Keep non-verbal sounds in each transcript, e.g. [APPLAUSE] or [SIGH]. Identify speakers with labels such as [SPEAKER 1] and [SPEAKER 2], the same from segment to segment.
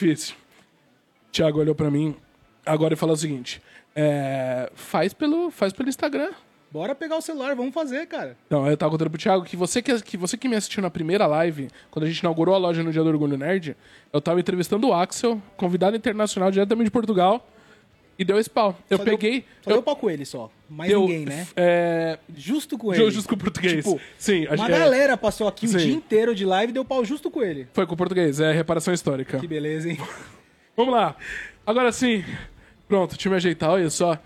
[SPEAKER 1] difícil. Thiago olhou pra mim agora e falou o seguinte: é, faz, pelo, faz pelo Instagram.
[SPEAKER 2] Bora pegar o celular, vamos fazer, cara.
[SPEAKER 1] Não, eu tava contando pro Thiago que você que, que você que me assistiu na primeira live, quando a gente inaugurou a loja no Dia do Orgulho Nerd, eu tava entrevistando o Axel, convidado internacional diretamente de Portugal, e deu esse pau. Eu
[SPEAKER 2] Só deu-
[SPEAKER 1] peguei.
[SPEAKER 2] Só
[SPEAKER 1] eu,
[SPEAKER 2] deu pau com ele só. Mais
[SPEAKER 1] deu-
[SPEAKER 2] ninguém, né?
[SPEAKER 1] É,
[SPEAKER 2] Justo com ele.
[SPEAKER 1] justo com o português.
[SPEAKER 2] Tipo,
[SPEAKER 1] Sim, a
[SPEAKER 2] uma
[SPEAKER 1] é,
[SPEAKER 2] galera passou aqui o
[SPEAKER 1] Sim.
[SPEAKER 2] dia inteiro de live e deu pau justo com ele.
[SPEAKER 1] foi com o português, é reparação histórica.
[SPEAKER 2] Que beleza, hein? [LAUGHS]
[SPEAKER 1] Vamos lá. Agora sim. Pronto, deixa eu me ajeitar, olha só.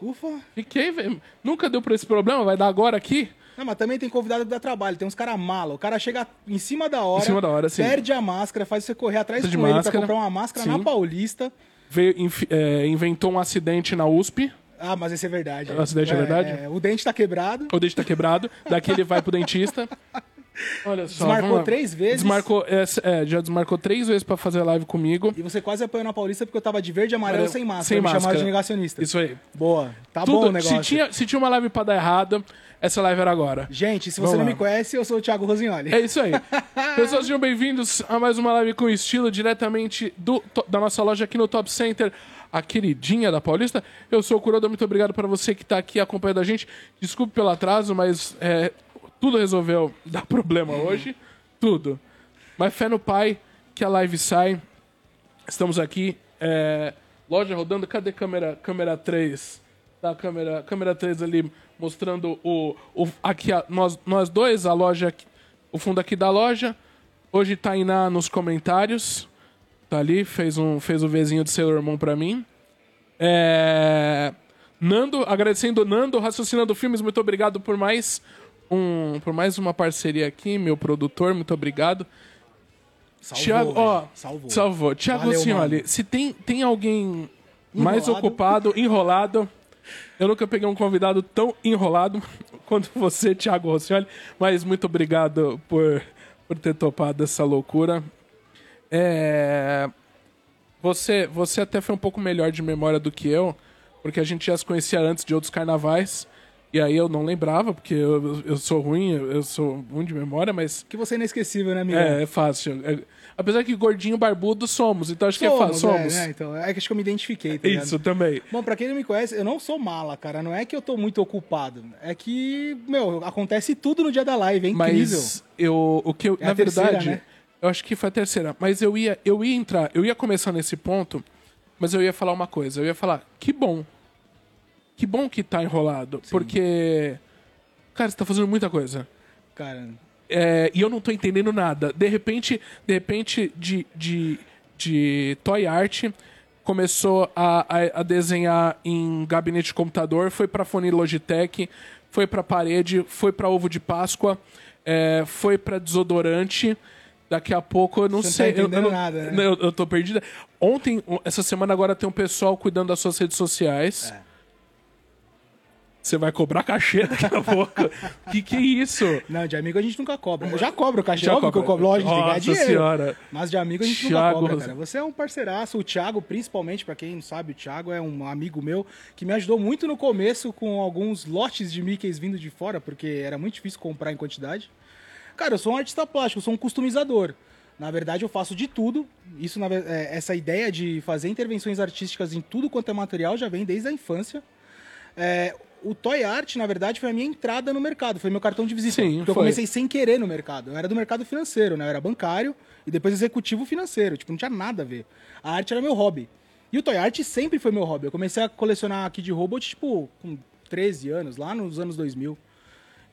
[SPEAKER 2] Ufa.
[SPEAKER 1] Fiquei, velho. Nunca deu pra esse problema, vai dar agora aqui?
[SPEAKER 2] Não, mas também tem convidado que dá trabalho. Tem uns caras mala. O cara chega em cima da hora,
[SPEAKER 1] Em cima da hora, sim.
[SPEAKER 2] perde a máscara, faz você correr atrás
[SPEAKER 1] Perde
[SPEAKER 2] com ele
[SPEAKER 1] máscara,
[SPEAKER 2] pra comprar uma máscara
[SPEAKER 1] sim.
[SPEAKER 2] na Paulista.
[SPEAKER 1] Veio, é, inventou um acidente na USP.
[SPEAKER 2] Ah, mas esse é verdade.
[SPEAKER 1] O acidente é verdade?
[SPEAKER 2] o dente tá quebrado.
[SPEAKER 1] O dente tá quebrado. Daqui ele vai pro dentista. Olha só.
[SPEAKER 2] Desmarcou três vezes?
[SPEAKER 1] Desmarcou, é, é, já desmarcou três vezes pra fazer live comigo.
[SPEAKER 2] E você quase apanhou na Paulista porque eu tava de verde e amarelo sem máscara.
[SPEAKER 1] sem
[SPEAKER 2] me chamaram
[SPEAKER 1] máscara.
[SPEAKER 2] de negacionista.
[SPEAKER 1] Isso aí.
[SPEAKER 2] Boa. Tá
[SPEAKER 1] Tudo,
[SPEAKER 2] bom o negócio.
[SPEAKER 1] Se tinha, se tinha uma live pra dar errado, essa live era agora.
[SPEAKER 2] Gente, se
[SPEAKER 1] Vamos
[SPEAKER 2] você não
[SPEAKER 1] lá.
[SPEAKER 2] me conhece, eu sou o Thiago Rosignoli.
[SPEAKER 1] É isso aí. [LAUGHS] Pessoal, sejam bem-vindos a mais uma live com estilo diretamente do, to- da nossa loja aqui no Top Center, a queridinha da Paulista. Eu sou o Curador, muito obrigado para você que tá aqui acompanhando a gente. Desculpe pelo atraso, mas é, tudo resolveu [LAUGHS] dar problema hoje. Tudo. Mas fé no pai que a live sai. Estamos aqui. é, loja rodando. Cadê câmera, câmera 3? Tá, câmera, câmera 3 ali mostrando o. o aqui, a- nós, nós dois, a loja. O fundo aqui da loja. Hoje Tainá nos comentários. Tá ali, fez, um, fez o Vzinho de Sailor Moon pra mim. É, Nando, agradecendo Nando, raciocinando filmes, muito obrigado por mais um, por mais uma parceria aqui, meu produtor, muito obrigado.
[SPEAKER 2] Salvou,
[SPEAKER 1] Tiago, ó.
[SPEAKER 2] Salvou.
[SPEAKER 1] salvou. Tiago
[SPEAKER 2] Valeu,
[SPEAKER 1] Cioli, se tem, tem alguém mais
[SPEAKER 2] Enrolado.
[SPEAKER 1] ocupado, enrolado, eu nunca peguei um convidado tão enrolado [LAUGHS] quanto você, Tiago Rossioli, mas muito obrigado por, por ter topado essa loucura. É, Você, você até foi um pouco melhor de memória do que eu, porque a gente já se conhecia antes de outros carnavais, e aí eu não lembrava, porque eu, eu sou ruim, eu sou ruim de memória, mas
[SPEAKER 2] Que você é inesquecível, né, amigo?
[SPEAKER 1] é, é fácil. É- apesar que gordinho barbudo somos, então acho que é fácil. Somos.
[SPEAKER 2] É, né? Então, é que acho que eu me identifiquei, tá?
[SPEAKER 1] Isso também.
[SPEAKER 2] Bom, pra quem não me conhece, eu não sou mala, cara. Não é que eu tô muito ocupado. É que, meu, acontece tudo no dia da live. É incrível.
[SPEAKER 1] Mas eu, o que eu,
[SPEAKER 2] É
[SPEAKER 1] na
[SPEAKER 2] terceira,
[SPEAKER 1] verdade,
[SPEAKER 2] né?
[SPEAKER 1] eu acho que foi a terceira. Mas eu ia, eu ia entrar, eu ia começar nesse ponto, mas eu ia falar uma coisa. Eu ia falar, que bom. Que bom que tá enrolado. Porque, cara, você tá fazendo muita coisa.
[SPEAKER 2] Cara,
[SPEAKER 1] É, e eu não tô entendendo nada. De repente, de repente, de, de, de Toy Art, começou a, a, a desenhar em gabinete de computador, foi pra fone Logitech, foi pra parede, foi pra ovo de Páscoa, é, foi pra desodorante. Daqui a pouco eu não
[SPEAKER 2] Você não
[SPEAKER 1] sei.
[SPEAKER 2] tá
[SPEAKER 1] eu- eu,
[SPEAKER 2] entendendo
[SPEAKER 1] não-
[SPEAKER 2] nada, né?
[SPEAKER 1] eu, eu tô perdida. Ontem, essa semana agora tem um pessoal cuidando das suas redes sociais.
[SPEAKER 2] É.
[SPEAKER 1] Você vai cobrar cachê daqui a pouco. [LAUGHS] que que é isso?
[SPEAKER 2] não, de amigo a gente nunca cobra. Eu já cobro o cachê,
[SPEAKER 1] Já
[SPEAKER 2] óbvio que eu
[SPEAKER 1] cobra.
[SPEAKER 2] cobro, lógico, tem
[SPEAKER 1] Nossa
[SPEAKER 2] ganhar dinheiro.
[SPEAKER 1] senhora.
[SPEAKER 2] Mas de amigo a gente
[SPEAKER 1] Thiago
[SPEAKER 2] nunca cobra, cara. Você é um parceiraço. O Thiago, principalmente, pra quem não sabe, o Thiago é um amigo meu que me ajudou muito no começo com alguns lotes de Mickeys vindo de fora, porque era muito difícil comprar em quantidade. Cara, eu sou um artista plástico, eu sou um customizador. Na verdade, eu faço de tudo. Isso, na é, essa ideia de fazer intervenções artísticas em tudo quanto é material já vem desde a infância. É, o Toy Art, na verdade, foi a minha entrada no mercado, foi meu cartão de visita.
[SPEAKER 1] Sim,
[SPEAKER 2] porque eu comecei sem querer no mercado. Eu era do mercado financeiro, né? Eu era bancário e depois executivo financeiro. Tipo, não tinha nada a ver. A arte era meu hobby. E o Toy Art sempre foi meu hobby. Eu comecei a colecionar Kid Robot, tipo, com 13 anos, lá nos anos 2000.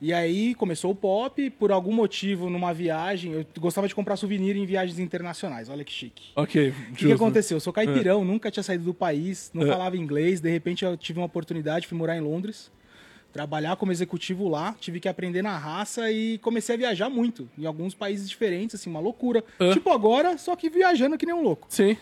[SPEAKER 2] E aí começou o pop, por algum motivo, numa viagem. Eu gostava de comprar souvenir em viagens internacionais. Olha que chique.
[SPEAKER 1] Ok,
[SPEAKER 2] O que, que aconteceu? Eu sou caipirão, nunca tinha saído do país, não
[SPEAKER 1] É.
[SPEAKER 2] falava inglês. De repente eu tive uma oportunidade, fui morar em Londres, trabalhar como executivo lá, tive que aprender na raça e comecei a viajar muito em alguns países diferentes, assim, uma loucura.
[SPEAKER 1] É.
[SPEAKER 2] Tipo agora, só que viajando que nem um louco.
[SPEAKER 1] Sim.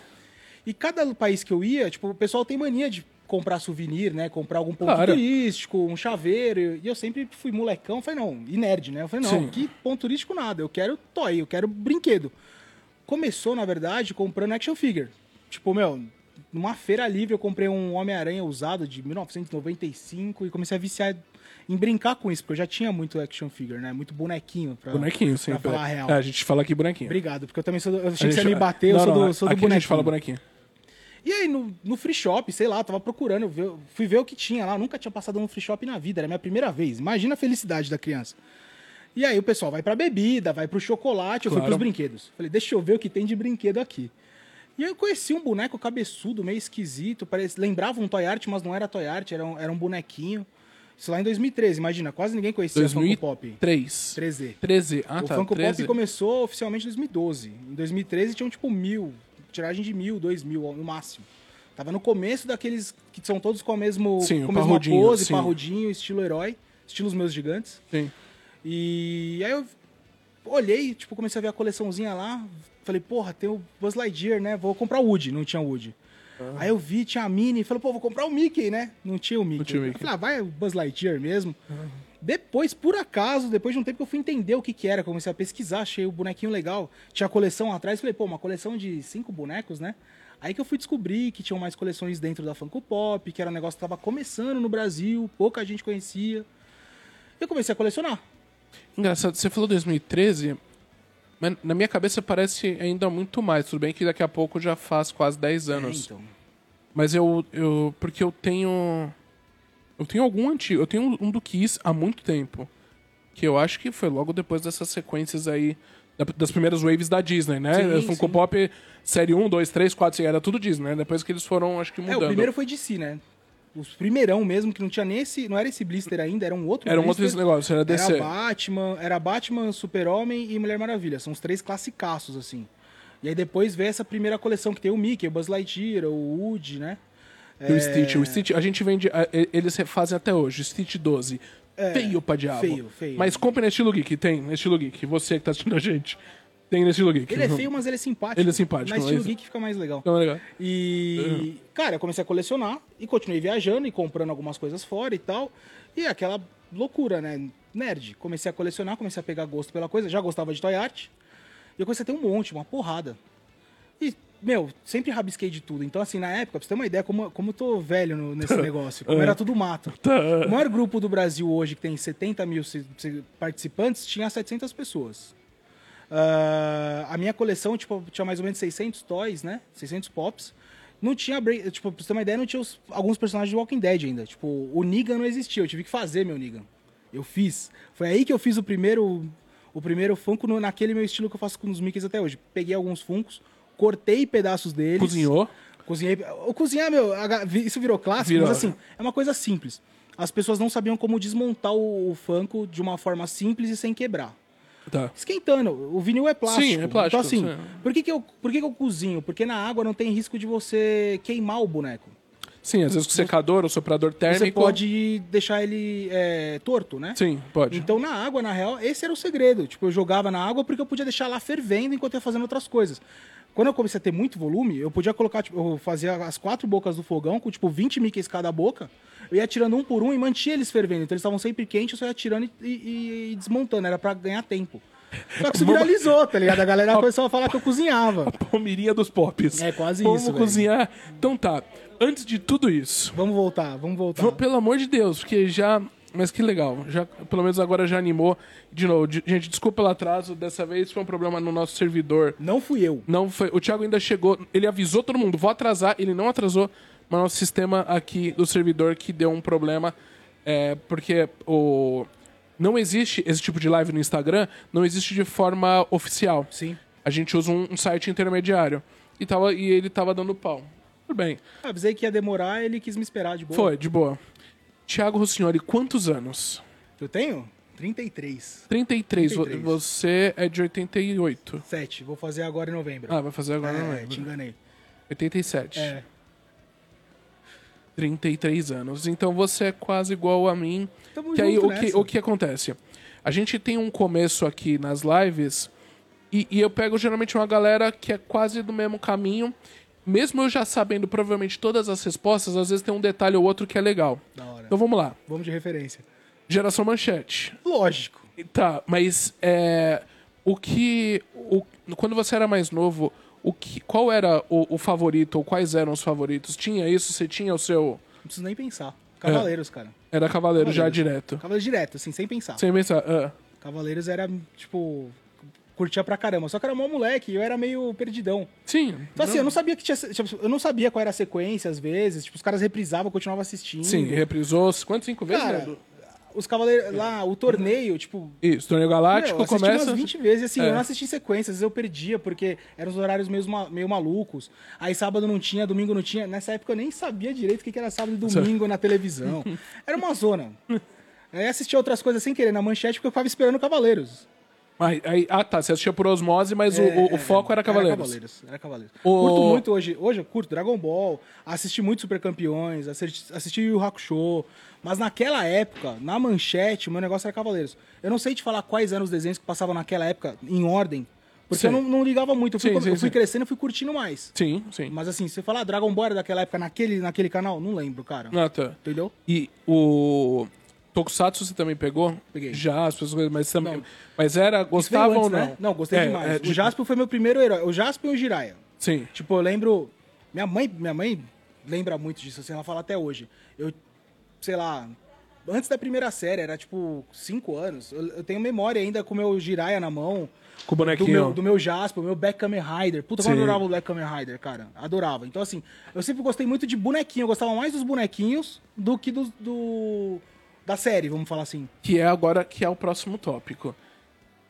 [SPEAKER 2] E cada país que eu ia, tipo, o pessoal tem mania de comprar souvenir, né? Comprar algum ponto
[SPEAKER 1] Claro.
[SPEAKER 2] turístico, um chaveiro. E eu sempre fui molecão, falei, não, e nerd, né? Eu falei, não,
[SPEAKER 1] Sim.
[SPEAKER 2] que ponto turístico nada, eu quero toy, eu quero brinquedo. Começou, na verdade, comprando action figure. Tipo, meu, numa feira livre eu comprei um Homem-Aranha usado de 1995 e comecei a viciar em brincar com isso, porque eu já tinha muito action figure, né? Muito bonequinho. Pra,
[SPEAKER 1] Bonequinho, sim.
[SPEAKER 2] Pra falar a real.
[SPEAKER 1] É, a gente fala aqui bonequinho.
[SPEAKER 2] Obrigado, porque eu também sou do, Eu
[SPEAKER 1] A
[SPEAKER 2] achei que
[SPEAKER 1] gente-
[SPEAKER 2] você ia me bater, eu
[SPEAKER 1] Não,
[SPEAKER 2] sou
[SPEAKER 1] não,
[SPEAKER 2] do, sou do bonequinho.
[SPEAKER 1] a gente fala bonequinho.
[SPEAKER 2] E aí, no, no free shop, sei lá, tava procurando, ver- fui ver o que tinha lá. Nunca tinha passado num free shop na vida, era a minha primeira vez. Imagina a felicidade da criança. E aí o pessoal vai pra bebida, vai pro chocolate, eu fui pros brinquedos. Falei, deixa eu ver o que tem de brinquedo aqui. E aí eu conheci um boneco cabeçudo, meio esquisito, parece, lembrava um Toy Art, mas não era Toy Art, era um, era um bonequinho. Isso lá em 2013, imagina, quase ninguém conhecia Funko Pop.
[SPEAKER 1] 2003.
[SPEAKER 2] 13.
[SPEAKER 1] 13. Ah,
[SPEAKER 2] o
[SPEAKER 1] tá.
[SPEAKER 2] Funko
[SPEAKER 1] 13.
[SPEAKER 2] Pop começou oficialmente em 2012. Em 2013 tinham tipo mil, tiragem de mil, dois mil no máximo. Tava no começo daqueles que são todos com a, mesmo,
[SPEAKER 1] Sim, o
[SPEAKER 2] com a mesma pose,
[SPEAKER 1] sim.
[SPEAKER 2] parrudinho, estilo herói, estilo os meus gigantes.
[SPEAKER 1] Sim.
[SPEAKER 2] E aí eu olhei, tipo, comecei a ver a coleçãozinha lá. Falei, porra, tem o Buzz Lightyear, né? Vou comprar o Woody. Não tinha o Woody. Aí eu vi, tinha a Minnie. Falei, pô, vou comprar o Mickey, né? Não tinha o Mickey.
[SPEAKER 1] tinha o
[SPEAKER 2] Eu
[SPEAKER 1] Mickey.
[SPEAKER 2] Falei, ah, vai o Buzz Lightyear mesmo. Depois, por acaso, depois de um tempo que eu fui entender o que que era, comecei a pesquisar, achei o bonequinho legal. Tinha coleção atrás, falei, pô, uma coleção de cinco bonecos, né? Aí que eu fui descobrir que tinham mais coleções dentro da Funko Pop, que era um negócio que tava começando no Brasil, pouca gente conhecia. Eu comecei a colecionar.
[SPEAKER 1] Engraçado, você falou 2013, mas na minha cabeça parece ainda muito mais. Tudo bem que daqui a pouco já faz quase 10 anos.
[SPEAKER 2] É, então.
[SPEAKER 1] Mas eu, eu. Porque eu tenho. Eu tenho algum antigo. Eu tenho um, um do Kiss há muito tempo. Que eu acho que foi logo depois dessas sequências aí. da- Das primeiras waves da Disney, né?
[SPEAKER 2] Sim,
[SPEAKER 1] Funko
[SPEAKER 2] sim.
[SPEAKER 1] Pop, série 1, 2, 3, 4, 5, era tudo Disney, né? Depois que eles foram, acho que
[SPEAKER 2] É,
[SPEAKER 1] mudando.
[SPEAKER 2] o primeiro foi DC, né? Os primeirão mesmo, que não tinha nem esse. Não era esse blister ainda, era um outro
[SPEAKER 1] Era um outro
[SPEAKER 2] blister.
[SPEAKER 1] negócio, era DC.
[SPEAKER 2] Era Batman, era Batman, Super-Homem e Mulher Maravilha. São os três classicaços, assim. E aí depois veio essa primeira coleção que tem o Mickey, o Buzz Lightyear, o Woody, né?
[SPEAKER 1] E o Stitch. O Stitch, a gente vende. Eles fazem até hoje. Stitch 12. feio pra diabo.
[SPEAKER 2] feio, feio.
[SPEAKER 1] Mas compre no estilo geek. Tem, no estilo geek. Você que tá assistindo a gente. Tem no estilo geek.
[SPEAKER 2] Ele é feio, mas ele é simpático.
[SPEAKER 1] Ele é simpático,
[SPEAKER 2] Mas estilo
[SPEAKER 1] mas-
[SPEAKER 2] geek fica mais legal.
[SPEAKER 1] Então, legal.
[SPEAKER 2] E, cara, eu comecei a colecionar e continuei viajando e comprando algumas coisas fora e tal. E aquela loucura, né? Nerd. Comecei a colecionar, comecei a pegar gosto pela coisa. Já gostava de toy art. E eu comecei a ter um monte, uma porrada. E, meu, sempre rabisquei de tudo. Então, assim, na época, pra você ter uma ideia como, como eu tô velho no- nesse [LAUGHS] negócio, como era tudo mato. O maior grupo do Brasil hoje, que tem 70 mil participantes, tinha 700 pessoas. Ah, a minha coleção, tipo, tinha mais ou menos 600 toys, né? 600 pops. Não tinha, tipo, pra você ter uma ideia, não tinha os- alguns personagens de Walking Dead ainda. Tipo, o Negan não existia, eu tive que fazer meu Negan. Eu fiz. Foi aí que eu fiz o primeiro o primeiro Funko no- naquele meu estilo que eu faço com os Mickeys até hoje. Peguei alguns Funkos, cortei pedaços deles.
[SPEAKER 1] Cozinhou.
[SPEAKER 2] Cozinhei. O cozinhar, meu, isso virou clássico,
[SPEAKER 1] Virou.
[SPEAKER 2] mas assim, é uma coisa simples. As pessoas não sabiam como desmontar o, o Funko de uma forma simples e sem quebrar.
[SPEAKER 1] Tá.
[SPEAKER 2] Esquentando, o vinil é plástico.
[SPEAKER 1] Sim, é plástico,
[SPEAKER 2] Então, assim,
[SPEAKER 1] sim.
[SPEAKER 2] por, que, que, eu, por que, que eu cozinho? Porque na água não tem risco de você queimar o boneco.
[SPEAKER 1] Sim, às vezes com secador ou soprador térmico.
[SPEAKER 2] Você pode deixar ele é, torto, né?
[SPEAKER 1] Sim, pode.
[SPEAKER 2] Então, na água, na real, esse era o segredo. Tipo, eu jogava na água porque eu podia deixar lá fervendo enquanto eu ia fazendo outras coisas. Quando eu comecei a ter muito volume, eu podia colocar, tipo, eu fazia as quatro bocas do fogão com, tipo, 20 Mickeys cada boca. Eu ia tirando um por um e mantinha eles fervendo. Então, eles estavam sempre quentes, eu só ia tirando e, e- e desmontando. Era pra ganhar tempo. Só que isso [LAUGHS] viralizou, tá ligado? A galera [LAUGHS] começou a falar que eu cozinhava. [LAUGHS]
[SPEAKER 1] Palmeirinha dos pops.
[SPEAKER 2] É quase
[SPEAKER 1] Vamos
[SPEAKER 2] isso, velho.
[SPEAKER 1] cozinhar. Então tá. Antes de tudo isso,
[SPEAKER 2] Vamos voltar, vamos voltar.
[SPEAKER 1] Pelo amor de Deus, porque já. Mas que legal. Já, pelo menos agora já animou. De novo, de- gente, desculpa pelo atraso. Dessa vez foi um problema no nosso servidor.
[SPEAKER 2] Não fui eu.
[SPEAKER 1] Não foi. O Thiago ainda chegou. Ele avisou todo mundo, vou atrasar. Ele não atrasou. Mas nosso sistema aqui do servidor que deu um problema. É, porque o. Não existe esse tipo de live no Instagram, não existe de forma oficial.
[SPEAKER 2] Sim.
[SPEAKER 1] A gente usa um, um site intermediário. E, tava, e ele tava dando pau. Tudo bem.
[SPEAKER 2] Avisei que ia demorar, ele quis me esperar de boa.
[SPEAKER 1] Foi, de boa. Thiago Rossignoli, quantos anos?
[SPEAKER 2] Eu tenho? 33.
[SPEAKER 1] 33. Vo-
[SPEAKER 2] 33.
[SPEAKER 1] Você é de 88.
[SPEAKER 2] 7. Vou fazer agora em novembro.
[SPEAKER 1] Ah, vai fazer agora, não
[SPEAKER 2] é,
[SPEAKER 1] lembro.
[SPEAKER 2] te enganei.
[SPEAKER 1] 87.
[SPEAKER 2] É.
[SPEAKER 1] 33 anos. Então você é quase igual a mim.
[SPEAKER 2] Tamo
[SPEAKER 1] que aí
[SPEAKER 2] junto
[SPEAKER 1] o que,
[SPEAKER 2] nessa.
[SPEAKER 1] o que acontece? A gente tem um começo aqui nas lives e, e eu pego geralmente uma galera que é quase do mesmo caminho. Mesmo eu já sabendo provavelmente todas as respostas, às vezes tem um detalhe ou outro que é legal.
[SPEAKER 2] Da hora.
[SPEAKER 1] Então vamos lá.
[SPEAKER 2] Vamos de referência.
[SPEAKER 1] Geração Manchete.
[SPEAKER 2] Lógico.
[SPEAKER 1] Tá, mas é, o que. O, quando você era mais novo, o que, qual era o, o favorito, ou quais eram os favoritos? Tinha isso? Você tinha o seu...
[SPEAKER 2] Não preciso nem pensar. Cavaleiros, cara.
[SPEAKER 1] Era Cavaleiro já
[SPEAKER 2] Cavaleiros.
[SPEAKER 1] direto.
[SPEAKER 2] Cavaleiros direto, assim, sem pensar.
[SPEAKER 1] Sem pensar. ah.
[SPEAKER 2] Cavaleiros era, tipo, curtia pra caramba. Só que era mó moleque e eu era meio perdidão.
[SPEAKER 1] Sim.
[SPEAKER 2] Então, assim, eu não sabia que tinha. Tipo, eu não sabia qual era a sequência, às vezes. Tipo, os caras reprisavam, eu continuava assistindo.
[SPEAKER 1] Sim, reprisou quantas? Cinco vezes?
[SPEAKER 2] Cara,
[SPEAKER 1] Nando?
[SPEAKER 2] os cavaleiros. Lá, o torneio, tipo.
[SPEAKER 1] Isso, Torneio
[SPEAKER 2] Meu,
[SPEAKER 1] Galáctico
[SPEAKER 2] eu assisti
[SPEAKER 1] começa...
[SPEAKER 2] umas 20 vezes assim,
[SPEAKER 1] É.
[SPEAKER 2] eu não assisti em sequência, às vezes eu perdia, porque eram os horários meio, meio malucos. Aí sábado não tinha, domingo não tinha. Nessa época eu nem sabia direito o que que era sábado e domingo na televisão. Era uma zona. [LAUGHS] Aí assistia outras coisas sem querer na manchete porque eu ficava esperando Cavaleiros.
[SPEAKER 1] Aí- aí- ah, tá. Você assistia por osmose, mas o, o- o
[SPEAKER 2] É,
[SPEAKER 1] foco era Cavaleiros.
[SPEAKER 2] Era Cavaleiros. Era Cavaleiros.
[SPEAKER 1] O-
[SPEAKER 2] Curto muito hoje. Hoje eu curto Dragon Ball, assisti muito Super Campeões, assisti, Yu Hakusho. Mas naquela época, na manchete, o meu negócio era Cavaleiros. Eu não sei te falar quais eram os desenhos que passavam naquela época em ordem, porque
[SPEAKER 1] Sim.
[SPEAKER 2] eu não, não ligava muito. Eu fui,
[SPEAKER 1] Sim, sim,
[SPEAKER 2] eu fui crescendo e fui curtindo mais.
[SPEAKER 1] Sim, sim.
[SPEAKER 2] Mas assim, se você falar Dragon Ball era daquela época naquele, naquele canal, não lembro, cara.
[SPEAKER 1] Ah, tá.
[SPEAKER 2] Entendeu?
[SPEAKER 1] E o Tokusatsu você também pegou?
[SPEAKER 2] Peguei.
[SPEAKER 1] Já, as pessoas, mas também.
[SPEAKER 2] Não.
[SPEAKER 1] Mas era, gostavam ou
[SPEAKER 2] antes,
[SPEAKER 1] não?
[SPEAKER 2] né? Não, gostei
[SPEAKER 1] É,
[SPEAKER 2] demais.
[SPEAKER 1] é,
[SPEAKER 2] o
[SPEAKER 1] de-
[SPEAKER 2] Jaspion foi meu primeiro herói. O Jaspion e o Jiraiya.
[SPEAKER 1] Sim.
[SPEAKER 2] Tipo, eu lembro. Minha mãe, minha mãe lembra muito disso, assim, ela fala até hoje. Eu, sei lá, antes da primeira série, era tipo cinco anos. Eu, eu tenho memória ainda com o meu Jiraiya na mão.
[SPEAKER 1] Com o
[SPEAKER 2] Do
[SPEAKER 1] bonequinho.
[SPEAKER 2] meu, do meu Jasper, o meu Black Kamen Rider. Puta, eu adorava o Black Kamen Rider, cara. Adorava. Então, assim, eu sempre gostei muito de bonequinho. Eu gostava mais dos bonequinhos do que do, do- da série, vamos falar assim.
[SPEAKER 1] Que é agora, que é o próximo tópico.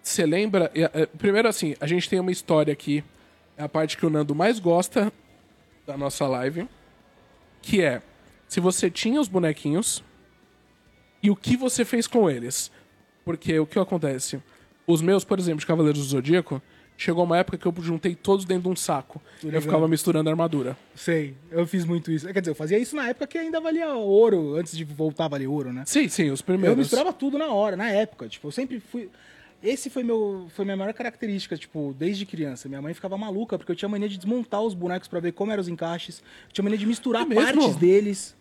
[SPEAKER 1] Você lembra? é, é, Primeiro, assim, a gente tem uma história aqui. É a parte que o Nando mais gosta da nossa live. Que é, se você tinha os bonequinhos e o que você fez com eles. Porque o que acontece? Os meus, por exemplo, de Cavaleiros do Zodíaco, chegou uma época que eu juntei todos dentro de um saco.
[SPEAKER 2] Tô
[SPEAKER 1] Eu ficava misturando armadura.
[SPEAKER 2] Sei, eu fiz muito isso. Quer dizer, eu fazia isso na época que ainda valia ouro, antes de voltar a valer ouro, né?
[SPEAKER 1] Sim, sim, os
[SPEAKER 2] Eu
[SPEAKER 1] primeiros.
[SPEAKER 2] misturava tudo na hora, na época. Tipo, eu sempre fui. Esse foi meu, foi minha maior característica, tipo, desde criança. Minha mãe ficava maluca porque eu tinha mania de desmontar os bonecos pra ver como eram os encaixes. Eu tinha mania de misturar
[SPEAKER 1] É
[SPEAKER 2] partes deles.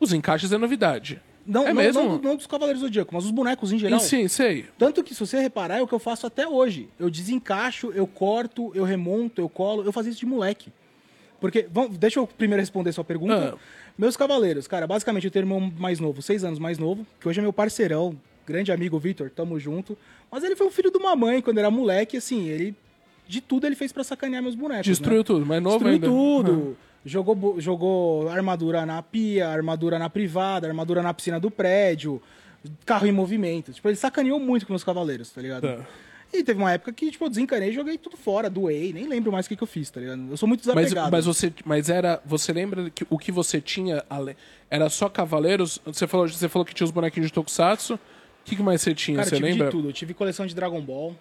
[SPEAKER 1] Os encaixes é novidade.
[SPEAKER 2] Não,
[SPEAKER 1] é
[SPEAKER 2] não,
[SPEAKER 1] mesmo?
[SPEAKER 2] não, não dos Cavaleiros do Zodíaco, mas os bonecos em geral.
[SPEAKER 1] Sim, sei.
[SPEAKER 2] Tanto que, se você reparar, é o que eu faço até hoje. Eu desencaixo, eu corto, eu remonto, eu colo. Eu fazia isso de moleque. Porque, vamos, deixa eu primeiro responder sua pergunta.
[SPEAKER 1] Ah.
[SPEAKER 2] Meus cavaleiros, cara, basicamente eu tenho um irmão mais novo, seis anos mais novo, que hoje é meu parceirão, grande amigo Vitor, tamo junto. Mas ele foi um filho de uma mãe quando era moleque, assim, ele. De tudo ele fez pra sacanear meus bonecos.
[SPEAKER 1] Destruiu
[SPEAKER 2] né?
[SPEAKER 1] tudo, mas novo
[SPEAKER 2] Destruiu
[SPEAKER 1] ainda.
[SPEAKER 2] tudo. Jogou, jogou armadura na pia, armadura na privada, armadura na piscina do prédio, carro em movimento. Tipo, ele sacaneou muito com meus cavaleiros, tá ligado?
[SPEAKER 1] Tá.
[SPEAKER 2] E teve uma época que, tipo, eu desencanei e joguei tudo fora, doei, nem lembro mais o que, que eu fiz, tá ligado? Eu sou muito
[SPEAKER 1] Mas,
[SPEAKER 2] desapegado.
[SPEAKER 1] mas você, mas era, você lembra que o que você tinha ale- era só cavaleiros? Você falou, você falou que tinha os bonequinhos de Tokusatsu. O que, que mais você tinha?
[SPEAKER 2] Cara,
[SPEAKER 1] você
[SPEAKER 2] eu tive
[SPEAKER 1] lembra?
[SPEAKER 2] de tudo. Eu tive coleção de Dragon Ball.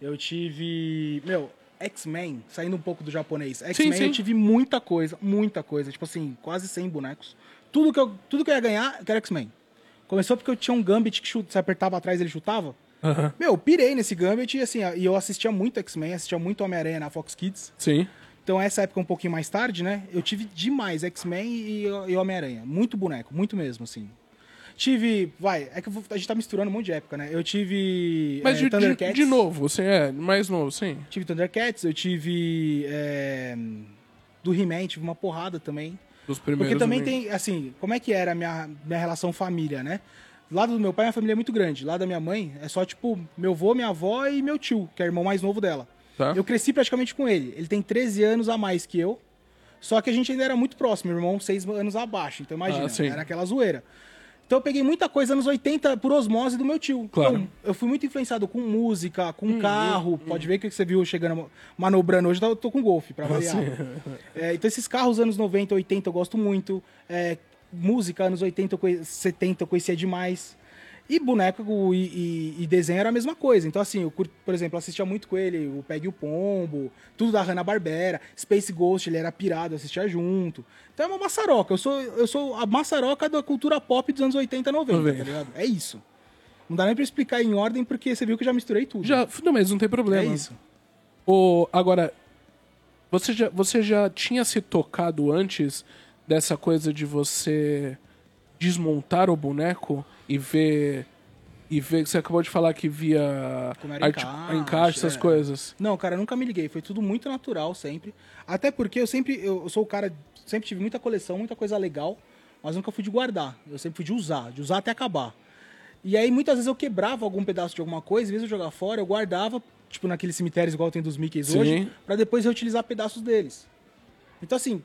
[SPEAKER 2] Eu tive. Meu, X-Men, saindo um pouco do japonês. X-Men eu tive muita coisa, muita coisa. Tipo assim, quase 100 bonecos. Tudo que eu, tudo que eu ia ganhar, eu quero X-Men. Começou porque eu tinha um Gambit que chuta, você apertava atrás ele chutava.
[SPEAKER 1] Aham.
[SPEAKER 2] Meu, eu pirei nesse Gambit e assim, e eu assistia muito X-Men, assistia muito Homem-Aranha na Fox Kids.
[SPEAKER 1] Sim.
[SPEAKER 2] Então, essa época um pouquinho mais tarde, né? Eu tive demais X-Men e, e Homem-Aranha. Muito boneco, muito mesmo, assim. Tive. Vai, é que a gente tá misturando um monte de época, né? Eu tive.
[SPEAKER 1] Mas
[SPEAKER 2] é,
[SPEAKER 1] de, de,
[SPEAKER 2] Thundercats.
[SPEAKER 1] de novo, você é mais novo, sim.
[SPEAKER 2] Tive Thundercats, eu tive. é, do He-Man, tive uma porrada também.
[SPEAKER 1] Dos primeiros.
[SPEAKER 2] Porque também
[SPEAKER 1] também.
[SPEAKER 2] tem, assim, como é que era a minha, minha relação família, né? Lado do meu pai, minha família é muito grande. Lá da minha mãe, é só, tipo, meu avô, minha avó e meu tio, que é o irmão mais novo dela.
[SPEAKER 1] Tá.
[SPEAKER 2] Eu cresci praticamente com ele. Ele tem 13 anos a mais que eu. Só que a gente ainda era muito próximo, meu irmão 6 anos abaixo. Então imagina,
[SPEAKER 1] Ah,
[SPEAKER 2] era aquela zoeira. Então eu peguei muita coisa anos 80 por osmose do meu tio.
[SPEAKER 1] Claro.
[SPEAKER 2] Então, eu fui muito influenciado com música, com
[SPEAKER 1] Hum,
[SPEAKER 2] carro. Pode ver que você viu chegando, manobrando hoje, eu tô com golfe, pra variar. É, então esses carros anos 90, 80 eu gosto muito. É, música anos 80, eu conhe- 70 eu conhecia demais. E boneco e, e- e desenho era a mesma coisa. Então, assim, eu, curto, por exemplo, assistia muito com ele o Pegue e o Pombo, tudo da Hanna-Barbera, Space Ghost, ele era pirado, assistia junto. Então é uma maçaroca. Eu sou, eu sou a maçaroca da cultura pop dos anos 80, 90,
[SPEAKER 1] 90.
[SPEAKER 2] tá ligado? É isso. Não dá nem pra explicar em ordem, porque você viu que eu já misturei tudo.
[SPEAKER 1] Já, não, mas não tem
[SPEAKER 2] é
[SPEAKER 1] problema.
[SPEAKER 2] isso.
[SPEAKER 1] O, agora, você já, você já tinha se tocado antes dessa coisa de você desmontar o boneco e ver E vê, você acabou de falar que via
[SPEAKER 2] Como era
[SPEAKER 1] arte-
[SPEAKER 2] encaixe,
[SPEAKER 1] encaixe, essas
[SPEAKER 2] é.
[SPEAKER 1] coisas.
[SPEAKER 2] Não, cara, nunca me liguei. Foi tudo muito natural sempre. Até porque eu sempre. Eu sou o cara. Sempre tive muita coleção, muita coisa legal. Mas nunca fui de guardar. Eu sempre fui de usar, de usar até acabar. E aí muitas vezes eu quebrava algum pedaço de alguma coisa, em vez de eu jogar fora, eu guardava, tipo naqueles cemitérios igual tem dos Mickeys
[SPEAKER 1] Sim.
[SPEAKER 2] hoje, pra depois reutilizar pedaços deles. Então assim,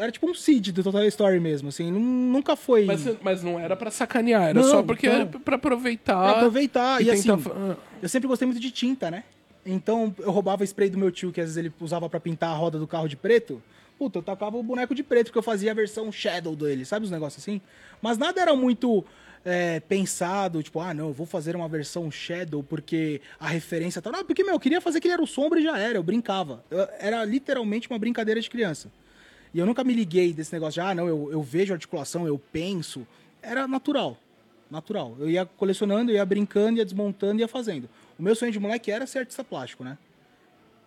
[SPEAKER 2] era tipo um seed do Total Story mesmo, assim, nu- nunca foi
[SPEAKER 1] Mas, mas não era pra sacanear, era
[SPEAKER 2] Não,
[SPEAKER 1] só porque
[SPEAKER 2] não.
[SPEAKER 1] era pra aproveitar.
[SPEAKER 2] pra aproveitar. E,
[SPEAKER 1] tentar
[SPEAKER 2] assim,
[SPEAKER 1] ah.
[SPEAKER 2] eu sempre gostei muito de tinta, né? Então eu roubava spray do meu tio, que às vezes ele usava pra pintar a roda do carro de preto. Puta, eu tacava o boneco de preto, porque eu fazia a versão Shadow dele, sabe os negócios assim? Mas nada era muito é, pensado, tipo, ah, não, eu vou fazer uma versão Shadow porque a referência tá. Não, porque, meu, eu queria fazer que ele era o sombra e já era, eu brincava. Eu- era literalmente uma brincadeira de criança. E eu nunca me liguei desse negócio de, ah, não, eu, eu vejo articulação, eu penso. Era natural. Natural. Eu ia colecionando, eu ia brincando, ia desmontando ia fazendo. O meu sonho de moleque era ser artista plástico, né?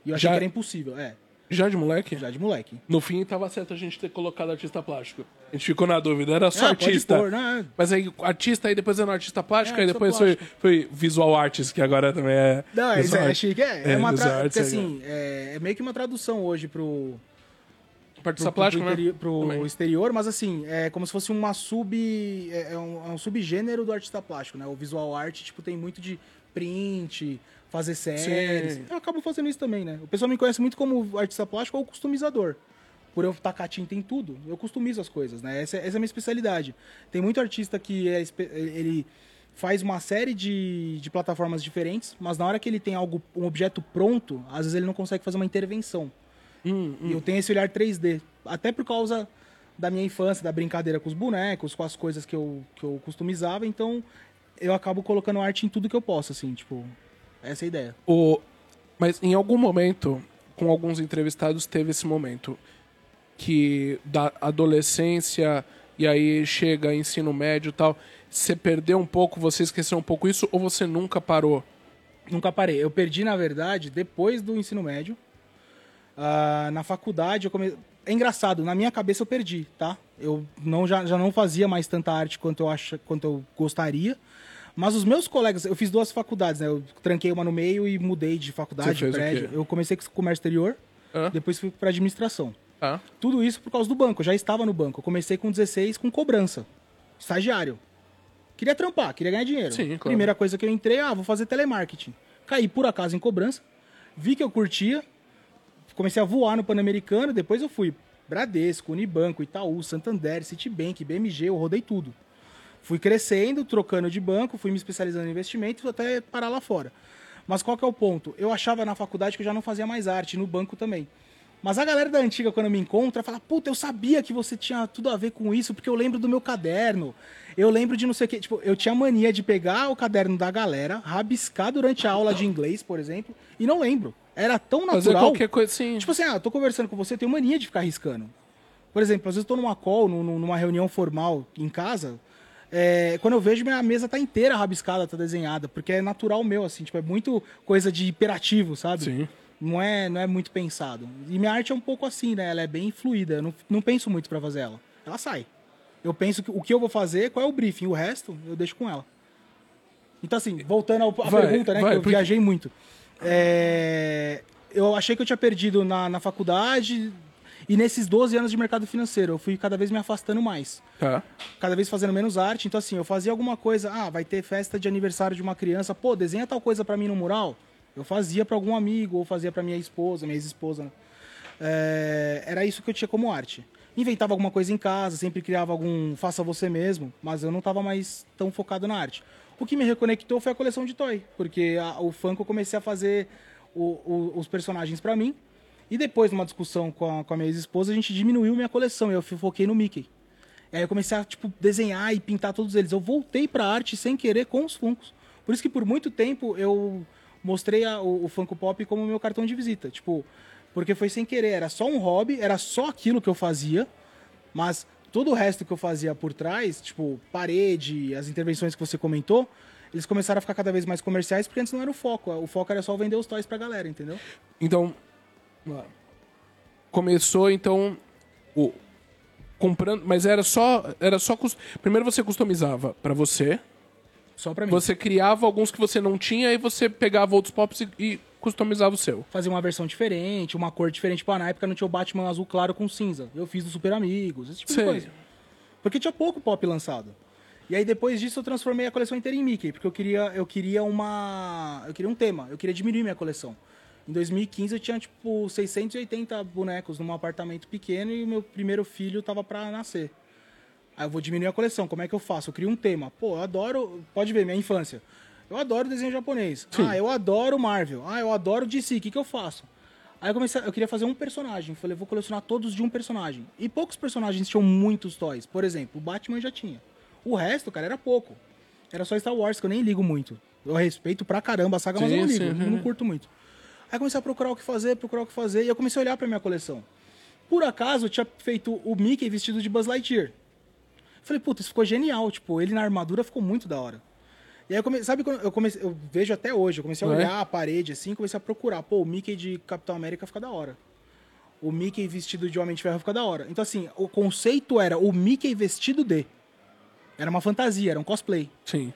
[SPEAKER 2] E eu achei
[SPEAKER 1] Já-
[SPEAKER 2] que era impossível. É,
[SPEAKER 1] Já de moleque?
[SPEAKER 2] já de moleque.
[SPEAKER 1] No fim, tava certo a gente ter colocado artista plástico. A gente ficou na dúvida, era só
[SPEAKER 2] pode
[SPEAKER 1] artista.
[SPEAKER 2] pôr, né?
[SPEAKER 1] Mas aí, artista, aí depois era artista plástico,
[SPEAKER 2] É,
[SPEAKER 1] aí depois foi, foi visual artist, que agora também é.
[SPEAKER 2] Não, isso é
[SPEAKER 1] art.
[SPEAKER 2] chique. É, é, uma
[SPEAKER 1] visual
[SPEAKER 2] tra...
[SPEAKER 1] arts
[SPEAKER 2] porque,
[SPEAKER 1] é-
[SPEAKER 2] assim, é, é meio que uma tradução hoje pro,
[SPEAKER 1] Artista
[SPEAKER 2] pro,
[SPEAKER 1] plástico,
[SPEAKER 2] pro,
[SPEAKER 1] né?
[SPEAKER 2] pro exterior, mas assim, é como se fosse uma sub. É, é um, é um subgênero do artista plástico, né? O visual art, tipo, tem muito de print, fazer séries.
[SPEAKER 1] Sim.
[SPEAKER 2] Eu acabo fazendo isso também, né? O pessoal me conhece muito como artista plástico ou customizador. Por eu tacar tinta em tudo, eu customizo as coisas, né? Essa, essa é a minha especialidade. Tem muito artista que é, espe- ele faz uma série de, de plataformas diferentes, mas na hora que ele tem algo, um objeto pronto, às vezes ele não consegue fazer uma intervenção.
[SPEAKER 1] Hum,
[SPEAKER 2] E eu tenho esse olhar 3D. Até por causa da minha infância, da brincadeira com os bonecos, com as coisas que eu, que eu customizava. Então, eu acabo colocando arte em tudo que eu posso, assim, tipo... Essa é a ideia.
[SPEAKER 1] O... Mas em algum momento, com alguns entrevistados, teve esse momento que da adolescência e aí chega ensino médio e tal, você perdeu um pouco, você esqueceu um pouco isso ou você nunca parou?
[SPEAKER 2] Nunca parei. Eu perdi, na verdade, depois do ensino médio. Ah, na faculdade, eu come... É engraçado, na minha cabeça eu perdi, tá? Eu não, já, já não fazia mais tanta arte quanto eu, acho, quanto eu gostaria. Mas os meus colegas, eu fiz duas faculdades, né? Eu tranquei uma no meio e mudei de faculdade, de prédio. Eu comecei com comércio exterior,
[SPEAKER 1] Hã?
[SPEAKER 2] depois fui para administração.
[SPEAKER 1] Tá?
[SPEAKER 2] Tudo isso por causa do banco. Eu já estava no banco. Eu comecei com 16 com cobrança. Estagiário. Queria trampar, queria ganhar dinheiro.
[SPEAKER 1] Sim, claro.
[SPEAKER 2] Primeira coisa que eu entrei, ah, vou fazer telemarketing. Caí por acaso em cobrança, vi que eu curtia, comecei a voar no Pan-Americano, depois eu fui Bradesco, Unibanco, Itaú, Santander, Citibank, BMG, eu rodei tudo. Fui crescendo, trocando de banco, fui me especializando em investimentos até parar lá fora. Mas qual que é o ponto? Eu achava na faculdade que eu já não fazia mais arte, no banco também. Mas a galera da antiga, quando me encontra, fala: Puta, eu sabia que você tinha tudo a ver com isso, porque eu lembro do meu caderno. Eu lembro de não sei o quê. Tipo, eu tinha mania de pegar o caderno da galera, rabiscar durante a aula de inglês, por exemplo, e não lembro. Era tão
[SPEAKER 1] Fazer
[SPEAKER 2] natural.
[SPEAKER 1] qualquer coisa assim.
[SPEAKER 2] Tipo assim, ah, tô conversando com você, eu tenho mania de ficar riscando. Por exemplo, às vezes eu tô numa call, num- num- numa reunião formal em casa, é, quando eu vejo minha mesa tá inteira rabiscada, tá desenhada, porque é natural meu, assim, tipo, é muito coisa de hiperativo, sabe?
[SPEAKER 1] Sim.
[SPEAKER 2] Não é, não é muito pensado. E minha arte é um pouco assim, né? Ela é bem fluida, eu não, não penso muito pra fazer ela. Ela sai. Eu penso que, o que eu vou fazer, qual é o briefing, o resto eu deixo com ela. Então, assim, voltando à
[SPEAKER 1] Vai,
[SPEAKER 2] pergunta, né?
[SPEAKER 1] vai,
[SPEAKER 2] que eu
[SPEAKER 1] porque-
[SPEAKER 2] viajei muito. É, eu achei que eu tinha perdido na, na faculdade e nesses 12 anos de mercado financeiro. Eu fui cada vez me afastando mais.
[SPEAKER 1] Tá.
[SPEAKER 2] Cada vez fazendo menos arte. Então, assim, eu fazia alguma coisa. Ah, vai ter festa de aniversário de uma criança. Pô, desenha tal coisa pra mim no mural. Eu fazia pra algum amigo ou fazia pra minha esposa, minha ex-esposa. né? É, era isso que eu tinha como arte. Inventava alguma coisa em casa, sempre criava algum faça você mesmo, mas eu não estava mais tão focado na arte. O que me reconectou foi a coleção de toy, porque a- o funk eu comecei a fazer o- o- os personagens pra mim. E depois, numa discussão com a, com a minha ex-esposa, a gente diminuiu minha coleção e eu foquei no Mickey. E aí eu comecei a tipo, desenhar e pintar todos eles. Eu voltei pra arte sem querer com os Funkos. Por isso que por muito tempo eu mostrei a- o, o Funko Pop como meu cartão de visita. Tipo, porque foi sem querer. Era só um hobby, era só aquilo que eu fazia. Mas todo o resto que eu fazia por trás, tipo, parede, as intervenções que você comentou, eles começaram a ficar cada vez mais comerciais, porque antes não era o foco. O foco era só vender os toys pra galera, entendeu?
[SPEAKER 1] Então, começou então o comprando, mas era só era só primeiro você customizava pra você,
[SPEAKER 2] Só pra mim.
[SPEAKER 1] Você criava alguns que você não tinha e você pegava outros pops e, e customizava o seu.
[SPEAKER 2] Fazer uma versão diferente, uma cor diferente. Pra na época não tinha o Batman azul claro com cinza. Eu fiz do Super Amigos, esse tipo
[SPEAKER 1] Sei.
[SPEAKER 2] de coisa. Porque tinha pouco pop lançado. E aí depois disso eu transformei a coleção inteira em Mickey, porque eu queria, eu queria uma. Eu queria um tema, eu queria diminuir minha coleção. Em 2015 eu tinha tipo 680 bonecos num apartamento pequeno e o meu primeiro filho tava pra nascer. Aí eu vou diminuir a coleção, como é que eu faço? Eu crio um tema. Pô, eu adoro. Pode ver, minha infância. Eu adoro desenho japonês. Ah, eu adoro Marvel. Ah, eu adoro DC. O que, que eu faço? Aí eu comecei, eu queria fazer um personagem. Falei, vou colecionar todos de um personagem. E poucos personagens tinham muitos toys. Por exemplo, o Batman já tinha. O resto, cara, era pouco. Era só Star Wars, que eu nem ligo muito. Eu respeito pra caramba a saga, mas eu não
[SPEAKER 1] Sim,
[SPEAKER 2] ligo.
[SPEAKER 1] sim,
[SPEAKER 2] eu não
[SPEAKER 1] sim.
[SPEAKER 2] curto muito. Aí comecei a procurar o que fazer, procurar o que fazer. E eu comecei a olhar pra minha coleção. Por acaso, eu tinha feito o Mickey vestido de Buzz Lightyear. Falei, puta, isso ficou genial. Tipo, ele na armadura ficou muito da hora. E aí eu comecei, sabe quando eu comecei, eu vejo até hoje, eu comecei a
[SPEAKER 1] É?
[SPEAKER 2] olhar a parede assim, comecei a procurar, pô, o Mickey de Capitão América fica da hora. O Mickey vestido de Homem de Ferro fica da hora. Então assim, o conceito era o Mickey vestido de. Era uma fantasia, era um cosplay.
[SPEAKER 1] Sim.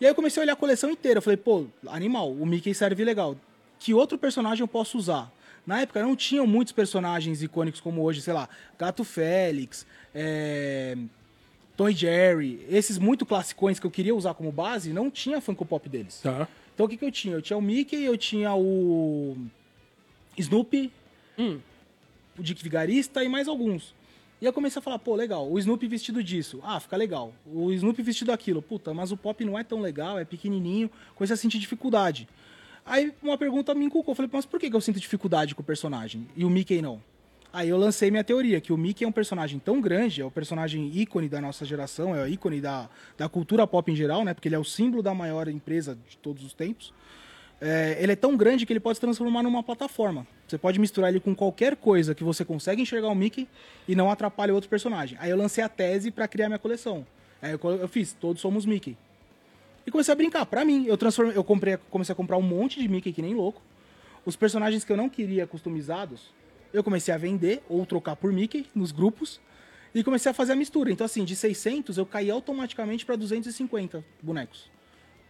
[SPEAKER 2] E aí eu comecei a olhar a coleção inteira, eu falei, pô, animal, o Mickey serve legal. Que outro personagem eu posso usar? Na época não tinham muitos personagens icônicos como hoje, sei lá, Gato Félix, é... Tom e Jerry, esses muito classicões que eu queria usar como base, não tinha Funko Pop deles.
[SPEAKER 1] Tá.
[SPEAKER 2] Então o que, que eu tinha? Eu tinha o Mickey, eu tinha o Snoopy,
[SPEAKER 1] Hum.
[SPEAKER 2] o Dick Vigarista e mais alguns. E eu comecei a falar, pô, legal, o Snoopy vestido disso. Ah, fica legal. O Snoopy vestido aquilo. Puta, mas o pop não é tão legal, é pequenininho. Comecei a sentir dificuldade. Aí uma pergunta me inculcou. Eu falei, mas por que que eu sinto dificuldade com o personagem e o Mickey não? Aí eu lancei minha teoria, que o Mickey é um personagem tão grande, é o personagem ícone da nossa geração, é o ícone da, da cultura pop em geral, né? Porque ele é o símbolo da maior empresa de todos os tempos. É, ele é tão grande que ele pode se transformar numa plataforma. Você pode misturar ele com qualquer coisa que você consegue enxergar o Mickey e não atrapalha outro personagem. Aí eu lancei a tese pra criar minha coleção. Aí eu, eu fiz, todos somos Mickey. E comecei a brincar. Pra mim, eu eu comprei, comecei a comprar um monte de Mickey que nem louco. Os personagens que eu não queria customizados, eu comecei a vender ou trocar por Mickey nos grupos e comecei a fazer a mistura. Então assim, de 600 eu caí automaticamente pra 250 bonecos.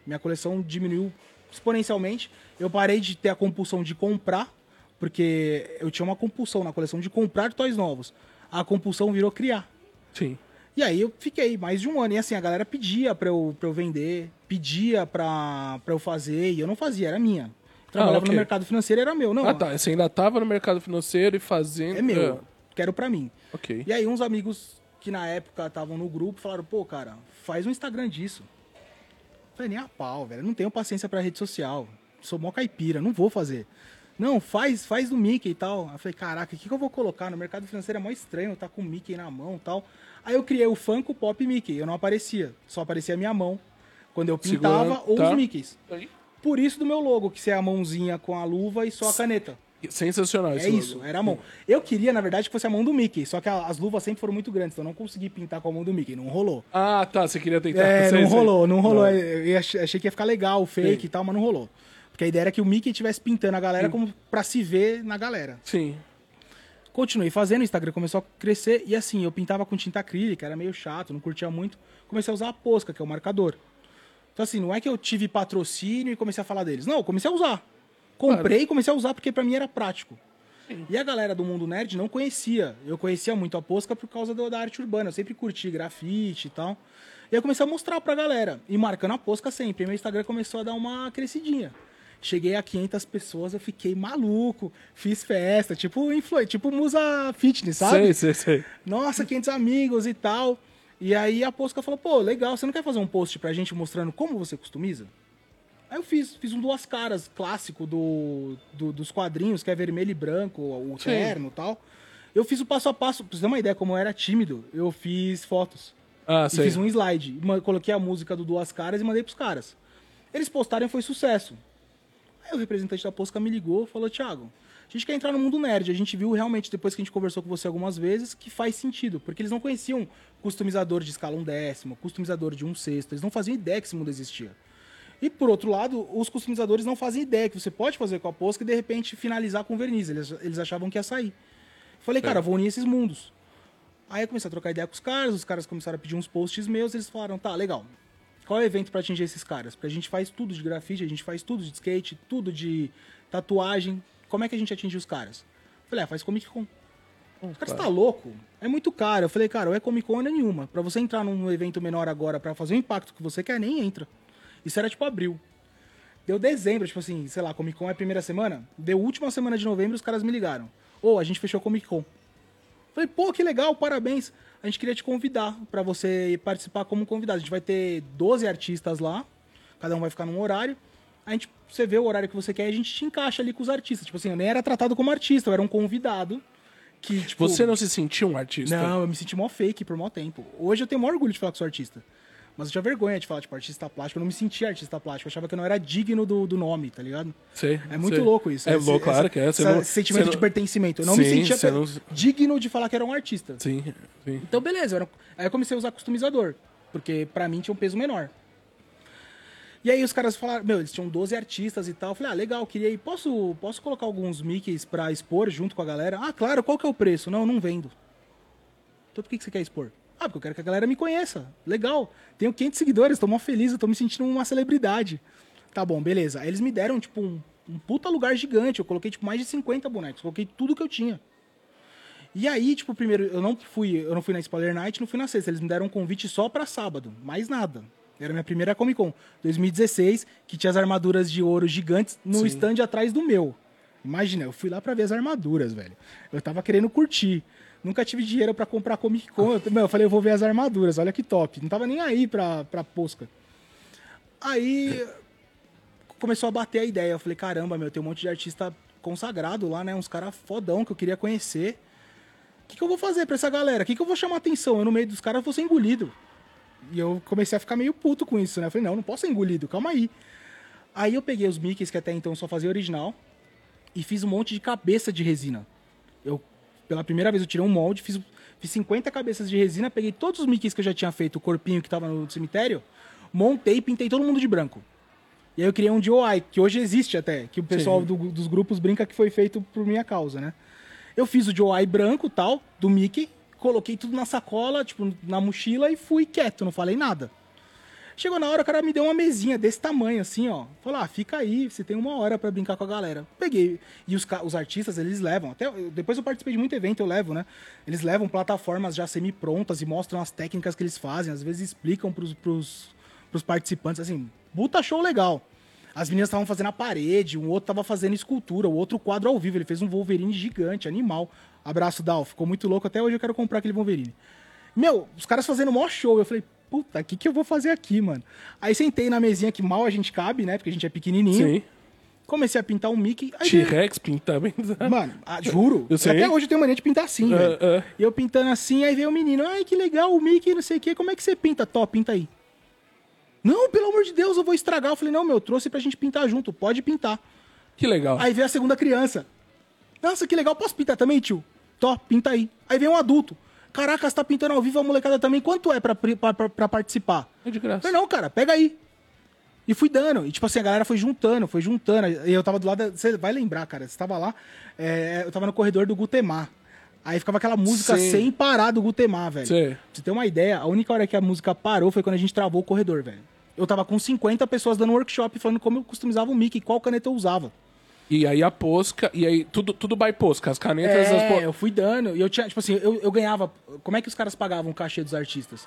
[SPEAKER 2] Minha coleção diminuiu exponencialmente. Eu parei de ter a compulsão de comprar, porque eu tinha uma compulsão na coleção de comprar toys novos. A compulsão virou criar.
[SPEAKER 1] Sim.
[SPEAKER 2] E aí eu fiquei mais de um ano. E assim, a galera pedia pra eu, pra eu vender, pedia pra, pra eu fazer, e eu não fazia, era minha. Trabalhava
[SPEAKER 1] ok.
[SPEAKER 2] no mercado financeiro, era meu. Não,
[SPEAKER 1] Ah, tá. Você ainda tava no mercado financeiro e fazendo.
[SPEAKER 2] é meu,
[SPEAKER 1] Ah,
[SPEAKER 2] quero pra mim.
[SPEAKER 1] ok.
[SPEAKER 2] E aí uns amigos que na época estavam no grupo falaram, pô, cara, faz um Instagram disso. Eu Falei, nem a pau, velho. eu Não tenho paciência pra rede social. Sou mó caipira, não vou fazer. Não, faz, faz do Mickey e tal. Eu falei, caraca, o que, que eu vou colocar? No mercado financeiro é mó estranho, tá com o Mickey na mão e tal. Aí eu criei o Funko Pop Mickey. Eu não aparecia. Só aparecia a minha mão. Quando eu pintava
[SPEAKER 1] Segurando,
[SPEAKER 2] ou
[SPEAKER 1] tá.
[SPEAKER 2] os Mickeys.
[SPEAKER 1] Aí.
[SPEAKER 2] Por isso do meu logo, que é a mãozinha com a luva e só a caneta.
[SPEAKER 1] Sensacional
[SPEAKER 2] É
[SPEAKER 1] esse logo.
[SPEAKER 2] isso, era a mão. Eu queria, na verdade, que fosse a mão do Mickey, só que a- as luvas sempre foram muito grandes, então eu não consegui pintar com a mão do Mickey, não rolou.
[SPEAKER 1] Ah, tá. Você queria tentar.
[SPEAKER 2] É, [LAUGHS]
[SPEAKER 1] Sei,
[SPEAKER 2] não
[SPEAKER 1] sei.
[SPEAKER 2] rolou, não rolou.
[SPEAKER 1] Não.
[SPEAKER 2] Eu achei que ia ficar legal, fake
[SPEAKER 1] Sim.
[SPEAKER 2] e tal, mas não rolou. Porque a ideia era que o Mickey estivesse pintando a galera como pra se ver na galera.
[SPEAKER 1] Sim.
[SPEAKER 2] Continuei fazendo, o Instagram começou a crescer e assim, eu pintava com tinta acrílica, era meio chato, não curtia muito. Comecei a usar a Posca, que é o marcador. Então assim, não é que eu tive patrocínio e comecei a falar deles. Não, eu comecei a usar. Comprei e comecei a usar porque pra mim era prático. E a galera do mundo nerd não conhecia. Eu conhecia muito a Posca por causa do- da arte urbana. Eu sempre curti grafite e tal. E eu comecei a mostrar pra galera. E marcando a Posca sempre. E meu Instagram começou a dar uma crescidinha. Cheguei a 500 pessoas, eu fiquei maluco. Fiz festa, tipo, influ... tipo musa fitness, sabe?
[SPEAKER 1] Sei, sei, sei.
[SPEAKER 2] Nossa, 500 amigos e tal. E aí a Posca falou, pô, legal, você não quer fazer um post pra gente mostrando como você customiza? Aí eu fiz, fiz um duas caras clássico do, do- dos quadrinhos, que é vermelho e branco, o
[SPEAKER 1] Sim.
[SPEAKER 2] terno e tal. Eu fiz o passo a passo, pra você ter uma ideia, como eu era tímido, eu fiz fotos.
[SPEAKER 1] Ah,
[SPEAKER 2] E fiz um slide. Coloquei a música do Duas Caras e mandei pros caras. Eles postaram e foi sucesso. Aí o representante da Posca me ligou e falou, Thiago, a gente quer entrar no mundo nerd. A gente viu realmente, depois que a gente conversou com você algumas vezes, que faz sentido. Porque eles não conheciam customizador de escala um décimo, customizador de um sexto. Eles não faziam ideia que esse mundo existia. E por outro lado, os customizadores não fazem ideia que você pode fazer com a Posca e de repente finalizar com verniz. Eles, eles achavam que ia sair. Falei, cara, vou unir esses mundos. Aí eu comecei a trocar ideia com os caras, os caras começaram a pedir uns posts meus, eles falaram, tá, legal. qual é o evento pra atingir esses caras? Porque a gente faz tudo de grafite, a gente faz tudo de skate, tudo de tatuagem. Como é que a gente atinge os caras? Falei, ah, faz Comic Con. Os caras, tá louco? É muito caro. Eu falei, cara, ou é Comic Con ou é nenhuma. Pra você entrar num evento menor agora pra fazer o impacto que você quer, nem entra. Isso era tipo abril. Deu dezembro, tipo assim, sei lá, Comic Con é a primeira semana. Deu última semana de novembro, os caras me ligaram. Ô, a gente fechou Comic Con. Falei, pô, que legal, parabéns. A gente queria te convidar pra você participar como convidado. A gente vai ter 12 artistas lá, cada um vai ficar num horário. A gente, você vê o horário que você quer e a gente te encaixa ali com os artistas. Tipo assim, eu nem era tratado como artista, eu era um convidado. Que, tipo,
[SPEAKER 1] Você não se sentiu um artista?
[SPEAKER 2] não, eu me senti mó fake por mó tempo. Hoje eu tenho maior orgulho de falar que sou artista. Mas eu tinha vergonha de falar, tipo, artista plástico. Eu não me sentia artista plástico. Eu achava que eu não era digno do, do nome, tá ligado?
[SPEAKER 1] Sei,
[SPEAKER 2] É muito
[SPEAKER 1] sei.
[SPEAKER 2] louco isso.
[SPEAKER 1] É
[SPEAKER 2] esse-
[SPEAKER 1] louco, claro que é.
[SPEAKER 2] Essa-
[SPEAKER 1] não-
[SPEAKER 2] esse sentimento
[SPEAKER 1] você
[SPEAKER 2] de
[SPEAKER 1] não-
[SPEAKER 2] pertencimento. Eu não me
[SPEAKER 1] Sim,
[SPEAKER 2] sentia
[SPEAKER 1] você
[SPEAKER 2] per-
[SPEAKER 1] não-
[SPEAKER 2] digno de falar que era um artista.
[SPEAKER 1] Sim, sim.
[SPEAKER 2] Então, beleza. eu era- Aí eu comecei a usar customizador. Porque pra mim tinha um peso menor. E aí os caras falaram, meu, eles tinham 12 artistas e tal. Eu falei, ah, legal, queria ir. Posso, posso colocar alguns mickeys pra expor junto com a galera? Ah, claro, qual que é o preço? Não, eu não vendo. Então por que, que você quer expor? Ah, porque eu quero que a galera me conheça. Legal. Tenho 500 seguidores, tô mó feliz, eu tô me sentindo uma celebridade. Tá bom, beleza. Aí eles me deram, tipo, um, um puta lugar gigante. Eu coloquei, tipo, mais de 50 bonecos. Coloquei tudo que eu tinha. E aí, tipo, primeiro, eu não fui, eu não fui na Spoiler Night, não fui na sexta. Eles me deram um convite só pra sábado, mais nada. Era a minha primeira Comic Con, 2016, que tinha as armaduras de ouro gigantes no
[SPEAKER 1] Sim.
[SPEAKER 2] stand atrás do meu. Imagina, eu fui lá pra ver as armaduras, velho. Eu tava querendo curtir. Nunca tive dinheiro pra comprar Comic Con. Eu, meu, eu falei, eu vou ver as armaduras, olha que top. Não tava nem aí pra, pra Posca. Aí começou a bater a ideia. Eu falei, caramba, meu, tem um monte de artista consagrado lá, né? Uns caras fodão que eu queria conhecer. O que, que eu vou fazer pra essa galera? O que, que eu vou chamar atenção? Eu, no meio dos caras, vou ser engolido. E eu comecei a ficar meio puto com isso, né? Eu falei, não, não posso ser engolido, calma aí. Aí eu peguei os Mickeys, que até então eu só fazia original, e fiz um monte de cabeça de resina. Eu, pela primeira vez, eu tirei um molde, fiz, fiz 50 cabeças de resina, peguei todos os Mickeys que eu já tinha feito, o corpinho que tava no cemitério, montei e pintei todo mundo de branco. E aí eu criei um DIY, que hoje existe até, que o pessoal do- dos grupos brinca que foi feito por minha causa, né? Eu fiz o DIY branco, tal, do Mickey, coloquei tudo na sacola, tipo, na mochila e fui quieto, não falei nada. Chegou na hora, o cara me deu uma mesinha desse tamanho, assim, ó. Falou, ah, fica aí, você tem uma hora pra brincar com a galera. Peguei. E os, os artistas, eles levam. Até, depois eu participei de muito evento, eu levo, né? Eles levam plataformas já semi-prontas e mostram as técnicas que eles fazem. Às vezes explicam pros, pros, pros participantes, assim, puta show legal. As meninas estavam fazendo a parede, um outro tava fazendo escultura, o outro quadro ao vivo. Ele fez um Wolverine gigante, animal. Abraço, Dal. Ficou muito louco. Até hoje eu quero comprar aquele Wolverine. Meu, os caras fazendo o maior show. Eu falei, puta, o que, que eu vou fazer aqui, mano? Aí sentei na mesinha que mal a gente cabe, né? Porque a gente é pequenininho.
[SPEAKER 1] Sim.
[SPEAKER 2] Comecei a pintar um Mickey. Veio-
[SPEAKER 1] T-Rex pinta bem. [LAUGHS]
[SPEAKER 2] Mano, ah, juro.
[SPEAKER 1] Eu sei.
[SPEAKER 2] Até hoje eu tenho mania de pintar assim,
[SPEAKER 1] É,
[SPEAKER 2] velho. E eu pintando assim, aí veio o menino. Ai, que legal, o Mickey, não sei o quê. Como é que você pinta? Top, pinta aí. Não, pelo amor de Deus, eu vou estragar. Eu falei, não, meu, trouxe pra gente pintar junto. Pode pintar.
[SPEAKER 1] Que legal.
[SPEAKER 2] Aí veio a segunda criança. Nossa, que legal. Posso pintar também, tio? Tó, pinta aí. Aí veio um adulto. Caraca, você tá pintando ao vivo a molecada também. Quanto é pra, pra, pra, pra participar?
[SPEAKER 1] É de
[SPEAKER 2] Eu
[SPEAKER 1] graça.
[SPEAKER 2] falei, não, cara, pega aí. E fui dando. E, tipo assim, a galera foi juntando, foi juntando. E eu tava do lado. Você vai lembrar, cara. Você tava lá. é, eu tava no corredor do Gutemar. Aí ficava aquela música
[SPEAKER 1] Sim.
[SPEAKER 2] sem parar do Gutemar, velho.
[SPEAKER 1] Sim.
[SPEAKER 2] Pra você ter uma ideia, a única hora que a música parou foi quando a gente travou o corredor, velho. Eu tava com 50 pessoas dando workshop falando como eu customizava o Mickey, qual caneta eu usava.
[SPEAKER 1] E aí a posca, e aí tudo, tudo by posca, as canetas, as
[SPEAKER 2] É,
[SPEAKER 1] po...
[SPEAKER 2] eu fui dando. E eu tinha, tipo assim, eu, eu ganhava. Como é que os caras pagavam o cachê dos artistas?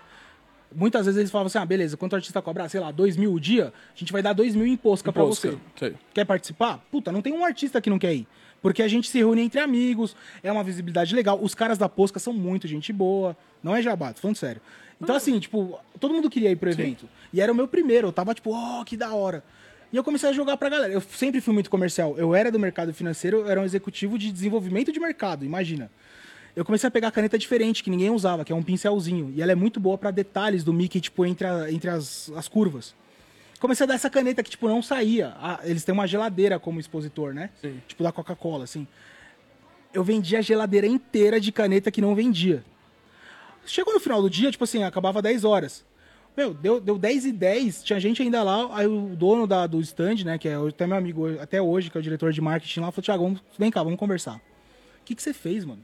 [SPEAKER 2] Muitas vezes eles falavam assim: ah, beleza, quanto o artista cobrar, sei lá, dois mil o dia, a gente vai dar dois mil em posca pra
[SPEAKER 1] posca.
[SPEAKER 2] você.
[SPEAKER 1] Sei.
[SPEAKER 2] Quer participar? Puta, não tem um artista que não quer ir. Porque a gente se reúne entre amigos, é uma visibilidade legal. Os caras da Posca são muito gente boa. Não é jabá, tô falando sério. Então, assim, tipo, todo mundo queria ir pro evento. E era o meu primeiro. Eu tava tipo, oh, que da hora. E eu comecei a jogar pra galera. Eu sempre fui muito comercial. Eu era do mercado financeiro, eu era um executivo de desenvolvimento de mercado, imagina. Eu comecei a pegar caneta diferente, que ninguém usava, que é um pincelzinho. E ela é muito boa pra detalhes do Mickey, tipo, entre, a- entre as, as curvas. Comecei a dar essa caneta que, tipo, não saía. Ah, eles têm uma geladeira como expositor, né?
[SPEAKER 1] Sim.
[SPEAKER 2] Tipo da Coca-Cola, assim. Eu vendia a geladeira inteira de caneta que não vendia. Chegou no final do dia, tipo assim, acabava 10 horas. Meu, deu, deu 10 e 10, tinha gente ainda lá, aí o dono da, do stand, né, que é até meu amigo até hoje, que é o diretor de marketing lá, falou, Thiago, vem cá, vamos conversar. O que, que você fez, mano?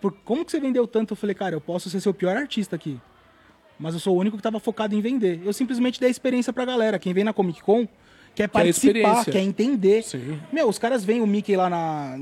[SPEAKER 2] Por, como que você vendeu tanto? Eu falei, cara, eu posso ser seu pior artista aqui. Mas eu sou o único que tava focado em vender. Eu simplesmente dei a experiência pra galera. Quem vem na Comic Con quer
[SPEAKER 1] a
[SPEAKER 2] participar,
[SPEAKER 1] experiência.
[SPEAKER 2] quer entender.
[SPEAKER 1] Sim.
[SPEAKER 2] Meu, os caras veem o Mickey lá na,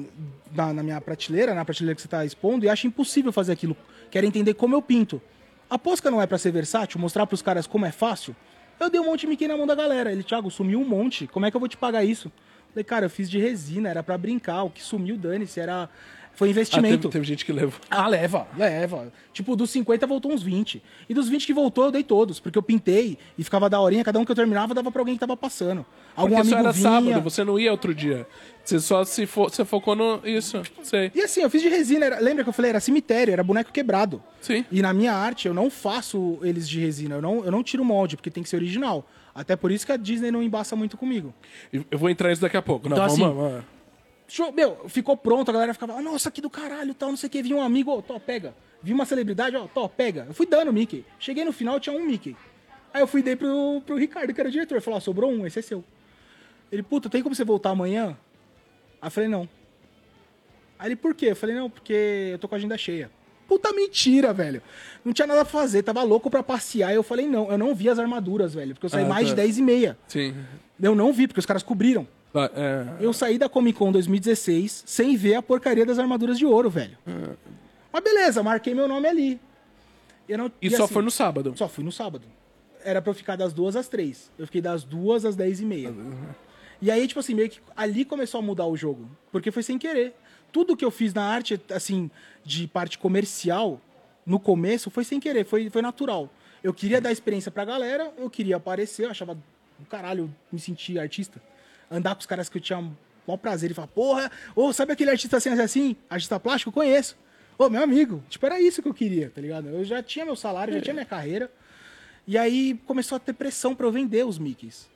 [SPEAKER 2] na, na minha prateleira, na prateleira que você tá expondo, e acham impossível fazer aquilo. Querem entender como eu pinto. A posca não é pra ser versátil, mostrar pros caras como é fácil. Eu dei um monte de Mickey na mão da galera. Ele, Thiago, sumiu um monte. Como é que eu vou te pagar isso? Falei, cara, eu fiz de resina, era pra brincar. O que sumiu, dane-se, era. Foi
[SPEAKER 1] Ah,
[SPEAKER 2] investimento.
[SPEAKER 1] teve, teve gente que levou.
[SPEAKER 2] Ah, leva, leva. Tipo, dos 50 voltou uns 20. E dos 20 que voltou, eu dei todos, porque eu pintei e ficava da horinha, cada um que eu terminava dava pra alguém que tava passando. Algum
[SPEAKER 1] Porque só
[SPEAKER 2] amigo
[SPEAKER 1] era
[SPEAKER 2] vinha.
[SPEAKER 1] sábado, você não ia outro dia. Você só se fo você focou no. Isso, sei.
[SPEAKER 2] E assim, eu fiz de resina, era- lembra que eu falei, era cemitério, era boneco quebrado.
[SPEAKER 1] Sim.
[SPEAKER 2] E na minha arte eu não faço eles de resina, eu não, eu não tiro molde, porque tem que ser original. Até por isso que a Disney não embaça muito comigo.
[SPEAKER 1] Eu vou entrar nisso daqui a pouco. Não,
[SPEAKER 2] Então,
[SPEAKER 1] vamos,
[SPEAKER 2] assim,
[SPEAKER 1] vamos.
[SPEAKER 2] Show, meu, ficou pronto, a galera ficava, "Ah, nossa, que do caralho, tal, não sei o que, vinha um amigo, ó, tô, pega. Vi uma celebridade, ó, tô, pega. Eu fui dando Mickey. Cheguei no final, tinha um Mickey. Aí eu fui dei pro, pro Ricardo, que era o diretor. Falou, ó, sobrou um, esse é seu. Ele, puta, tem como você voltar amanhã? Aí eu falei, não. Aí ele, por quê? Eu falei, não, porque eu tô com a agenda cheia. Puta mentira, velho. Não tinha nada pra fazer, tava louco pra passear. E eu falei, não, eu não vi as armaduras, velho. Porque eu saí
[SPEAKER 1] Ah,
[SPEAKER 2] mais
[SPEAKER 1] tá.
[SPEAKER 2] de 10 e meia.
[SPEAKER 1] Sim.
[SPEAKER 2] Eu não vi, porque os caras cobriram.
[SPEAKER 1] É,
[SPEAKER 2] Eu saí da Comic Con 2016 sem ver a porcaria das armaduras de ouro, velho. Mas beleza, marquei meu nome ali. Eu não,
[SPEAKER 1] E, só
[SPEAKER 2] assim,
[SPEAKER 1] foi no sábado.
[SPEAKER 2] Só fui no sábado. Era pra eu ficar das duas às três. Eu fiquei das duas às dez e meia. E aí, tipo assim, meio que ali começou a mudar o jogo. Porque foi sem querer. Tudo que eu fiz na arte, assim, de parte comercial, no começo, foi sem querer, foi, foi natural. Eu queria dar experiência pra galera, eu queria aparecer, eu achava do caralho, me sentir artista. Andar com os caras que eu tinha maior prazer e falar, porra, ô, sabe aquele artista assim, assim? Artista plástico? Eu conheço. Ô, meu amigo. Tipo, era isso que eu queria, tá ligado? Eu já tinha meu salário, já tinha minha carreira. E aí começou a ter pressão pra eu vender os Mickeys.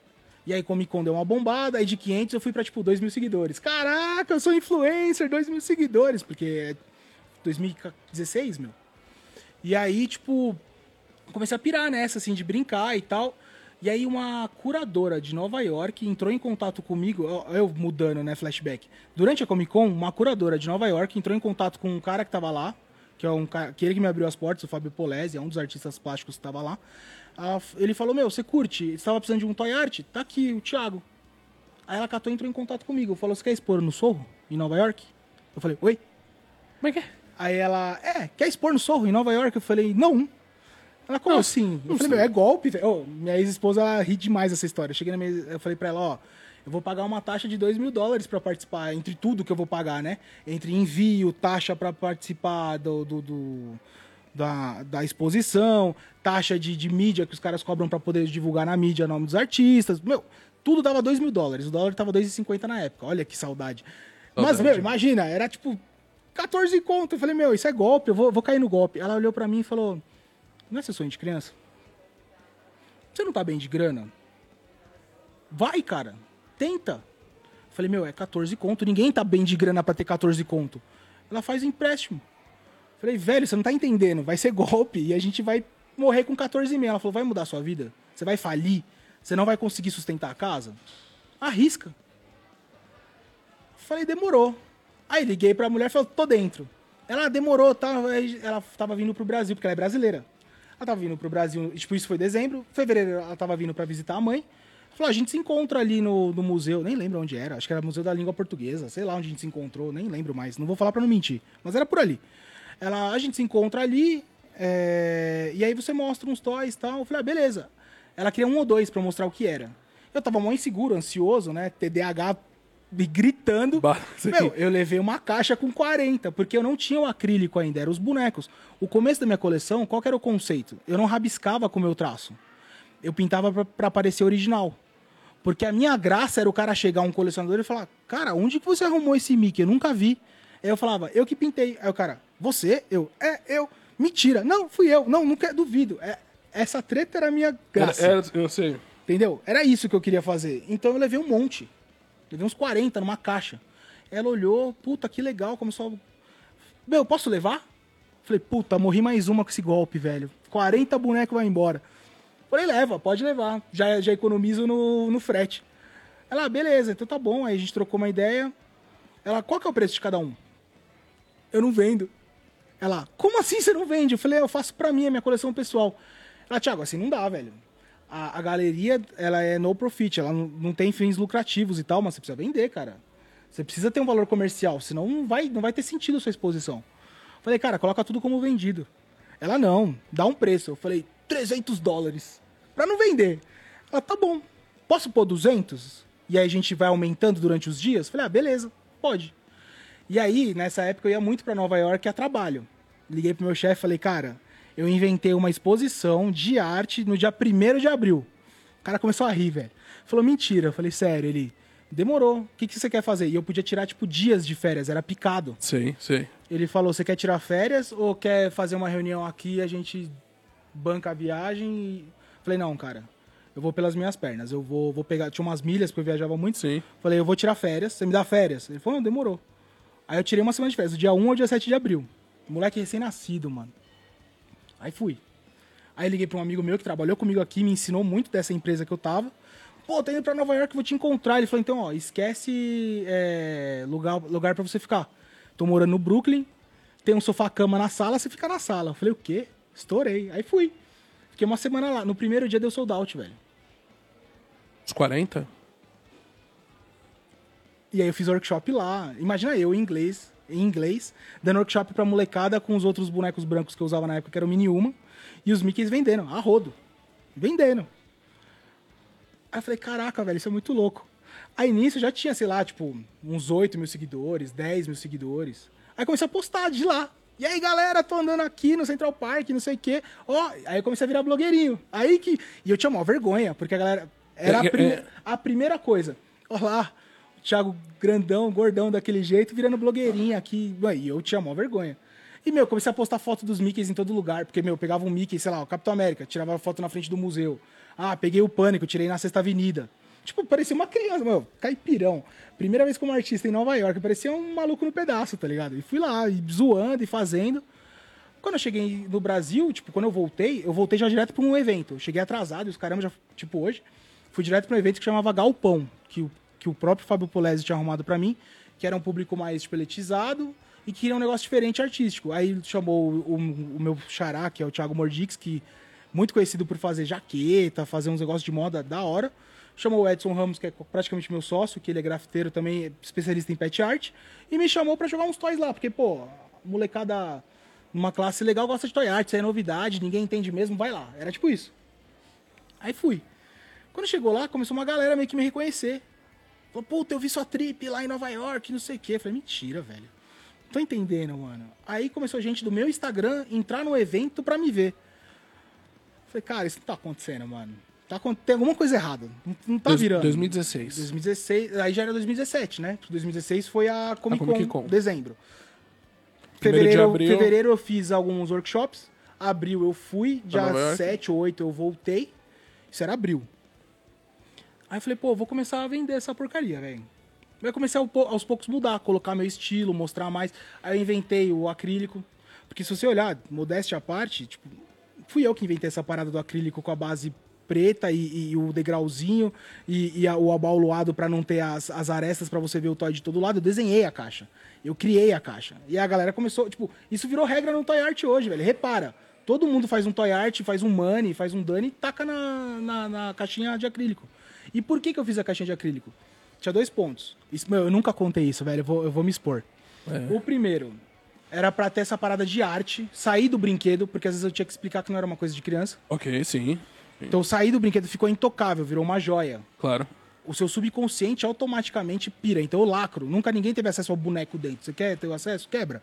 [SPEAKER 2] E aí Comic Con deu uma bombada, aí de 500 eu fui pra, tipo, 2 mil seguidores. Caraca, eu sou influencer, 2 mil seguidores, porque é 2016, meu. E aí, tipo, comecei a pirar nessa, assim, de brincar e tal. E aí uma curadora de Nova York entrou em contato comigo, eu, eu mudando, né, flashback. Durante a Comic Con, uma curadora de Nova York entrou em contato com um cara que tava lá, que é um cara, que ele que me abriu as portas, o Fábio Polese, é um dos artistas plásticos que tava lá. Ah, ele falou, meu, você curte? Você tava precisando de um toy art? Tá aqui, o Thiago. Aí ela catou e entrou em contato comigo. Falou, você quer expor no Sorro, em Nova York? Eu falei, oi?
[SPEAKER 1] Como é que é?
[SPEAKER 2] Aí ela, é, quer expor no Sorro, em Nova York? Eu falei, não. Ela, como
[SPEAKER 1] Não,
[SPEAKER 2] assim?
[SPEAKER 1] não
[SPEAKER 2] Eu falei, meu, é golpe, velho. Minha ex-esposa, ri demais dessa história. Eu cheguei na minha, eu falei pra ela, ó, eu vou pagar uma taxa de 2 mil dólares pra participar, entre tudo que eu vou pagar, né? Entre envio, taxa pra participar do, do, do- da, da exposição, taxa de, de mídia que os caras cobram pra poder divulgar na mídia o nome dos artistas. Meu, tudo dava 2 mil dólares. O dólar tava 2,50 na época. Olha que saudade. Mas, meu, imagina, era tipo 14 conto. Eu falei, meu, isso é golpe, eu vou, vou cair no golpe. Ela olhou pra mim e falou: Não é seu sonho de criança? Você não tá bem de grana? Vai, cara, tenta. Falei, meu, é 14 conto. Ninguém tá bem de grana pra ter 14 conto. Ela faz empréstimo. Falei, velho, você não tá entendendo. Vai ser golpe e a gente vai morrer com 14 mil. Ela falou, vai mudar a sua vida? Você vai falir? Você não vai conseguir sustentar a casa? Arrisca. Falei, demorou. Aí liguei pra mulher e falei, tô dentro. Ela demorou, tá? Ela tava vindo pro Brasil, porque ela é brasileira. Ela tava vindo pro Brasil, tipo, isso foi dezembro. Fevereiro ela tava vindo pra visitar a mãe. Falou, a gente se encontra ali no, no museu, nem lembro onde era, acho que era Museu da Língua Portuguesa, sei lá onde a gente se encontrou, nem lembro mais, não vou falar pra não mentir, mas era por ali. Ela, a gente se encontra ali, é, e aí você mostra uns toys e tal. Eu falei, ah, beleza. Ela queria um ou dois pra mostrar o que era. Eu tava mó inseguro, ansioso, né? TDAH gritando. [LAUGHS] Meu, eu levei uma caixa com 40, porque eu não tinha o acrílico ainda, eram os bonecos. O começo da minha coleção, qual era o conceito? Eu não rabiscava com o meu traço. Eu pintava pra, pra parecer original. Porque a minha graça era o cara chegar, um colecionador, e falar: Cara, onde que você arrumou esse Mickey? Eu nunca vi. Aí eu falava: Eu que pintei. Aí o cara: Você? Eu? É, eu. Mentira. Não, fui eu. Não, nunca duvido. É, essa treta era a minha graça.
[SPEAKER 1] Era, era- eu sei.
[SPEAKER 2] Entendeu? Era isso que eu queria fazer. Então eu levei um monte. Levei uns 40 numa caixa. Ela olhou, puta, que legal, começou a... Meu, posso levar? Falei, puta, morri mais uma com esse golpe, velho. 40 bonecos vai embora. Falei, leva, pode levar. Já, já economizo no, no frete. Ela, beleza, então tá bom. Aí a gente trocou uma ideia. Ela, qual que é o preço de cada um? Eu não vendo. Ela, como assim você não vende? Eu falei, eu faço pra mim, é minha coleção pessoal. Ela, Thiago, assim não dá, velho. A, a galeria, ela é no profit, ela não, não tem fins lucrativos e tal, mas você precisa vender, cara. Você precisa ter um valor comercial, senão não vai, não vai ter sentido a sua exposição. Falei, cara, coloca tudo como vendido. Ela, não, dá um preço. Eu falei, 300 dólares. Pra não vender. Ela, tá bom. Posso pôr 200? E aí a gente vai aumentando durante os dias? Falei, ah, beleza, pode. E aí, nessa época, eu ia muito para Nova York a trabalho. Liguei pro meu chefe falei, cara, eu inventei uma exposição de arte no dia 1 de abril. O cara começou a rir, velho. Falou, mentira. Eu falei, sério. Ele, demorou. O que, que você quer fazer? E eu podia tirar, tipo, dias de férias. Era picado.
[SPEAKER 1] Sim, sim.
[SPEAKER 2] Ele falou, você quer tirar férias ou quer fazer uma reunião aqui a gente banca a viagem? E... Falei, não, cara. Eu vou pelas minhas pernas. Eu vou, vou pegar... Tinha umas milhas, porque eu viajava muito.
[SPEAKER 1] Sim.
[SPEAKER 2] Falei, eu vou tirar férias. Você me dá férias? Ele falou, não, demorou. Aí eu tirei uma semana de férias. Do dia 1 ao dia 7 de abril. Moleque recém-nascido, mano. Aí fui. Aí liguei pra um amigo meu que trabalhou comigo aqui, me ensinou muito dessa empresa que eu tava. Pô, tô indo pra Nova York, vou te encontrar. Ele falou, então, ó, esquece é, lugar, lugar pra você ficar. Tô morando no Brooklyn, tem um sofá-cama na sala, você fica na sala. Eu falei, o quê? Estourei. Aí fui. Fiquei uma semana lá. No primeiro dia deu sold out, velho.
[SPEAKER 1] Os 40?
[SPEAKER 2] E aí eu fiz workshop lá. Imagina eu, em inglês, em inglês, dando workshop pra molecada com os outros bonecos brancos que eu usava na época, que era o Mini Uma, e os Mickeys vendendo, a rodo. Vendendo. Aí eu falei, caraca, velho, isso é muito louco. Aí nisso já tinha, sei lá, tipo, uns 8 mil seguidores, 10 mil seguidores. Aí comecei a postar de lá. E aí, galera, tô andando aqui no Central Park, não sei o quê. Ó, aí eu comecei a virar blogueirinho. Aí que. E eu tinha maior vergonha, porque a galera. Era a, prime... a primeira coisa. Ó lá, o Thiago grandão, gordão daquele jeito, virando blogueirinha aqui. E eu tinha maior vergonha. E, meu, comecei a postar foto dos Mickeys em todo lugar. Porque, meu, eu pegava um Mickey, sei lá, o Capitão América, tirava foto na frente do museu. Ah, peguei o Pânico, tirei na Sexta Avenida. Tipo, parecia uma criança, meu, caipirão. Primeira vez como artista em Nova York, parecia um maluco no pedaço, tá ligado? E fui lá, e zoando e fazendo. Quando eu cheguei no Brasil, tipo, quando eu voltei, eu voltei já direto pra um evento. Eu cheguei atrasado, e os caramba, já, tipo, hoje, fui direto pra um evento que chamava Galpão, que o, que o próprio Fábio Polese tinha arrumado para mim, que era um público mais, elitizado e queria um negócio diferente artístico. Aí chamou o, o, meu xará, que é o Thiago Mordix, que muito conhecido por fazer jaqueta, fazer uns negócios de moda da hora. Chamou o Edson Ramos, que é praticamente meu sócio, que ele é grafiteiro também, especialista em pet art, e me chamou para jogar uns toys lá, porque, pô, molecada numa classe legal gosta de toy art, isso é novidade, ninguém entende mesmo, vai lá. Era tipo isso. Aí fui. Quando chegou lá, começou uma galera meio que me reconhecer. Falou, puta, eu vi sua trip lá em Nova York, não sei o quê. Eu falei, mentira, velho. Tô entendendo, mano. Aí começou gente do meu Instagram entrar no evento pra me ver. Falei, cara, isso não tá acontecendo, mano. Tá, tem alguma coisa errada. Não, não tá
[SPEAKER 1] Dois-
[SPEAKER 2] virando.
[SPEAKER 1] 2016.
[SPEAKER 2] 2016, aí já era 2017, né? 2016 foi a Comic,
[SPEAKER 1] A Comic
[SPEAKER 2] Con,
[SPEAKER 1] Con.
[SPEAKER 2] dezembro.
[SPEAKER 1] Primeiro de
[SPEAKER 2] Fevereiro,
[SPEAKER 1] abril.
[SPEAKER 2] fevereiro eu fiz alguns workshops. Abril eu fui, dia
[SPEAKER 1] York.
[SPEAKER 2] 7 ou 8 eu voltei. Isso era abril. Aí eu falei, pô, vou começar a vender essa porcaria, velho. Ao po- aos poucos mudar, colocar meu estilo, mostrar mais. Aí eu inventei o acrílico. Porque se você olhar, modéstia à parte, tipo, fui eu que inventei essa parada do acrílico com a base preta e, e o degrauzinho e, e a- o abauluado pra não ter as, as arestas pra você ver o toy de todo lado. Eu desenhei a caixa. Eu criei a caixa. E a galera começou, tipo, isso virou regra no toy art hoje, velho. Repara, todo mundo faz um toy art, faz um money, faz um dane e taca na, na, na caixinha de acrílico. E por que, que eu fiz a caixinha de acrílico? Tinha dois pontos. Isso, meu, eu nunca contei isso, velho. Eu vou, eu vou me expor.
[SPEAKER 1] É.
[SPEAKER 2] O primeiro era pra ter essa parada de arte, sair do brinquedo, porque às vezes eu tinha que explicar que não era uma coisa de criança.
[SPEAKER 1] Ok, sim.
[SPEAKER 2] Então sair do brinquedo ficou intocável, virou uma joia.
[SPEAKER 1] Claro.
[SPEAKER 2] O seu subconsciente automaticamente pira. Então eu lacro. Nunca ninguém teve acesso ao boneco dentro. Você quer ter o acesso? Quebra.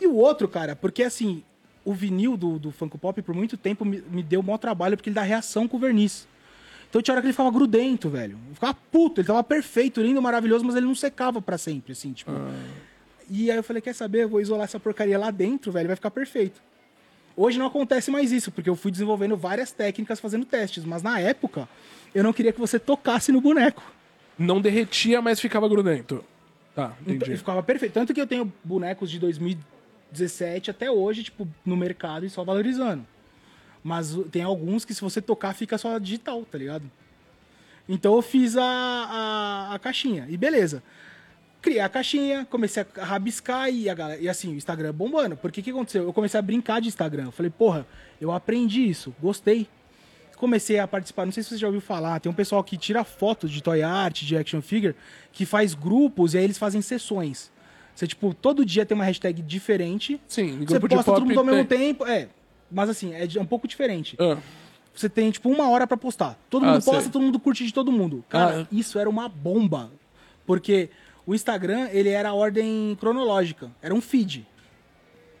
[SPEAKER 2] E o outro, cara, porque assim, o vinil do, do Funko Pop por muito tempo me, me deu maior trabalho porque ele dá reação com o verniz. Então tinha hora que ele ficava grudento, velho. Eu ficava puto, ele tava perfeito, lindo, maravilhoso, mas ele não secava pra sempre, assim, tipo. E aí eu falei, quer saber? Eu vou isolar essa porcaria lá dentro, velho, vai ficar perfeito. Hoje não acontece mais isso, porque eu fui desenvolvendo várias técnicas fazendo testes, mas na época eu não queria que você tocasse no boneco.
[SPEAKER 1] Não derretia, mas ficava grudento. Tá,
[SPEAKER 2] Então,
[SPEAKER 1] entendi.
[SPEAKER 2] e ficava perfeito. Tanto que eu tenho bonecos de 2017 até hoje, tipo, no mercado e só valorizando. Mas tem alguns que se você tocar fica só digital, tá ligado? Então eu fiz a, a, a caixinha. E beleza. Criei a caixinha, comecei a rabiscar e, a galera, e assim, o Instagram bombando. Porque o que aconteceu? Eu comecei a brincar de Instagram. Eu falei, porra, eu aprendi isso, gostei. Comecei a participar, não sei se você já ouviu falar, tem um pessoal que tira fotos de toy art, de action figure, que faz grupos e aí eles fazem sessões. Você, tipo, todo dia tem uma hashtag diferente.
[SPEAKER 1] Sim,
[SPEAKER 2] Você
[SPEAKER 1] grupo de
[SPEAKER 2] posta
[SPEAKER 1] pop
[SPEAKER 2] todo mundo ao mesmo
[SPEAKER 1] tem.
[SPEAKER 2] tempo. É, mas assim, é de- é um pouco diferente.
[SPEAKER 1] Ah,
[SPEAKER 2] Você tem, tipo, uma hora pra postar. Todo
[SPEAKER 1] Ah,
[SPEAKER 2] mundo posta,
[SPEAKER 1] sei.
[SPEAKER 2] todo mundo curte de todo mundo. Cara,
[SPEAKER 1] Ah.
[SPEAKER 2] isso era uma bomba. Porque o Instagram, ele era a ordem cronológica. Era um feed.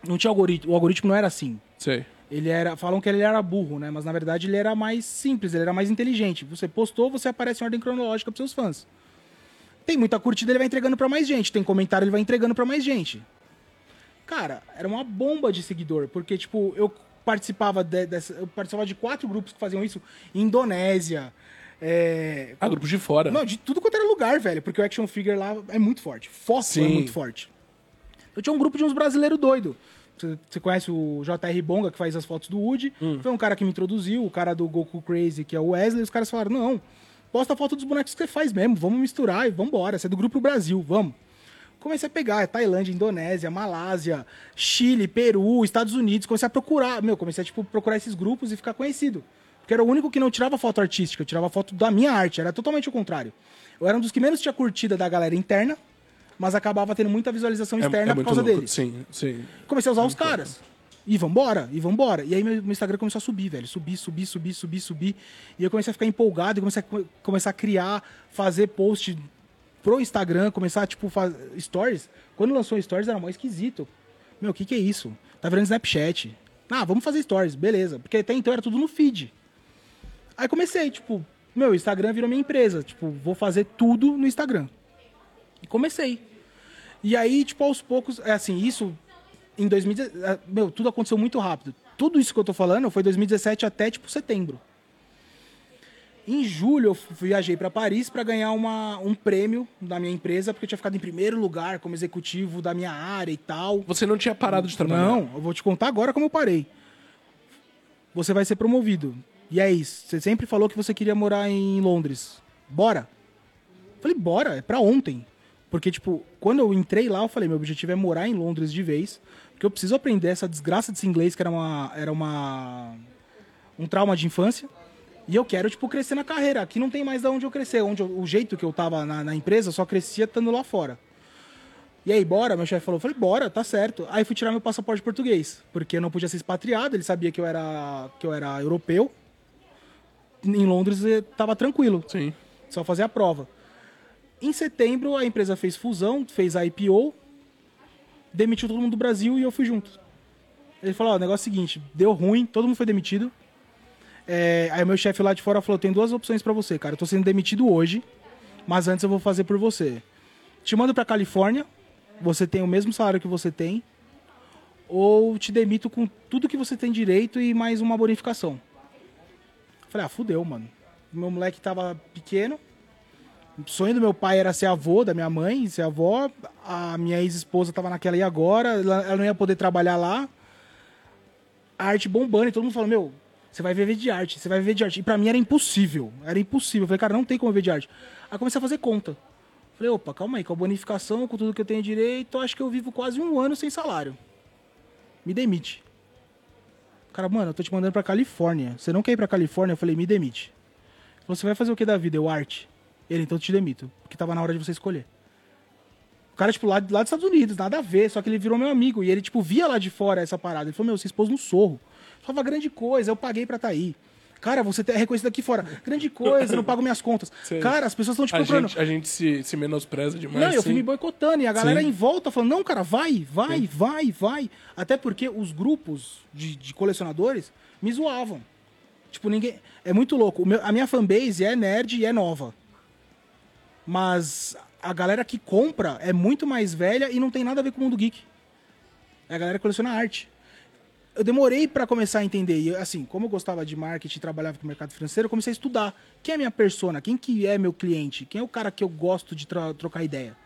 [SPEAKER 2] Não tinha algoritmo. O algoritmo não era assim.
[SPEAKER 1] sei.
[SPEAKER 2] Ele era. Falam que ele era burro, né? Mas na verdade ele era mais simples, ele era mais inteligente. Você postou, você aparece em ordem cronológica pros seus fãs. Tem muita curtida, ele vai entregando pra mais gente. Tem comentário, ele vai entregando pra mais gente. Cara, era uma bomba de seguidor, porque, tipo, eu participava de, dessa. Eu participava de quatro grupos que faziam isso. Indonésia. É,
[SPEAKER 1] Ah, grupos de fora.
[SPEAKER 2] não, de tudo quanto era lugar, velho. Porque o action figure lá é muito forte. Fóssil é
[SPEAKER 1] Sim.
[SPEAKER 2] muito forte. Eu tinha um grupo de uns brasileiros doidos. Você, conhece o JR Bonga, que faz as fotos do Woody.
[SPEAKER 1] Hum.
[SPEAKER 2] Foi um cara que me introduziu, o cara do Goku Crazy, que é o Wesley. Os caras falaram, não, posta a foto dos bonecos que você faz mesmo. Vamos misturar e vambora. Você é do grupo Brasil, vamos. Comecei a pegar é Tailândia, Indonésia, Malásia, Chile, Peru, Estados Unidos. Comecei a procurar, meu, comecei a tipo, procurar esses grupos e ficar conhecido. Porque era o único que não tirava foto artística, eu tirava foto da minha arte, era totalmente o contrário. Eu era um dos que menos tinha curtida da galera interna, mas acabava tendo muita visualização
[SPEAKER 1] É-
[SPEAKER 2] externa
[SPEAKER 1] é
[SPEAKER 2] por
[SPEAKER 1] muito
[SPEAKER 2] causa
[SPEAKER 1] louco.
[SPEAKER 2] deles.
[SPEAKER 1] Sim, sim.
[SPEAKER 2] Comecei a usar os caras. E vambora, e vambora. E aí meu, meu Instagram começou a subir, velho. Subir, subir, subir, subir, subir. E eu comecei a ficar empolgado, e comecei a co- começar a criar, fazer post pro Instagram, começar a, tipo, fazer stories. Quando lançou stories era mó esquisito. Meu, o que que é isso? Tá virando Snapchat. Ah, vamos fazer stories, beleza. Porque até então era tudo no feed. Aí comecei, tipo, meu, Instagram virou minha empresa. Tipo, vou fazer tudo no Instagram. E comecei. E aí, tipo, aos poucos, é assim, isso em 2017, meu, tudo aconteceu muito rápido. Tudo isso que eu tô falando foi 2017 até tipo setembro. Em julho eu viajei para Paris para ganhar uma, um prêmio da minha empresa, porque eu tinha ficado em primeiro lugar como executivo da minha área e tal.
[SPEAKER 1] Você não tinha parado de trabalhar?
[SPEAKER 2] Não, eu vou te contar agora como eu parei. Você vai ser promovido. E é isso. Você sempre falou que você queria morar em Londres. Bora. Falei, bora, é pra ontem. Porque, tipo, quando eu entrei lá, eu falei, meu objetivo é morar em Londres de vez. Porque eu preciso aprender essa desgraça desse inglês, que era uma. Era uma. um trauma de infância. E eu quero, tipo, crescer na carreira. Aqui não tem mais de onde eu crescer. Onde eu- o jeito que eu tava na, na empresa, eu só crescia estando lá fora. E aí, bora? Meu chefe falou, falei, bora, tá certo. Aí fui tirar meu passaporte português, porque eu não podia ser expatriado, ele sabia que eu era, que eu era europeu. Em Londres eh, tava tranquilo,
[SPEAKER 1] Sim.
[SPEAKER 2] só fazer a prova. Em setembro, a empresa fez fusão, fez a IPO, demitiu todo mundo do Brasil e eu fui junto. Ele falou, ó, o negócio é o seguinte, deu ruim, todo mundo foi demitido. É, aí meu chefe lá de fora falou, tem duas opções pra você, cara. Eu tô sendo demitido hoje, mas antes eu vou fazer por você. Te mando pra Califórnia, você tem o mesmo salário que você tem, ou te demito com tudo que você tem direito e mais uma bonificação. Falei, ah, fudeu, mano. Meu moleque tava pequeno. O sonho do meu pai era ser avô, da minha mãe, ser avó. A minha ex-esposa tava naquela e agora, ela, ela não ia poder trabalhar lá. A arte bombando, e todo mundo falou, meu, você vai viver de arte, você vai viver de arte. E pra mim era impossível, era impossível. Eu falei, cara, não tem como viver de arte. Aí comecei a fazer conta. Falei, opa, calma aí, com a bonificação, com tudo que eu tenho direito, acho que eu vivo quase um ano sem salário. Me demite. Cara, mano, eu tô te mandando pra Califórnia. Você não quer ir pra Califórnia? Eu falei, me demite. Você vai fazer o que da vida? Eu, arte. Ele, então eu te demito. Porque tava na hora de você escolher. O cara, tipo, lá, lá dos Estados Unidos, nada a ver. Só que ele virou meu amigo. E ele, tipo, via lá de fora essa parada. Ele falou, meu, você expôs no sorro. Falava, grande coisa, eu paguei pra tá aí. Cara, você é reconhecido aqui fora. Grande coisa, eu não pago minhas contas. [LAUGHS]
[SPEAKER 1] Sei.
[SPEAKER 2] Cara, as pessoas estão te
[SPEAKER 1] A
[SPEAKER 2] procurando.
[SPEAKER 1] gente, a gente se, se menospreza demais.
[SPEAKER 2] Não, eu fui
[SPEAKER 1] sim.
[SPEAKER 2] me boicotando e a galera
[SPEAKER 1] Sim.
[SPEAKER 2] em volta falando, não, cara, vai, vai, vai, vai. Até porque os grupos de, de colecionadores me zoavam. Tipo, ninguém. É muito louco. Meu- a minha fanbase é nerd e é nova. Mas a galera que compra é muito mais velha e não tem nada a ver com o mundo geek. É a galera que coleciona arte. Eu demorei pra começar a entender. E, assim, como eu gostava de marketing trabalhava com o mercado financeiro, eu comecei a estudar. Quem é minha persona? Quem que é meu cliente? Quem é o cara que eu gosto de trocar ideia?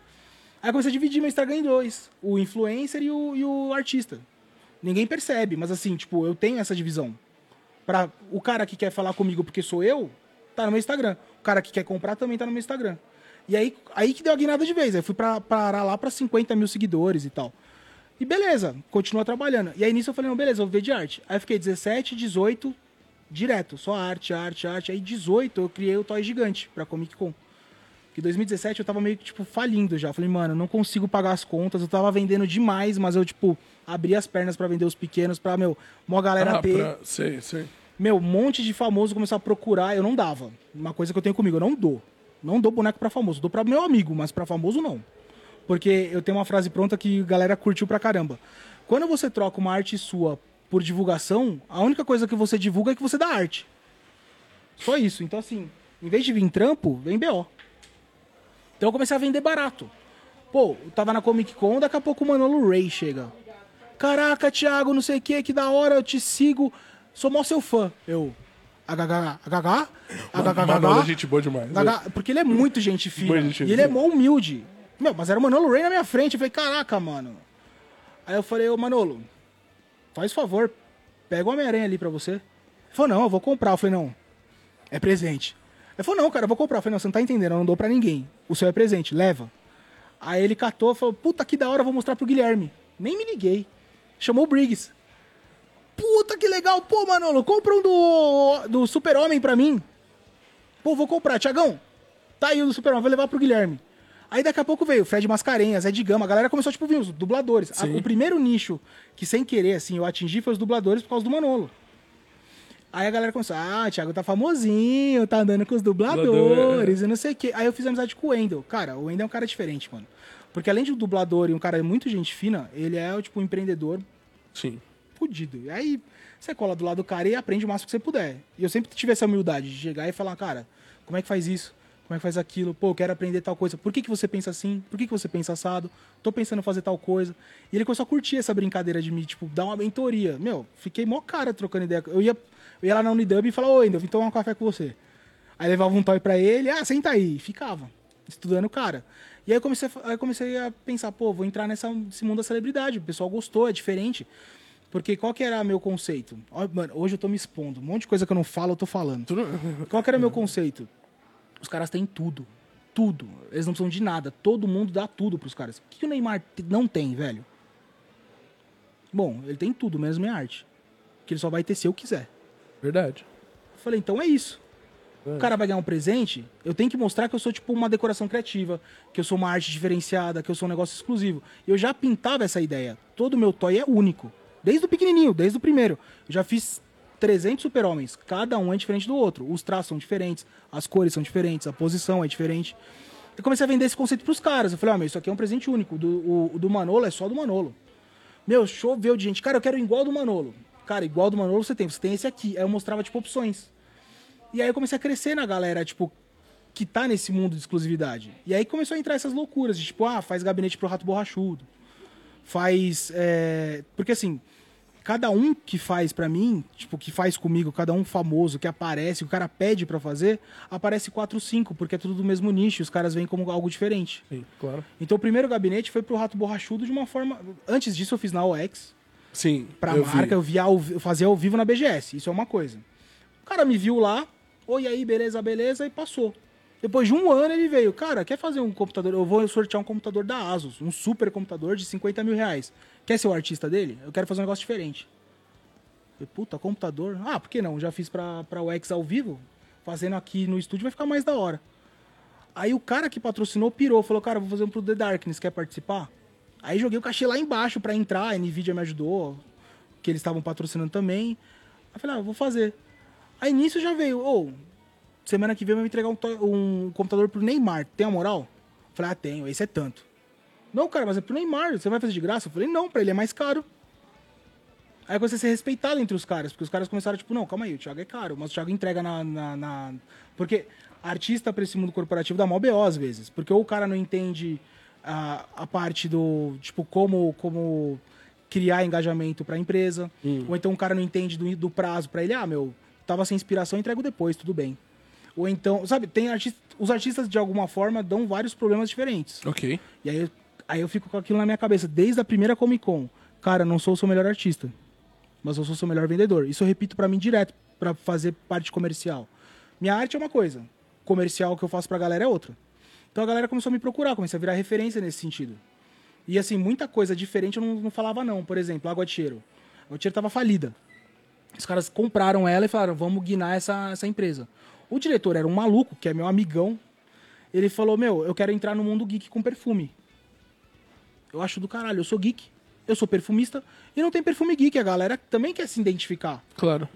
[SPEAKER 2] Aí eu comecei a dividir meu Instagram em dois. O influencer e o, e o artista. Ninguém percebe, mas assim, tipo, eu tenho essa divisão. Pra o cara que quer falar comigo porque sou eu, tá no meu Instagram. O cara que quer comprar também tá no meu Instagram. E aí, aí que deu a guinada de vez. Aí fui pra, parar lá pra 50 mil seguidores e tal. E beleza, continua trabalhando. E aí nisso eu falei, não, beleza, eu vou ver de arte. Aí eu fiquei 17, 18, direto, só arte, arte, arte. Aí 18 eu criei o Toy Gigante pra Comic Con. Que 2017 eu tava meio que, tipo, falindo já. Falei, mano, não consigo pagar as contas. Eu tava vendendo demais, mas eu, tipo, abri as pernas pra vender os pequenos, pra, meu, mó galera
[SPEAKER 1] Ah,
[SPEAKER 2] ter.
[SPEAKER 1] pra... Sei, sei.
[SPEAKER 2] Meu, um monte de famoso começou a procurar, eu não dava. Uma coisa que eu tenho comigo, eu não dou. Não dou boneco pra famoso, dou pra meu amigo, mas pra famoso não. Porque eu tenho uma frase pronta que a galera curtiu pra caramba. Quando você troca uma arte sua por divulgação, a única coisa que você divulga é que você dá arte. Só isso. Então, assim, em vez de vir trampo, vem BO. Então eu comecei a vender barato. Pô, eu tava na Comic Con, daqui a pouco o Manolo Ray chega. Caraca, Thiago, não sei o que, que da hora, eu te sigo. Sou mó seu fã. Eu. HH, HH,
[SPEAKER 1] Manolo é
[SPEAKER 2] HH,
[SPEAKER 1] gente boa demais.
[SPEAKER 2] HH, porque ele é muito gente fina. E ele é mó humilde. Meu, mas era o Manolo Ray na minha frente. Eu falei, caraca, mano. Aí eu falei, ô Manolo, faz favor, pega o Homem-Aranha ali pra você. Ele falou, não, eu vou comprar. Eu falei, não, é presente. Ele falou, não, cara, eu vou comprar. Eu falei, não, você não tá entendendo, eu não dou pra ninguém. O seu é presente, leva. Aí ele catou falou, puta que da hora, eu vou mostrar pro Guilherme. Nem me liguei. Chamou o Briggs. Puta que legal, pô, Manolo, compra um do, do Super-Homem pra mim. Pô, vou comprar, Tiagão. Tá aí o do Super-Homem, vou levar pro Guilherme. Aí daqui a pouco veio o Fred Mascarenhas, Ed Gama, a galera começou, tipo, vir os dubladores. A- o primeiro nicho que, sem querer, assim, eu atingi foi os dubladores por causa do Manolo. Aí a galera começou, ah, Thiago tá famosinho, tá andando com os dubladores
[SPEAKER 1] Dublador,
[SPEAKER 2] e não sei o quê. Aí eu fiz amizade com o Wendel. Cara, o Wendel é um cara diferente, mano. Porque além de um dublador e um cara muito gente fina, ele é, tipo, um empreendedor
[SPEAKER 1] Sim.
[SPEAKER 2] fudido. E aí você cola do lado do cara e aprende o máximo que você puder. E eu sempre tive essa humildade de chegar e falar, cara, como é que faz isso? Como é que faz aquilo? Pô, eu quero aprender tal coisa. Por que, que você pensa assim? Por que, que você pensa assado? Tô pensando em fazer tal coisa. E ele começou a curtir essa brincadeira de me, tipo, dar uma mentoria. Meu, fiquei mó cara trocando ideia. Eu ia, eu ia lá na Unidub e falava, ô, Wendel, vim tomar um café com você. Aí levava um toy pra ele, ah, senta aí. E ficava, estudando o cara. E aí eu comecei, a- aí eu comecei a pensar, pô, vou entrar nessa, nesse mundo da celebridade. O pessoal gostou, é diferente. Porque qual que era meu conceito? Mano, hoje eu tô me expondo. Um monte de coisa que eu não falo, eu tô falando. Qual que era meu conceito? Os caras têm tudo. Tudo. Eles não precisam de nada. Todo mundo dá tudo pros caras. O que que o Neymar não tem, velho? Bom, ele tem tudo, menos minha arte. Que ele só vai ter se eu quiser.
[SPEAKER 1] Verdade.
[SPEAKER 2] Eu falei, então é isso.
[SPEAKER 1] É.
[SPEAKER 2] O cara vai ganhar um presente, eu tenho que mostrar que eu sou tipo uma decoração criativa, que eu sou uma arte diferenciada, que eu sou um negócio exclusivo. Eu já pintava essa ideia. Todo meu toy é único. Desde o pequenininho, desde o primeiro. Eu já fiz 300 super-homens. Cada um é diferente do outro. Os traços são diferentes, as cores são diferentes, a posição é diferente. Eu comecei a vender esse conceito pros caras. Eu falei, ó, meu, isso aqui é um presente único. Do, o do Manolo é só do Manolo. Meu, choveu de gente. Cara, eu quero igual do Manolo. Cara, igual do Manolo você tem. Você tem esse aqui. Aí eu mostrava, tipo, opções. E aí eu comecei a crescer na galera, tipo, que tá nesse mundo de exclusividade. E aí começou a entrar essas loucuras, de tipo, ah, faz gabinete pro rato borrachudo. Faz. é, Porque assim, cada um que faz pra mim, tipo, que faz comigo, cada um famoso que aparece, o cara pede pra fazer, aparece 4, 5, porque é tudo do mesmo nicho, os caras veem como algo diferente.
[SPEAKER 1] Sim, claro.
[SPEAKER 2] Então o primeiro gabinete foi pro rato borrachudo de uma forma. Antes disso eu fiz na OX,
[SPEAKER 1] Sim.
[SPEAKER 2] pra
[SPEAKER 1] eu
[SPEAKER 2] marca,
[SPEAKER 1] vi.
[SPEAKER 2] eu via ao, eu fazia ao vivo na BGS. Isso é uma coisa. O cara me viu lá, oi aí, beleza, beleza, e passou. Depois de um ano ele veio, cara, quer fazer um computador? Eu vou sortear um computador da Asus, um super computador de 50 mil reais. Quer ser o artista dele? Eu quero fazer um negócio diferente. Eu, puta, computador? Ah, por que não? Já fiz pra, pra o X ao vivo, fazendo aqui no estúdio vai ficar mais da hora. Aí o cara que patrocinou pirou, falou, cara, vou fazer um pro The Darkness, quer participar? Aí joguei o cachê lá embaixo pra entrar, a Nvidia me ajudou, que eles estavam patrocinando também. Aí falei, ah, vou fazer. Aí nisso já veio, ô, semana que vem vai me entregar um, um computador pro Neymar, tem a moral? Eu falei, ah, tenho, esse é tanto. Não, cara, mas é pro Neymar, você vai fazer de graça? Eu falei, não, pra ele é mais caro. Aí comecei a ser respeitado entre os caras, porque os caras começaram, tipo, não, calma aí, o Thiago é caro, mas o Thiago entrega na. na, na- Porque artista pra esse mundo corporativo dá mó BO às vezes. Porque ou o cara não entende a, a parte do, tipo, como, como criar engajamento pra empresa, ou então o cara não entende do, do prazo pra ele, ah, meu, tava sem inspiração, entrego depois, tudo bem. Ou então, sabe, tem artista, os artistas de alguma forma dão vários problemas diferentes.
[SPEAKER 1] Ok.
[SPEAKER 2] E aí, eu- aí eu fico com aquilo na minha cabeça, desde a primeira Comic Con. Cara, não sou o seu melhor artista, mas eu sou o seu melhor vendedor. Isso eu repito pra mim direto, pra fazer parte comercial. Minha arte é uma coisa, comercial que eu faço pra galera é outra. Então a galera começou a me procurar, comecei a virar referência nesse sentido. E assim, muita coisa diferente eu não, não falava não. Por exemplo, a Cheiro. A Cheiro tava falida. Os caras compraram ela e falaram, vamos guinar essa, essa empresa. O diretor era um maluco, que é meu amigão. Ele falou, meu, eu quero entrar no mundo geek com perfume. Eu acho do caralho, eu sou geek, eu sou perfumista, e não tem perfume geek, a galera também quer se identificar.
[SPEAKER 1] Claro.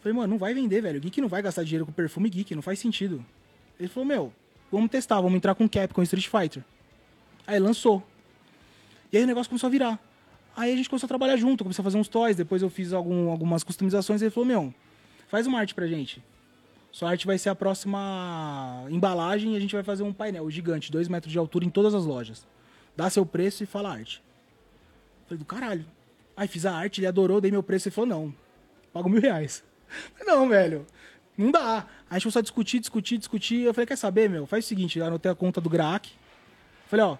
[SPEAKER 2] Falei, mano, não vai vender, velho. Geek não vai gastar dinheiro com perfume geek, não faz sentido. Ele falou, meu, vamos testar, vamos entrar com Cap, com Street Fighter. Aí lançou. E aí o negócio começou a virar. Aí a gente começou a trabalhar junto, começou a fazer uns toys, depois eu fiz algum, algumas customizações, ele falou, meu, faz uma arte pra gente. Sua arte vai ser a próxima embalagem e a gente vai fazer um painel gigante, dois metros de altura em todas as lojas. Dá seu preço e fala arte. Falei, do caralho. Aí fiz a arte, ele adorou, dei meu preço e falou, não, pago mil reais. [LAUGHS] Não, velho, não dá. Aí a gente começou a discutir, discutir, discutir. Eu falei, quer saber, meu? Faz o seguinte, eu anotei a conta do Graak. Falei, ó,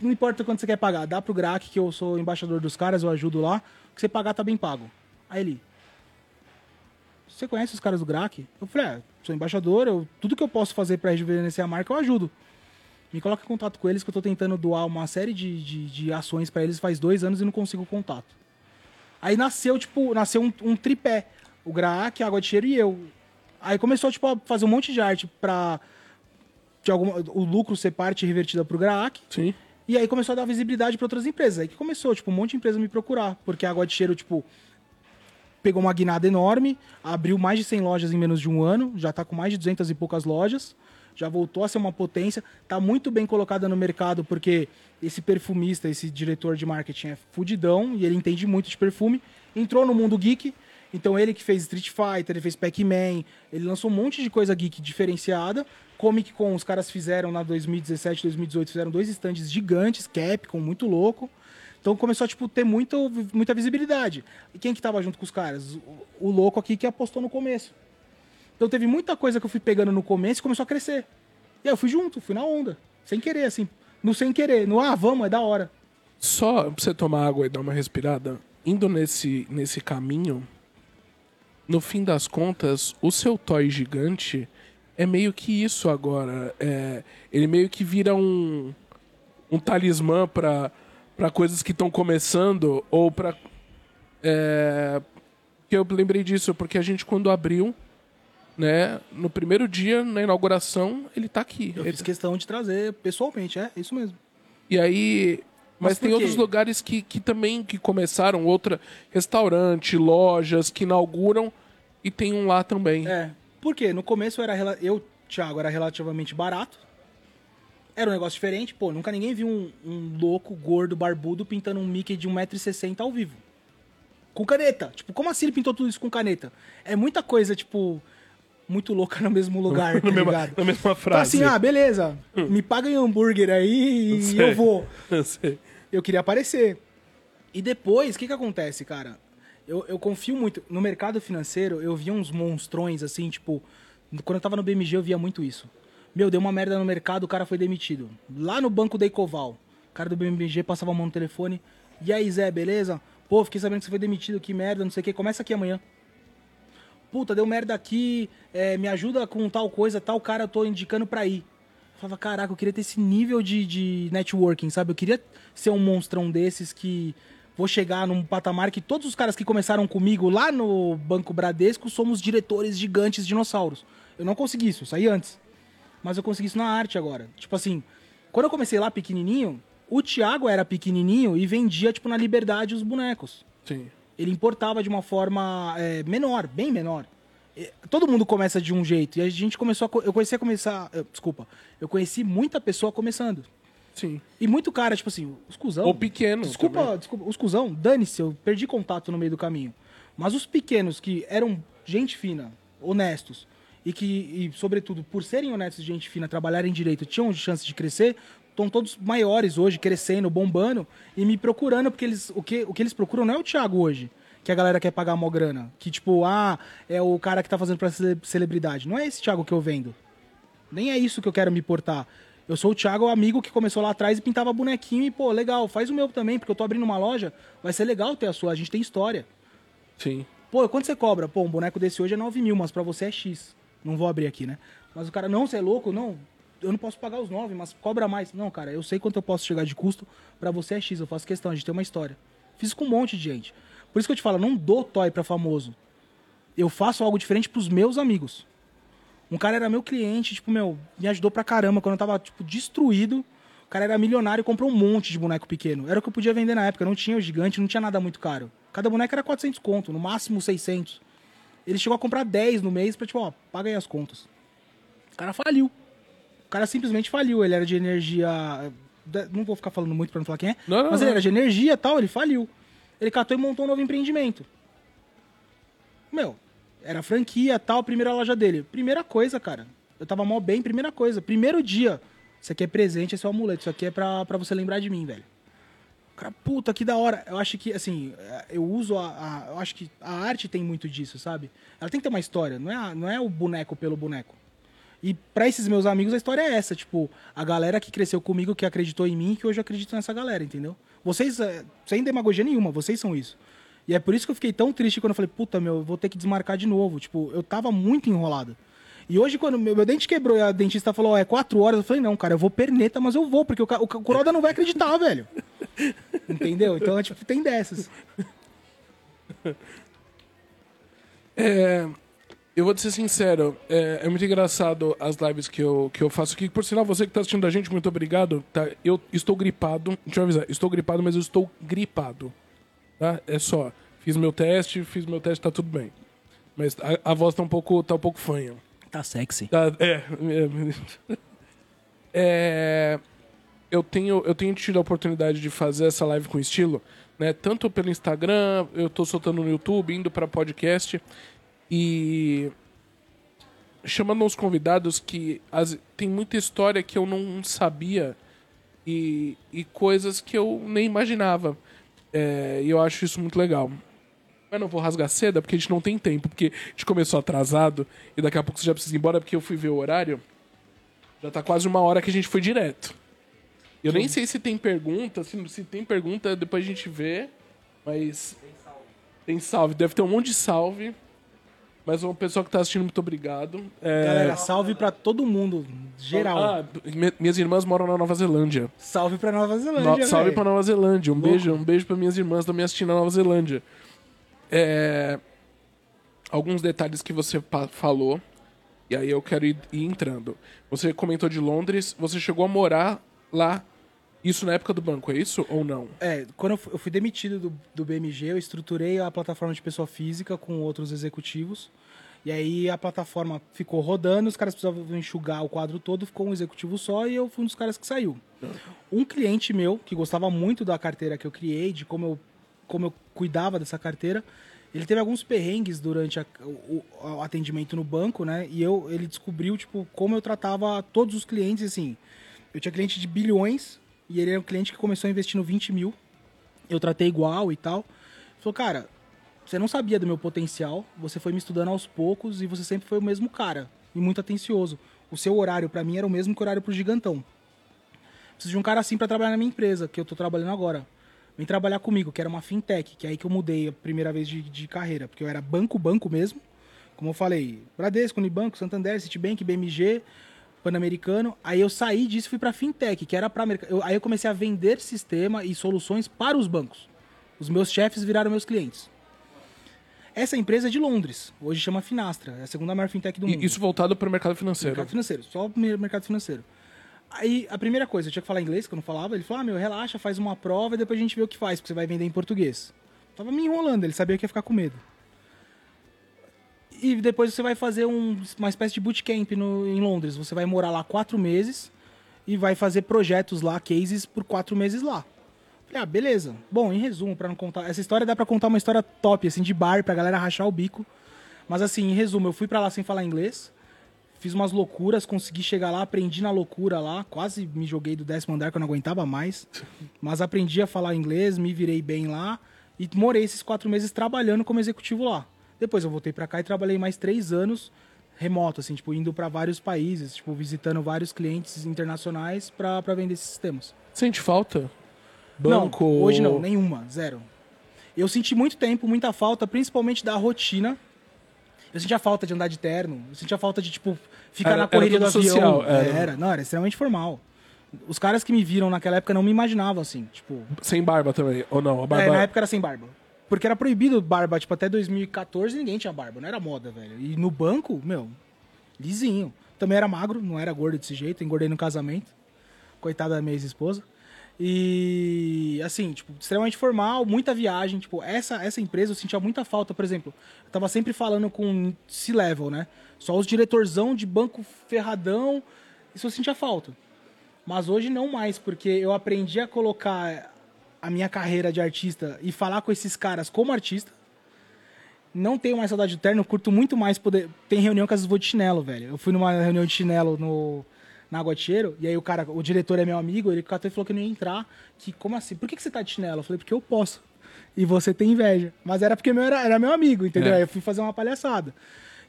[SPEAKER 2] não importa quanto você quer pagar, dá pro Graak, que eu sou embaixador dos caras, eu ajudo lá. O que você pagar tá bem pago. Aí ele, você conhece os caras do Graak? Eu falei, é, sou embaixador, eu, tudo que eu posso fazer pra rejuvenescer a marca, eu ajudo. Me coloca em contato com eles, que eu tô tentando doar uma série de, de, de ações pra eles faz dois anos e não consigo contato. Aí nasceu, tipo, nasceu um, um tripé. O Graak, a Água de Cheiro e eu. Aí começou, tipo, a fazer um monte de arte pra de alguma, o lucro ser parte revertida pro Graak.
[SPEAKER 1] Sim.
[SPEAKER 2] E aí começou a dar visibilidade para outras empresas. Aí que começou, tipo, um monte de empresa me procurar. Porque a Água de Cheiro, tipo, pegou uma guinada enorme, abriu mais de 100 lojas em menos de um ano, já tá com mais de 200 e poucas lojas, já voltou a ser uma potência, tá muito bem colocada no mercado, porque esse perfumista, esse diretor de marketing é fudidão e ele entende muito de perfume, entrou no mundo geek, então ele que fez Street Fighter, ele fez Pac-Man, ele lançou um monte de coisa geek diferenciada. Comic Con, os caras fizeram na 2017, 2018, fizeram dois stands gigantes, Capcom, muito louco. Então começou a tipo, ter muito, muita visibilidade. E quem que tava junto com os caras? O, o louco aqui que apostou no começo. Então teve muita coisa que eu fui pegando no começo e começou a crescer. E aí eu fui junto, fui na onda. Sem querer, assim. No sem querer. No ah, vamos, é da hora.
[SPEAKER 1] Só pra você tomar água e dar uma respirada, indo nesse, nesse caminho, no fim das contas, o seu toy gigante é meio que isso agora. É, ele meio que vira um, um talismã pra, pra coisas que estão começando ou pra. É, que eu lembrei disso, porque a gente quando abriu, né, no primeiro dia, na inauguração, ele tá aqui.
[SPEAKER 2] Eu
[SPEAKER 1] Ele-
[SPEAKER 2] fiz questão de trazer pessoalmente, é isso mesmo.
[SPEAKER 1] E aí. Mas,
[SPEAKER 2] Mas
[SPEAKER 1] tem outros lugares que, que também que começaram, outra restaurante, lojas que inauguram e tem um lá também.
[SPEAKER 2] É. Por quê? No começo era eu, Thiago, era relativamente barato. Era um negócio diferente. Pô, nunca ninguém viu um, um louco, gordo, barbudo pintando um Mickey de 1,60m ao vivo. Com caneta. Tipo, como assim ele pintou tudo isso com caneta? É muita coisa, tipo, muito louca no mesmo lugar, [LAUGHS] tá
[SPEAKER 1] na, mesma,
[SPEAKER 2] ligado?
[SPEAKER 1] na mesma
[SPEAKER 2] Então
[SPEAKER 1] frase.
[SPEAKER 2] assim, ah, beleza. Me paga em hambúrguer aí e
[SPEAKER 1] Sei.
[SPEAKER 2] eu vou. [LAUGHS]
[SPEAKER 1] Eu sei.
[SPEAKER 2] Eu queria aparecer. E depois, o que que acontece, cara? Eu, eu confio muito. No mercado financeiro, eu via uns monstrões, assim, tipo... Quando eu tava no BMG, eu via muito isso. Meu, deu uma merda no mercado, o cara foi demitido. Lá no banco da Ecoval. O cara do BMG passava a mão no telefone. E aí, Zé, beleza? Pô, fiquei sabendo que você foi demitido, que merda, não sei o que. Começa aqui amanhã. Puta, deu merda aqui, é, me ajuda com tal coisa, tal cara eu tô indicando pra ir. Eu falava, caraca, eu queria ter esse nível de, de networking, sabe? Eu queria ser um monstrão desses que vou chegar num patamar que todos os caras que começaram comigo lá no Banco Bradesco somos diretores gigantes dinossauros. Eu não consegui isso, eu saí antes. Mas eu consegui isso na arte agora. Tipo assim, quando eu comecei lá pequenininho, o Thiago era pequenininho e vendia, tipo, na Liberdade os bonecos
[SPEAKER 1] Sim.
[SPEAKER 2] ele importava de uma forma é, menor, bem menor. Todo mundo começa de um jeito. E a gente começou a. Eu conheci a começar. eh, Desculpa. Eu conheci muita pessoa começando.
[SPEAKER 1] Sim.
[SPEAKER 2] E muito cara, tipo assim, os cuzão.
[SPEAKER 1] Ou pequeno
[SPEAKER 2] Desculpa,
[SPEAKER 1] também.
[SPEAKER 2] desculpa. Os cuzão, dane-se, eu perdi contato no meio do caminho. Mas os pequenos que eram gente fina, honestos, e que, e, sobretudo, por serem honestos e gente fina, trabalharem direito, tinham chance de crescer, estão todos maiores hoje, crescendo, bombando, e me procurando, porque eles, o, que, o que eles procuram não é o Thiago hoje, que a galera quer pagar mó grana. Que, tipo, ah, é o cara que tá fazendo pra cele- celebridade. Não é esse Thiago que eu vendo. Nem é isso que eu quero me portar. Eu sou o Thiago, o amigo que começou lá atrás e pintava bonequinho e, pô, legal, faz o meu também, porque eu tô abrindo uma loja, vai ser legal ter a sua, a gente tem história.
[SPEAKER 1] Sim.
[SPEAKER 2] Pô, quanto você cobra? Pô, um boneco desse hoje é 9 mil, mas pra você é X. Não vou abrir aqui, né? Mas o cara, não, você é louco? Não. eu não posso pagar os nove, mas cobra mais. Não, cara, eu sei quanto eu posso chegar de custo, pra você é X, eu faço questão, a gente tem uma história. Fiz com um monte de gente. Por isso que eu te falo, não dou toy pra famoso. Eu faço algo diferente pros meus amigos. Um cara era meu cliente, tipo, meu, me ajudou pra caramba quando eu tava, tipo, destruído. O cara era milionário e comprou um monte de boneco pequeno. Era o que eu podia vender na época, não tinha o gigante, não tinha nada muito caro. Cada boneco era 400 conto, no máximo 600. Ele chegou a comprar 10 no mês pra, tipo, ó, paga aí as contas. O cara faliu. O cara simplesmente faliu. Ele era de energia. Não vou ficar falando muito pra não falar quem é.
[SPEAKER 1] Não, não,
[SPEAKER 2] mas ele
[SPEAKER 1] não.
[SPEAKER 2] era de energia e tal, ele faliu. Ele catou e montou um novo empreendimento. Meu, era franquia tal, primeira loja dele. Primeira coisa, cara. Eu tava mal bem, primeira coisa. Primeiro dia. Isso aqui é presente, esse é o amuleto. Isso aqui é pra, pra você lembrar de mim, velho. Puta, que da hora. Eu acho que, assim, eu uso a, a- Eu acho que a arte tem muito disso, sabe? Ela tem que ter uma história. Não é, a- não é o boneco pelo boneco. E pra esses meus amigos a história é essa, tipo, a galera que cresceu comigo, que acreditou em mim, que hoje eu acredito nessa galera, entendeu? Vocês, eh, sem demagogia nenhuma, vocês são isso. E é por isso que eu fiquei tão triste quando eu falei, puta, meu, eu vou ter que desmarcar de novo. Tipo, eu tava muito enrolado. E hoje, quando meu, meu dente quebrou e a dentista falou, ó, é quatro horas, eu falei, não, cara, eu vou perneta, mas eu vou, porque o, o, o Kuroda não vai acreditar, [LAUGHS] velho. Entendeu? Então, é, tipo, tem dessas.
[SPEAKER 1] É, eu vou te ser sincero, é, é muito engraçado as lives que eu, que eu faço aqui. Por sinal, você que tá assistindo a gente, muito obrigado. Tá? Eu estou gripado. Deixa eu avisar, estou gripado, mas eu estou gripado. Tá? É só. Fiz meu teste, fiz meu teste, tá tudo bem. Mas a, a voz tá um pouco, tá um pouco fanha.
[SPEAKER 2] Tá sexy.
[SPEAKER 1] Tá, é, é, [LAUGHS] é, eu tenho eu tenho tido a oportunidade de fazer essa live com estilo, né? Tanto pelo Instagram, eu tô soltando no YouTube, indo para podcast e chamando uns convidados que as, tem muita história que eu não sabia e, e coisas que eu nem imaginava. É, e eu acho isso muito legal. Mas não vou rasgar seda porque a gente não tem tempo, porque a gente começou atrasado e daqui a pouco você já precisa ir embora porque eu fui ver o horário. Já tá quase uma hora que a gente foi direto. Eu nem sei se tem pergunta, se, se tem pergunta, depois a gente vê. Mas. Tem salve. Deve ter um monte de salve. Mas o pessoal que tá assistindo, muito obrigado. É,
[SPEAKER 2] Galera, salve pra todo mundo, geral.
[SPEAKER 1] Ah, mi- minhas irmãs moram na Nova Zelândia.
[SPEAKER 2] Salve pra Nova
[SPEAKER 1] No-
[SPEAKER 2] Zelândia,
[SPEAKER 1] salve
[SPEAKER 2] velho.
[SPEAKER 1] pra Nova Zelândia. Um beijo, um beijo pra minhas irmãs também assistindo na Nova Zelândia. É, alguns detalhes que você falou, e aí eu quero ir, ir entrando. Você comentou de Londres, você chegou a morar lá, isso na época do banco, é isso ou não?
[SPEAKER 2] É, quando eu fu- eu fui demitido do, do BMG, eu estruturei a plataforma de pessoa física com outros executivos. E aí a plataforma ficou rodando, os caras precisavam enxugar o quadro todo, ficou um executivo só e eu fui um dos caras que saiu. Um cliente meu, que gostava muito da carteira que eu criei, de como eu, como eu cuidava dessa carteira, ele teve alguns perrengues durante a- o, o atendimento no banco, né? E eu, ele descobriu, tipo, como eu tratava todos os clientes, assim. Eu tinha cliente de bilhões e ele era um cliente que começou investindo 20 mil. Eu tratei igual e tal. Ele falou, cara, você não sabia do meu potencial, você foi me estudando aos poucos e você sempre foi o mesmo cara e muito atencioso. O seu horário pra mim era o mesmo que o horário pro gigantão. Preciso de um cara assim pra trabalhar na minha empresa, que eu tô trabalhando agora. Vem trabalhar comigo, que era uma fintech, que é aí que eu mudei a primeira vez de, de carreira, porque eu era banco, banco mesmo. Como eu falei, Bradesco, Unibanco, Santander, Citibank, BMG, Pan-Americano. Aí eu saí disso e fui pra fintech, que era eu- Aí eu comecei a vender sistema e soluções para os bancos. Os meus chefes viraram meus clientes. Essa empresa é de Londres, hoje chama Finastra, é a segunda maior fintech do mundo.
[SPEAKER 1] E- Isso voltado para o mercado financeiro.
[SPEAKER 2] Mercado financeiro, só mer- mercado financeiro. Aí, a primeira coisa, eu tinha que falar inglês, que eu não falava. Ele falou, ah, meu, relaxa, faz uma prova e depois a gente vê o que faz, porque você vai vender em português. Tava me enrolando, ele sabia que ia ficar com medo. E depois você vai fazer um- uma espécie de bootcamp no, em Londres. Você vai morar lá quatro meses e vai fazer projetos lá, cases, por quatro meses lá. Falei, ah, beleza. Bom, em resumo, pra não contar... Essa história dá pra contar uma história top, assim, de bar, pra galera rachar o bico. Mas assim, em resumo, eu fui pra lá sem falar inglês fiz umas loucuras, consegui chegar lá, aprendi na loucura lá, quase me joguei do décimo andar que eu não aguentava mais, mas aprendi a falar inglês, me virei bem lá e morei esses quatro meses trabalhando como executivo lá. Depois eu voltei pra cá e trabalhei mais três anos remoto, assim, tipo, indo pra vários países, tipo, visitando vários clientes internacionais pra vender esses sistemas.
[SPEAKER 1] Sente falta? Banco?
[SPEAKER 2] Não, hoje não, nenhuma, zero. Eu senti muito tempo, muita falta, principalmente da rotina. Eu sentia falta de andar de terno. Eu sentia falta de, tipo, ficar
[SPEAKER 1] Era-
[SPEAKER 2] na correria do
[SPEAKER 1] tudo
[SPEAKER 2] avião.
[SPEAKER 1] social, era.
[SPEAKER 2] era. Não, era extremamente formal. Os caras que me viram naquela época não me imaginavam assim, tipo...
[SPEAKER 1] Sem barba também, ou não? A
[SPEAKER 2] É,
[SPEAKER 1] barba...
[SPEAKER 2] na época era sem barba. Porque era proibido barba, tipo, até 2014 ninguém tinha barba, não era moda, velho. E no banco, meu, lisinho. Também era magro, não era gordo desse jeito, engordei no casamento. Coitada da minha ex-esposa. E assim, tipo, extremamente formal, muita viagem, tipo, essa essa empresa eu sentia muita falta, por exemplo. Eu tava sempre falando com C-level, né? Só os diretorzão de banco ferradão, isso eu sentia falta. Mas hoje não mais, porque eu aprendi a colocar a minha carreira de artista e falar com esses caras como artista. Não tenho mais saudade do terno, curto muito mais poder. Tem reunião que às vezes vou de chinelo, velho. Eu fui numa reunião de chinelo no, na Cheiro, e aí o cara, o diretor é meu amigo, ele catou e falou que não ia entrar. Que, como assim? Por que, que você tá de chinelo? Eu falei, porque eu posso. E você tem inveja. Mas era porque meu, era, era meu amigo, entendeu?
[SPEAKER 1] É.
[SPEAKER 2] Aí eu fui fazer uma palhaçada.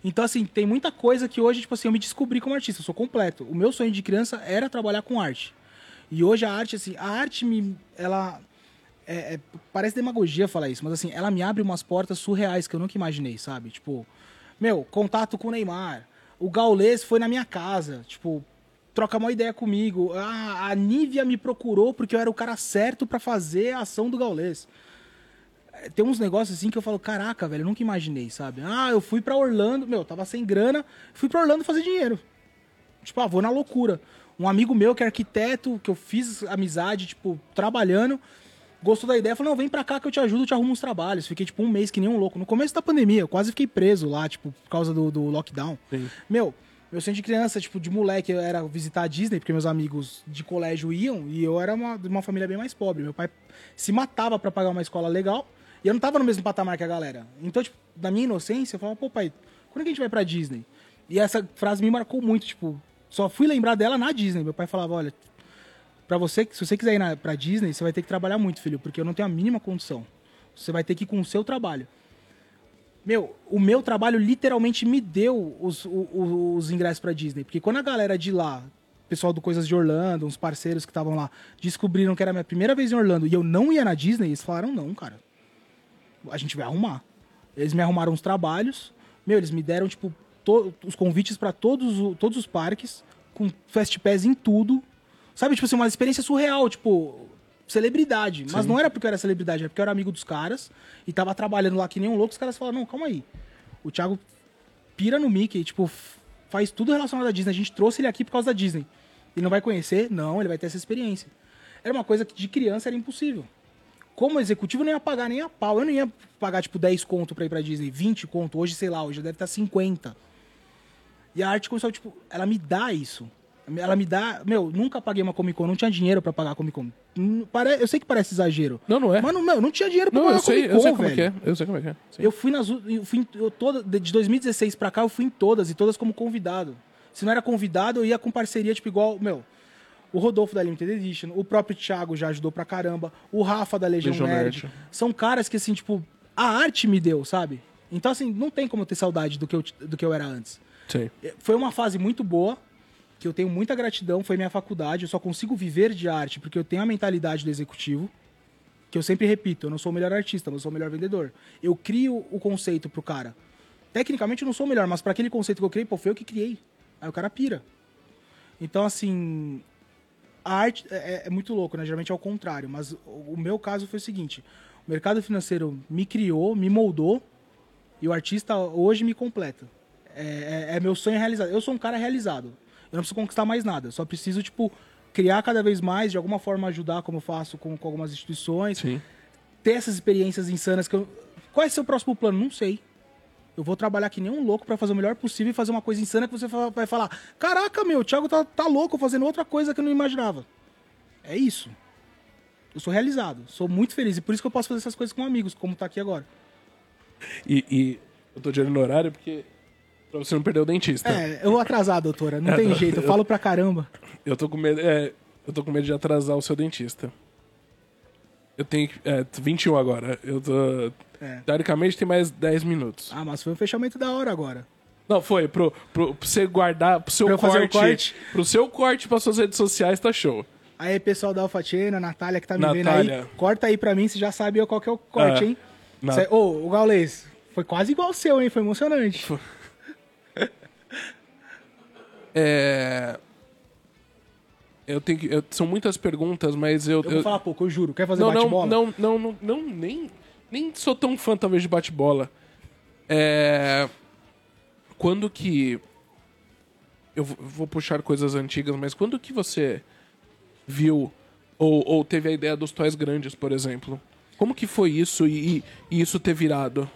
[SPEAKER 2] Então, assim, tem muita coisa que hoje, tipo assim, eu me descobri como artista, eu sou completo. O meu sonho de criança era trabalhar com arte. E hoje a arte, assim, a arte me. Ela. É- é- parece demagogia falar isso, mas assim, ela me abre umas portas surreais que eu nunca imaginei, sabe? Tipo, meu, contato com o Neymar. O Gaules foi na minha casa, tipo, troca uma ideia comigo. Ah, a Nívia me procurou porque eu era o cara certo pra fazer a ação do Gaules. É, Tem uns negócios assim que eu falo, caraca, velho, eu nunca imaginei, sabe? Ah, eu fui pra Orlando, meu, tava sem grana, fui pra Orlando fazer dinheiro. Tipo, ah, vou na loucura. Um amigo meu que é arquiteto, que eu fiz amizade, tipo, trabalhando, gostou da ideia, falou, não, vem pra cá que eu te ajudo, eu te arrumo uns trabalhos. Fiquei, tipo, um mês que nem um louco. No começo da pandemia, eu quase fiquei preso lá, tipo, por causa do, do lockdown.
[SPEAKER 1] Sim.
[SPEAKER 2] Meu, meu sonho de criança, tipo, de moleque, eu era visitar a Disney, porque meus amigos de colégio iam, e eu era uma, de uma família bem mais pobre. Meu pai se matava pra pagar uma escola legal, e eu não tava no mesmo patamar que a galera. Então, tipo, na minha inocência, eu falava, pô, pai, quando é que a gente vai pra Disney? E essa frase me marcou muito, tipo, só fui lembrar dela na Disney. Meu pai falava, olha, pra você, se você quiser ir na, pra Disney, você vai ter que trabalhar muito, filho, porque eu não tenho a mínima condição. Você vai ter que ir com o seu trabalho. Meu, o meu trabalho literalmente me deu os, o- o- os ingressos pra Disney. Porque quando a galera de lá, pessoal do Coisas de Orlando, uns parceiros que estavam lá, descobriram que era a minha primeira vez em Orlando e eu não ia na Disney, eles falaram, não, cara. A gente vai arrumar. Eles me arrumaram uns trabalhos. Meu, eles me deram, tipo, os convites pra todos, todos os parques, com Fast Pass em tudo. Sabe, tipo assim, uma experiência surreal, tipo, celebridade. Mas não era porque eu era celebridade, era porque eu era amigo dos caras e tava trabalhando lá que nem um louco. Os caras falaram, não, calma aí. O Thiago pira no Mickey, tipo, faz tudo relacionado à Disney. A gente trouxe ele aqui por causa da Disney. Ele não vai conhecer? Não, ele vai ter essa experiência. Era uma coisa que de criança era impossível. Como executivo, eu não ia pagar nem a pau. Eu não ia pagar, tipo, 10 conto pra ir pra Disney, 20 conto. Hoje, sei lá, hoje deve estar 50. E a arte começou, tipo, ela me dá isso. Ela me dá. Meu, nunca paguei uma Comic Con, não tinha dinheiro pra pagar a Comic Con. Pare- Eu sei que parece exagero.
[SPEAKER 1] Não, não é.
[SPEAKER 2] Mano, meu, não tinha dinheiro pra
[SPEAKER 1] não,
[SPEAKER 2] pagar
[SPEAKER 1] eu sei,
[SPEAKER 2] Comic Con,
[SPEAKER 1] eu sei como é que é. Eu sei como é que é. Sim.
[SPEAKER 2] Eu fui nas. Eu fui eu toda, de 2016 pra cá, eu fui em todas, e todas como convidado. Se não era convidado, eu ia com parceria, tipo, igual, meu. O Rodolfo da Limited Edition, o próprio Thiago já ajudou pra caramba, o Rafa da Legião,
[SPEAKER 1] Legião
[SPEAKER 2] Nerd.
[SPEAKER 1] Nerd.
[SPEAKER 2] São caras que, assim, tipo, a arte me deu, sabe? Então, assim, não tem como eu ter saudade do que eu, do que eu era antes.
[SPEAKER 1] Sim.
[SPEAKER 2] Foi uma fase muito boa, que eu tenho muita gratidão, foi minha faculdade, eu só consigo viver de arte porque eu tenho a mentalidade do executivo, que eu sempre repito, eu não sou o melhor artista, mas eu sou o melhor vendedor. Eu crio o conceito pro cara. Tecnicamente eu não sou o melhor, mas para aquele conceito que eu criei, pô, foi eu que criei. Aí o cara pira. Então, assim, a arte é, é muito louco, né? Geralmente é o contrário, mas o, o meu caso foi o seguinte: o mercado financeiro me criou, me moldou, e o artista hoje me completa. É, é- é meu sonho realizado. Eu sou um cara realizado. Eu não preciso conquistar mais nada. Eu só preciso, tipo, criar cada vez mais, de alguma forma ajudar, como eu faço com, com algumas instituições.
[SPEAKER 1] Sim.
[SPEAKER 2] Ter essas experiências insanas que eu. Qual é seu próximo plano? Não sei. Eu vou trabalhar que nem um louco pra fazer o melhor possível e fazer uma coisa insana que você vai falar: Caraca, meu, o Thiago tá, tá louco fazendo outra coisa que eu não imaginava. É isso. Eu sou realizado, sou muito feliz. E por isso que eu posso fazer essas coisas com amigos, como tá aqui agora.
[SPEAKER 1] E, e eu tô de olho no horário porque. Pra você não perder o dentista.
[SPEAKER 2] É, eu vou atrasar, doutora. Não
[SPEAKER 1] É,
[SPEAKER 2] tem jeito, eu falo pra caramba.
[SPEAKER 1] Eu tô com medo. É, eu tô com medo de atrasar o seu dentista. Eu tenho. É, 21 agora. Eu tô.
[SPEAKER 2] É.
[SPEAKER 1] Teoricamente tem mais 10 minutos.
[SPEAKER 2] Ah, mas foi um fechamento da hora agora.
[SPEAKER 1] Não, foi. Pro, pro, pra você guardar. Pro seu
[SPEAKER 2] Pra eu fazer o
[SPEAKER 1] corte,
[SPEAKER 2] corte?
[SPEAKER 1] Pro seu corte pra suas redes sociais tá show.
[SPEAKER 2] Aí, pessoal da Alfatena, Natália que tá me vendo
[SPEAKER 1] Natália.
[SPEAKER 2] aí, corta aí pra mim, você já sabe qual que é o corte,
[SPEAKER 1] É.
[SPEAKER 2] hein?
[SPEAKER 1] Na-
[SPEAKER 2] Cê- Ô, o Gaules, foi quase igual o seu, hein? Foi emocionante.
[SPEAKER 1] É... Eu tenho que... eu- São muitas perguntas, mas eu...
[SPEAKER 2] Eu vou falar pouco, eu juro. Quer fazer bate-bola?
[SPEAKER 1] não, não, não, não, nem, nem sou tão fã, talvez, de bate-bola. É... Quando que... Eu vou- vou puxar coisas antigas, mas quando que você viu ou, ou teve a ideia dos toys grandes, por exemplo? Como que foi isso e, e isso ter virado?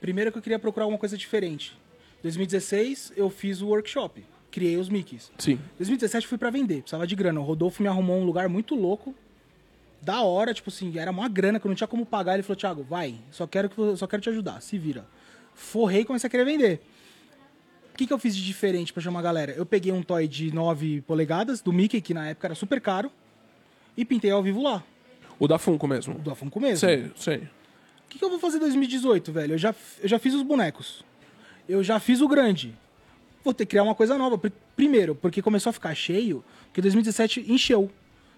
[SPEAKER 2] Primeiro que eu queria procurar alguma coisa diferente. 2016, eu fiz o workshop. Criei os Mickeys.
[SPEAKER 1] Sim.
[SPEAKER 2] 2017 eu fui pra vender, precisava de grana. O Rodolfo me arrumou um lugar muito louco. Da hora, tipo assim, era uma grana que eu não tinha como pagar. Ele falou, Thiago, vai, só quero, que, só quero te ajudar, se vira. Forrei e comecei a querer vender. O que, que eu fiz de diferente pra chamar a galera? Eu peguei um toy de 9 polegadas, do Mickey, que na época era super caro, e pintei ao vivo lá,
[SPEAKER 1] O da Funko mesmo.
[SPEAKER 2] do Afunco mesmo.
[SPEAKER 1] Sei, sei.
[SPEAKER 2] O que, que eu vou fazer em 2018, velho? Eu já, eu já fiz os bonecos. Eu já fiz o grande. Vou ter que criar uma coisa nova. Pr- Primeiro, porque começou a ficar cheio, porque 2017 encheu.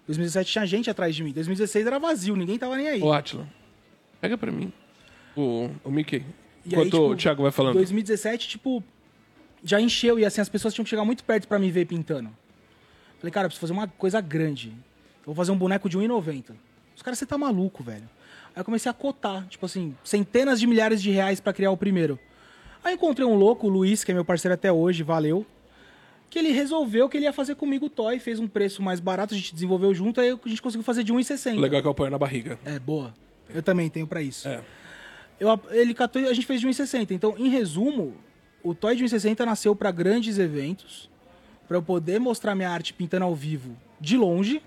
[SPEAKER 2] 2017 tinha gente atrás de mim. 2016 era vazio, ninguém tava nem aí.
[SPEAKER 1] Ô, Atila, pega pra mim o, o Mickey.
[SPEAKER 2] E aí,
[SPEAKER 1] Enquanto
[SPEAKER 2] tipo,
[SPEAKER 1] o Thiago vai falando.
[SPEAKER 2] 2017, tipo, já encheu e assim, as pessoas tinham que chegar muito perto pra me ver pintando. Falei, cara, eu preciso fazer uma coisa grande. Eu vou fazer um boneco de 1,90. Os caras, você tá maluco, velho. Aí eu comecei a cotar, tipo assim, centenas de milhares de reais pra criar o primeiro. Aí encontrei um louco, o Luiz, que é meu parceiro até hoje, valeu. Que ele resolveu que ele ia fazer comigo o toy, fez um preço mais barato, a gente desenvolveu junto, aí a gente conseguiu fazer de 1,60.
[SPEAKER 1] Legal que eu apoio na barriga.
[SPEAKER 2] É, boa. Eu também tenho pra isso.
[SPEAKER 1] É.
[SPEAKER 2] Eu, ele catou, a gente fez de 1,60. Então, em resumo, o Toy de 1,60 nasceu para grandes eventos, para eu poder mostrar minha arte pintando ao vivo de longe,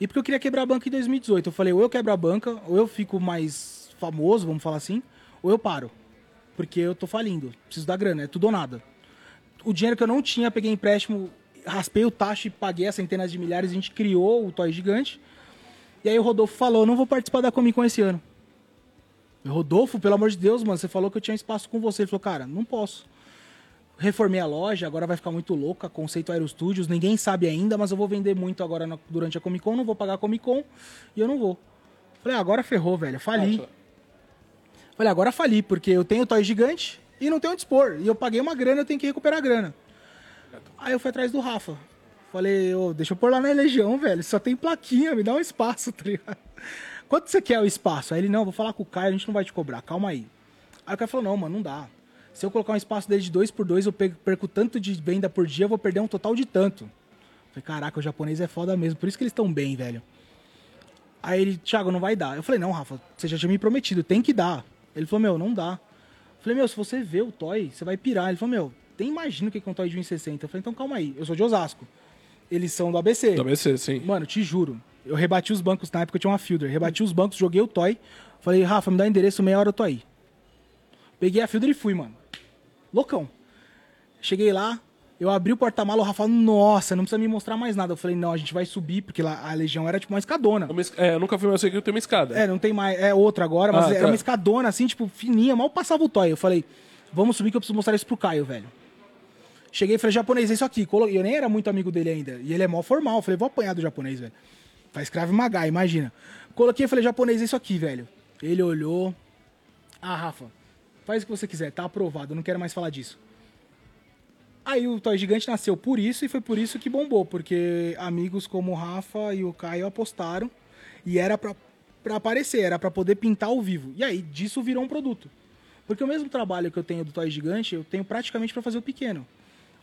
[SPEAKER 2] e porque eu queria quebrar a banca em 2018. Eu falei, ou eu quebro a banca, ou eu fico mais famoso, vamos falar assim, ou eu paro. Porque eu tô falindo, preciso da grana, é tudo ou nada. O dinheiro que eu não tinha, peguei empréstimo, raspei o taxa e paguei as centenas de milhares, a gente criou o Toy Gigante. E aí o Rodolfo falou, não vou participar da Comic Con esse ano. Rodolfo, pelo amor de Deus, mano, você falou que eu tinha espaço com você. Ele falou, cara, não posso. Reformei a loja, agora vai ficar muito louca, conceito Aero Studios, ninguém sabe ainda, mas eu vou vender muito agora durante a Comic Con, não vou pagar a Comic Con e eu não vou. Falei, ah, agora ferrou, velho, fali. Falei, agora fali, porque eu tenho toy gigante e não tenho onde expor. E eu paguei uma grana, eu tenho que recuperar a grana. Aí eu fui atrás do Rafa. Falei, ô, deixa eu pôr lá na Legião, velho. Só tem plaquinha, me dá um espaço, [LAUGHS] tá ligado? Quanto você quer o espaço? Aí ele, não, vou falar com o Caio, a gente não vai te cobrar, calma aí. Aí o cara falou, não, mano, não dá. Se eu colocar um espaço dele de dois por dois, eu pe- perco tanto de venda por dia, eu vou perder um total de tanto. Falei, caraca, o japonês é foda mesmo, por isso que eles estão bem, velho. Aí ele, Thiago, não vai dar. Eu falei, não, Rafa, você já tinha me prometido, tem que dar. Ele falou, meu, não dá. Eu falei, meu, se você vê o toy, você vai pirar. Ele falou, meu, nem imagina o que é um toy de 1,60. Eu falei, então calma aí, eu sou de Osasco. Eles são do ABC.
[SPEAKER 1] Do ABC, sim.
[SPEAKER 2] Mano, te juro. Eu rebati os bancos, na época eu tinha uma Fielder. Rebati os bancos, joguei o toy. Falei, Rafa, me dá o endereço, meia hora eu tô aí. Peguei a Fielder e fui, mano. Loucão. Cheguei lá, eu abri o porta-mala, o Rafa, nossa, não precisa me mostrar mais nada. Eu falei, não, a gente vai subir, porque lá a Legião era tipo uma escadona.
[SPEAKER 1] Uma É, eu nunca eu sei que tem uma escada.
[SPEAKER 2] É, não tem mais. É outra agora, mas
[SPEAKER 1] Ah,
[SPEAKER 2] era
[SPEAKER 1] tá.
[SPEAKER 2] uma escadona assim, tipo, fininha, mal passava o toy. Eu falei, vamos subir que eu preciso mostrar isso pro Caio, velho. Cheguei e falei, japonês, é isso aqui. Eu nem era muito amigo dele ainda. E ele é mó formal. Eu falei, vou apanhar do japonês, velho. Faz crave magá, imagina. Coloquei e falei, japonês, é isso aqui, velho. Ele olhou. Ah, Rafa, faz o que você quiser, tá aprovado, eu não quero mais falar disso. Aí o Toy Gigante nasceu por isso e foi por isso que bombou, porque amigos como o Rafa e o Caio apostaram e era pra, pra aparecer, era pra poder pintar ao vivo. E aí disso virou um produto. Porque o mesmo trabalho que eu tenho do Toy Gigante, eu tenho praticamente pra fazer o pequeno.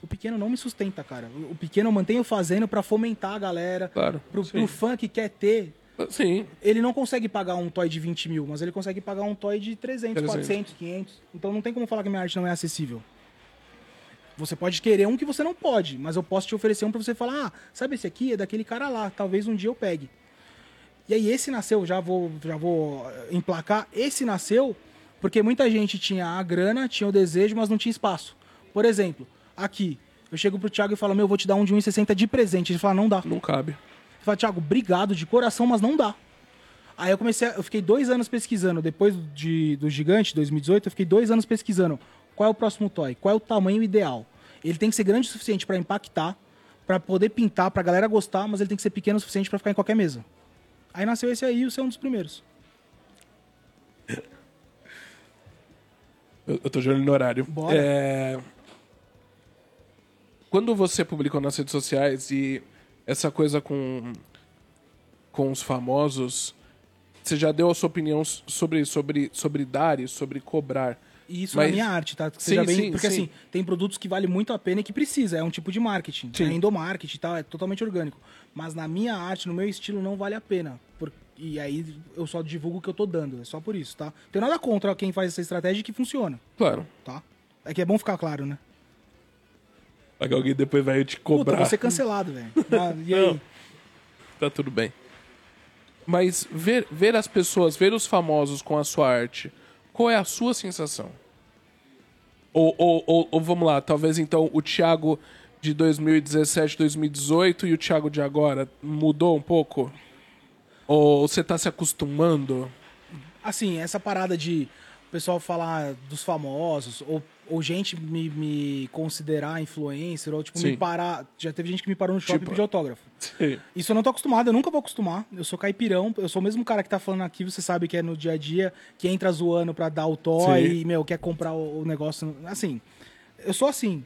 [SPEAKER 2] O pequeno não me sustenta, cara. O pequeno eu mantenho fazendo pra fomentar a galera.
[SPEAKER 1] Claro,
[SPEAKER 2] Pro,
[SPEAKER 1] sim.
[SPEAKER 2] pro fã que quer ter.
[SPEAKER 1] Sim.
[SPEAKER 2] Ele não consegue pagar um toy de 20 mil, mas ele consegue pagar um toy de 300,
[SPEAKER 1] 300.
[SPEAKER 2] 400, 500. Então não tem como falar que minha arte não é acessível. Você pode querer um que você não pode, mas eu posso te oferecer um pra você falar, ah, sabe esse aqui é daquele cara lá, talvez um dia eu pegue. E aí esse nasceu, já vou, já vou eh, emplacar, esse nasceu porque muita gente tinha a grana, tinha o desejo, mas não tinha espaço. Por exemplo, aqui, eu chego pro Thiago e falo, meu, eu vou te dar um de 1,60 de presente. Ele fala, não dá.
[SPEAKER 1] Não cabe.
[SPEAKER 2] Eu falei, Thiago, obrigado de coração, mas não dá. Aí eu comecei, a- eu fiquei dois anos pesquisando. Depois de, do Gigante, 2018, eu fiquei dois anos pesquisando qual é o próximo toy, qual é o tamanho ideal. Ele tem que ser grande o suficiente pra impactar, pra poder pintar, pra galera gostar, mas ele tem que ser pequeno o suficiente pra ficar em qualquer mesa. Aí nasceu esse aí e o seu é um dos primeiros.
[SPEAKER 1] Eu, eu tô de olho no horário.
[SPEAKER 2] Bora.
[SPEAKER 1] É... quando você publicou nas redes sociais e essa coisa com, com os famosos, você já deu a sua opinião sobre, sobre, sobre dar e sobre cobrar.
[SPEAKER 2] E isso
[SPEAKER 1] Mas-
[SPEAKER 2] na minha arte, tá?
[SPEAKER 1] Sim,
[SPEAKER 2] Seja bem,
[SPEAKER 1] sim,
[SPEAKER 2] porque
[SPEAKER 1] sim.
[SPEAKER 2] assim, tem produtos que valem muito a pena e que precisa, é um tipo de marketing,
[SPEAKER 1] Sim.
[SPEAKER 2] é endomarketing e tal, é totalmente orgânico. Mas na minha arte, no meu estilo, não vale a pena. Por- E aí eu só divulgo o que eu tô dando, é só por isso, tá? Tenho nada contra quem faz essa estratégia que funciona,
[SPEAKER 1] Claro.
[SPEAKER 2] tá? É que é bom ficar claro, né?
[SPEAKER 1] Vai que alguém depois vai te
[SPEAKER 2] Puta,
[SPEAKER 1] cobrar.
[SPEAKER 2] vou ser cancelado, velho. [LAUGHS] Ah, e aí?
[SPEAKER 1] Não. Tá tudo bem. Mas ver, ver as pessoas, ver os famosos com a sua arte, qual é a sua sensação? Ou, ou, ou, ou vamos lá, talvez então o Thiago de 2017, 2018 e o Thiago de agora mudou um pouco? Ou você tá se acostumando?
[SPEAKER 2] Assim, essa parada de o pessoal falar dos famosos, ou, ou gente me, me considerar influencer, ou tipo,
[SPEAKER 1] Sim.
[SPEAKER 2] me parar. Já teve gente que me parou no shopping
[SPEAKER 1] Tipo-
[SPEAKER 2] e pediu autógrafo. Isso eu não tô acostumado, eu nunca vou acostumar. Eu sou caipirão, eu sou o mesmo cara que tá falando aqui, você sabe que é no dia a dia, que entra zoando pra dar o toy
[SPEAKER 1] Sim.
[SPEAKER 2] e, meu, quer comprar o, o negócio. Assim, eu sou assim.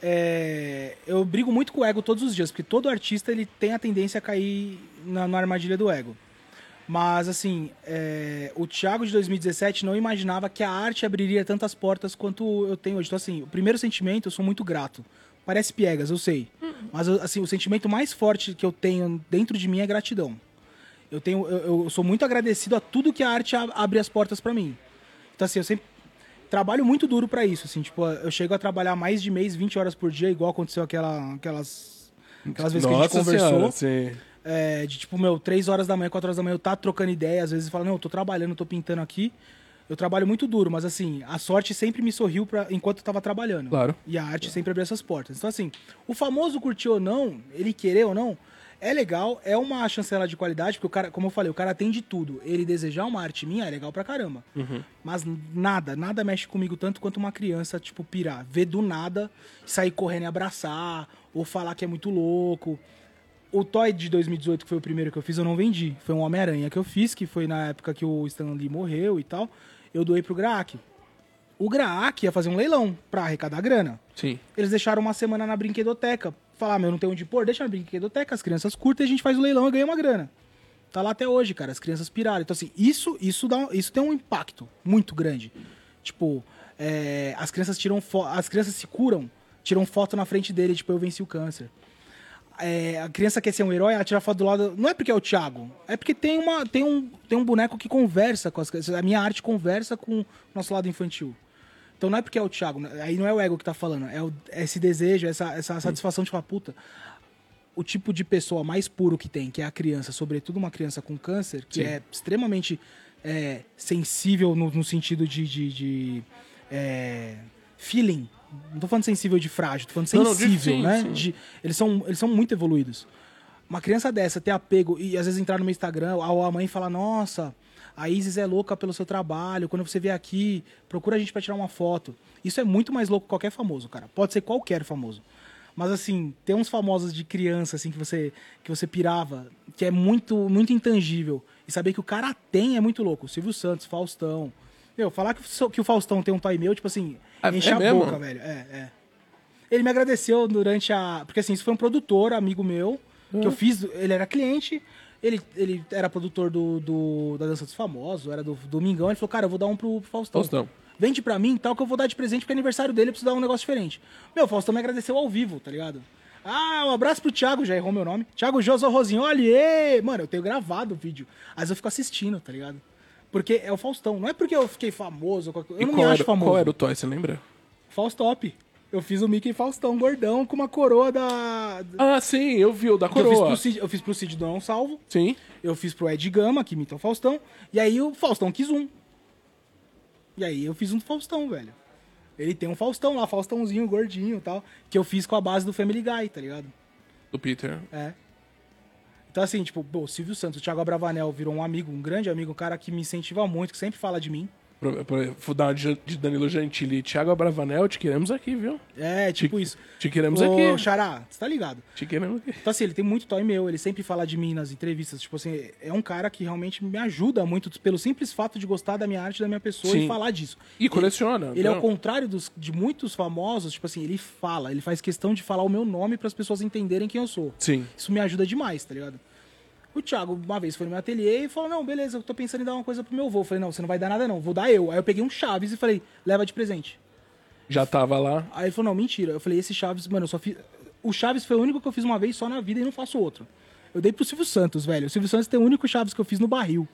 [SPEAKER 2] É, eu brigo muito com o ego todos os dias, porque todo artista ele tem a tendência a cair na, na armadilha do ego. Mas, assim, é, o Thiago de 2017 não imaginava que a arte abriria tantas portas quanto eu tenho hoje. Então, assim, o primeiro sentimento, eu sou muito grato. Parece piegas, eu sei. Mas, eu- assim, o sentimento mais forte que eu tenho dentro de mim é gratidão. Eu, tenho, eu, eu sou muito agradecido a tudo que a arte abre as portas pra mim. Então, assim, eu sempre trabalho muito duro pra isso, assim, tipo, eu chego a trabalhar mais de mês, 20 horas por dia, igual aconteceu aquela, aquelas, aquelas vezes que a gente conversou.
[SPEAKER 1] sim.
[SPEAKER 2] É, de tipo, meu, 3 horas da manhã, 4 horas da manhã, eu tá trocando ideia, às vezes fala, não, eu tô trabalhando, eu tô pintando aqui. Eu trabalho muito duro, mas assim, a sorte sempre me sorriu pra, enquanto eu tava trabalhando.
[SPEAKER 1] Claro.
[SPEAKER 2] E a arte sempre abriu essas portas. Então, assim, o famoso curtir ou não, ele querer ou não, é legal, é uma chancela de qualidade, porque o cara, como eu falei, o cara tem de tudo. Ele desejar uma arte minha é legal pra caramba. Mas nada, nada mexe comigo tanto quanto uma criança, tipo, pirar. Ver do nada, sair correndo e abraçar, ou falar que é muito louco. O Toy de 2018, que foi o primeiro que eu fiz, eu não vendi. Foi um Homem-Aranha que eu fiz, que foi na época que o Stan Lee morreu e tal. Eu doei pro Graak. O Graak ia fazer um leilão pra arrecadar grana.
[SPEAKER 1] Sim.
[SPEAKER 2] Eles deixaram uma semana na brinquedoteca. Falar, meu, não tem onde pôr, deixa na brinquedoteca, as crianças curtem e a gente faz o leilão e ganha uma grana. Tá lá até hoje, cara, as crianças piraram. Então, assim, isso, isso, dá, isso tem um impacto muito grande. Tipo, é, as crianças tiram as crianças se curam, tiram foto na frente dele, tipo, eu venci o câncer. É, a criança quer ser um herói, ela tira foto do lado. Não é porque é o Thiago, é porque tem, uma, tem, um, tem um boneco que conversa com as crianças. A minha arte conversa com o nosso lado infantil. Então não é porque é o Thiago, né? aí não é o ego que tá falando, é, o- é esse desejo, essa, essa satisfação de falar, puta, o tipo de pessoa mais puro que tem, que é a criança, sobretudo uma criança com câncer, que
[SPEAKER 1] Sim.
[SPEAKER 2] é extremamente é, sensível no, no sentido de, de, de, é, feeling. Não tô falando sensível de frágil, tô falando
[SPEAKER 1] Não, não, de-
[SPEAKER 2] sensível,
[SPEAKER 1] sim,
[SPEAKER 2] né?
[SPEAKER 1] sim.
[SPEAKER 2] De- eles, são, eles são muito evoluídos. Uma criança dessa ter apego e às vezes entrar no meu Instagram, ou a mãe falar, nossa, a Isis é louca pelo seu trabalho, quando você vier aqui, procura a gente pra tirar uma foto. Isso é muito mais louco que qualquer famoso, cara. Pode ser qualquer famoso. Mas assim, tem uns famosos de criança assim que você que você pirava, que é muito muito intangível. E saber que o cara tem é muito louco. Silvio Santos, Faustão. Meu, falar que, que o Faustão tem um pai meu, tipo assim,
[SPEAKER 1] É-
[SPEAKER 2] enche
[SPEAKER 1] é
[SPEAKER 2] a
[SPEAKER 1] mesmo?
[SPEAKER 2] boca, velho. É, é. Ele me agradeceu durante a. Porque assim, isso foi um produtor, amigo meu, que eu fiz. Ele era cliente, ele, ele era produtor do, do- da Dança dos Famosos, era do Domingão. Ele falou, cara, eu vou dar um pro, pro Faustão.
[SPEAKER 1] Faustão.
[SPEAKER 2] Vende pra mim tal, que eu vou dar de presente porque é aniversário dele, eu preciso dar um negócio diferente. Meu, o Faustão me agradeceu ao vivo, tá ligado? Ah, um abraço pro Thiago, já errou meu nome. Thiago Joso Rosinholi, ê! Mano, eu tenho gravado o vídeo. Às vezes eu fico assistindo, tá ligado? Porque é o Faustão. Não é porque eu fiquei famoso. Eu
[SPEAKER 1] E
[SPEAKER 2] não me acho
[SPEAKER 1] era,
[SPEAKER 2] famoso.
[SPEAKER 1] qual era o toy, você lembra?
[SPEAKER 2] Faustop. Eu fiz o Mickey Faustão gordão com uma coroa da.
[SPEAKER 1] Ah, sim, eu vi o da
[SPEAKER 2] que eu, fiz
[SPEAKER 1] coroa.
[SPEAKER 2] pro Cid, eu fiz pro Cid Salvo.
[SPEAKER 1] Sim.
[SPEAKER 2] Eu fiz pro Ed Gama, que imita o Faustão. E aí o Faustão quis um. E aí eu fiz um do Faustão, velho. Ele tem um Faustão lá, Faustãozinho, gordinho e tal. Que eu fiz com a base do Family Guy, tá ligado?
[SPEAKER 1] Do Peter.
[SPEAKER 2] É. Então, assim, tipo, o Silvio Santos, o Thiago Abravanel virou um amigo, um grande amigo, um cara que me incentiva muito, que sempre fala de mim.
[SPEAKER 1] Uma de Danilo Gentili e Thiago Abravanel, te queremos aqui, viu?
[SPEAKER 2] É, tipo isso.
[SPEAKER 1] Te queremos
[SPEAKER 2] Ô,
[SPEAKER 1] aqui.
[SPEAKER 2] Xará, você tá ligado?
[SPEAKER 1] Te queremos aqui.
[SPEAKER 2] Então, assim, ele tem muito toy meu, ele sempre fala de mim nas entrevistas. Tipo assim, é um cara que realmente me ajuda muito pelo simples fato de gostar da minha arte, da minha pessoa
[SPEAKER 1] Sim.
[SPEAKER 2] e falar disso.
[SPEAKER 1] E coleciona.
[SPEAKER 2] Ele, ele é o contrário dos, de muitos famosos, tipo assim, ele fala, ele faz questão de falar o meu nome para as pessoas entenderem quem eu sou.
[SPEAKER 1] Sim.
[SPEAKER 2] Isso me ajuda demais, tá ligado? O Thiago, uma vez, foi no meu ateliê e falou: Não, beleza, eu tô pensando em dar uma coisa pro meu avô. Eu falei: Não, você não vai dar nada, não, vou dar eu. Aí eu peguei um Chaves e falei: Leva de presente.
[SPEAKER 1] Já tava lá.
[SPEAKER 2] Aí ele falou: Não, mentira. Eu falei: Esse Chaves, mano, eu só fiz. O Chaves foi o único que eu fiz uma vez só na vida e não faço outro. Eu dei pro Silvio Santos, velho. O Silvio Santos tem o único Chaves que eu fiz no barril.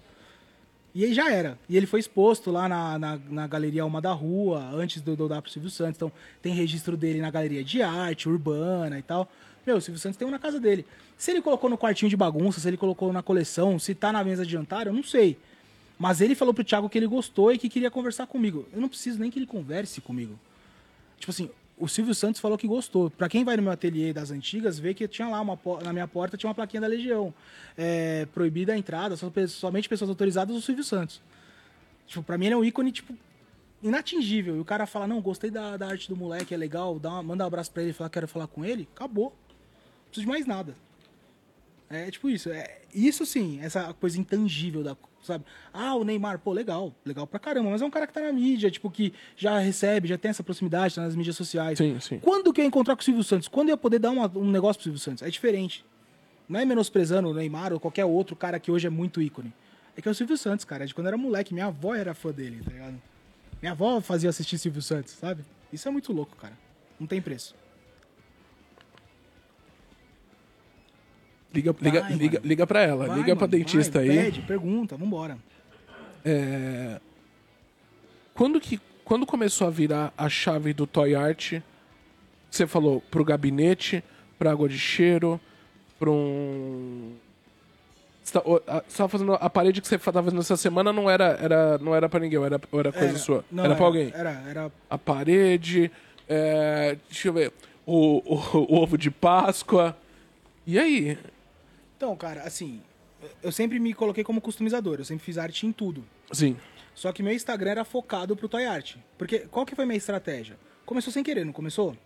[SPEAKER 2] E aí já era. E ele foi exposto lá na, na, na Galeria Alma da Rua, antes de eu dar pro Silvio Santos. Então tem registro dele na Galeria de Arte, Urbana e tal. Meu, o Silvio Santos tem um na casa dele. Se ele colocou no quartinho de bagunça, se ele colocou na coleção, se tá na mesa de jantar, eu não sei. Mas ele falou pro Thiago que ele gostou e que queria conversar comigo. Eu não preciso nem que ele converse comigo. Tipo assim, o Silvio Santos falou que gostou. Pra quem vai no meu ateliê das antigas, vê que tinha lá uma, na minha porta tinha uma plaquinha da Legião. É, proibida a entrada, só somente pessoas autorizadas do Silvio Santos. Tipo, pra mim ele é um ícone, tipo, inatingível. E o cara fala, não, gostei da, da arte do moleque, é legal, dá uma- manda um abraço pra ele e fala, quero falar com ele. Acabou. Preciso de mais nada. É tipo isso. É, isso sim, essa coisa intangível da. Sabe? Ah, o Neymar, pô, legal. Legal pra caramba. Mas é um cara que tá na mídia, tipo, que já recebe, já tem essa proximidade, tá nas mídias sociais.
[SPEAKER 1] Sim, sim.
[SPEAKER 2] Quando que eu ia encontrar com o Silvio Santos? Quando eu ia poder dar uma- um negócio pro Silvio Santos? É diferente. Não é menosprezando o Neymar ou qualquer outro cara que hoje é muito ícone. É que é o Silvio Santos, cara. É de quando eu era moleque. Minha avó era fã dele, tá ligado? Minha avó fazia assistir Silvio Santos, sabe? Isso é muito louco, cara. Não tem preço.
[SPEAKER 1] Liga, liga,
[SPEAKER 2] Vai,
[SPEAKER 1] liga,
[SPEAKER 2] mano.
[SPEAKER 1] liga pra ela.
[SPEAKER 2] Vai,
[SPEAKER 1] liga pra
[SPEAKER 2] mano,
[SPEAKER 1] dentista
[SPEAKER 2] vai,
[SPEAKER 1] aí.
[SPEAKER 2] Pede, pergunta, vambora.
[SPEAKER 1] É, Quando, que, quando começou a virar a chave do Toy Art, você falou pro gabinete, pra água de cheiro, pra um. Você tá- o- a- você tava fazendo a parede que você tava fazendo essa semana não era, era, não era pra ninguém, era, era coisa sua.
[SPEAKER 2] não,
[SPEAKER 1] era pra alguém.
[SPEAKER 2] Era, era
[SPEAKER 1] A parede, é, deixa eu ver, o, o- o ovo de Páscoa. E aí?
[SPEAKER 2] Então, cara, assim, eu sempre me coloquei como customizador, eu sempre fiz arte em tudo.
[SPEAKER 1] Sim.
[SPEAKER 2] Só que meu Instagram era focado pro Toy Art. Porque qual que foi minha estratégia? Começou sem querer, não começou?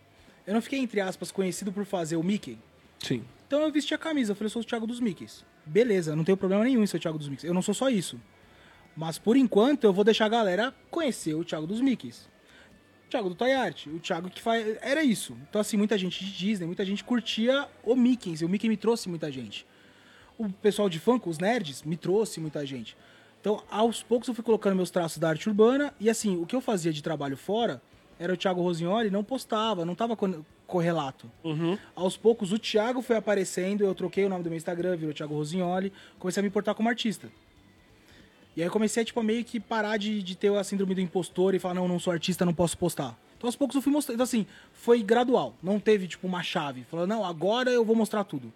[SPEAKER 2] Eu não fiquei, entre aspas, conhecido por fazer o Mickey.
[SPEAKER 1] Sim.
[SPEAKER 2] Então eu vesti a camisa, eu falei, eu sou o Thiago dos Mickeys. Beleza, não tenho problema nenhum em ser o Thiago dos Mickeys. Eu não sou só isso. Mas por enquanto eu vou deixar a galera conhecer o Thiago dos Mickeys. O Thiago do Toy Art, o Thiago que faz. Era isso. Então, assim, muita gente de Disney, muita gente curtia o Mickey. E o Mickey me trouxe muita gente. O pessoal de Funko, os nerds, me trouxe muita gente. Então, aos poucos eu fui colocando meus traços da arte urbana. E assim, o que eu fazia de trabalho fora era o Thiago Rosignoli, não postava, não tava co- correlato. Aos poucos o Thiago foi aparecendo, eu troquei o nome do meu Instagram, virou Thiago Rosignoli, comecei a me importar como artista. E aí eu comecei, tipo, a meio que parar de, de ter a síndrome do impostor e falar, não, não sou artista, não posso postar. Então aos poucos eu fui mostrando. Então, assim, foi gradual. Não teve, tipo, uma chave. Falou, não, agora eu vou mostrar tudo.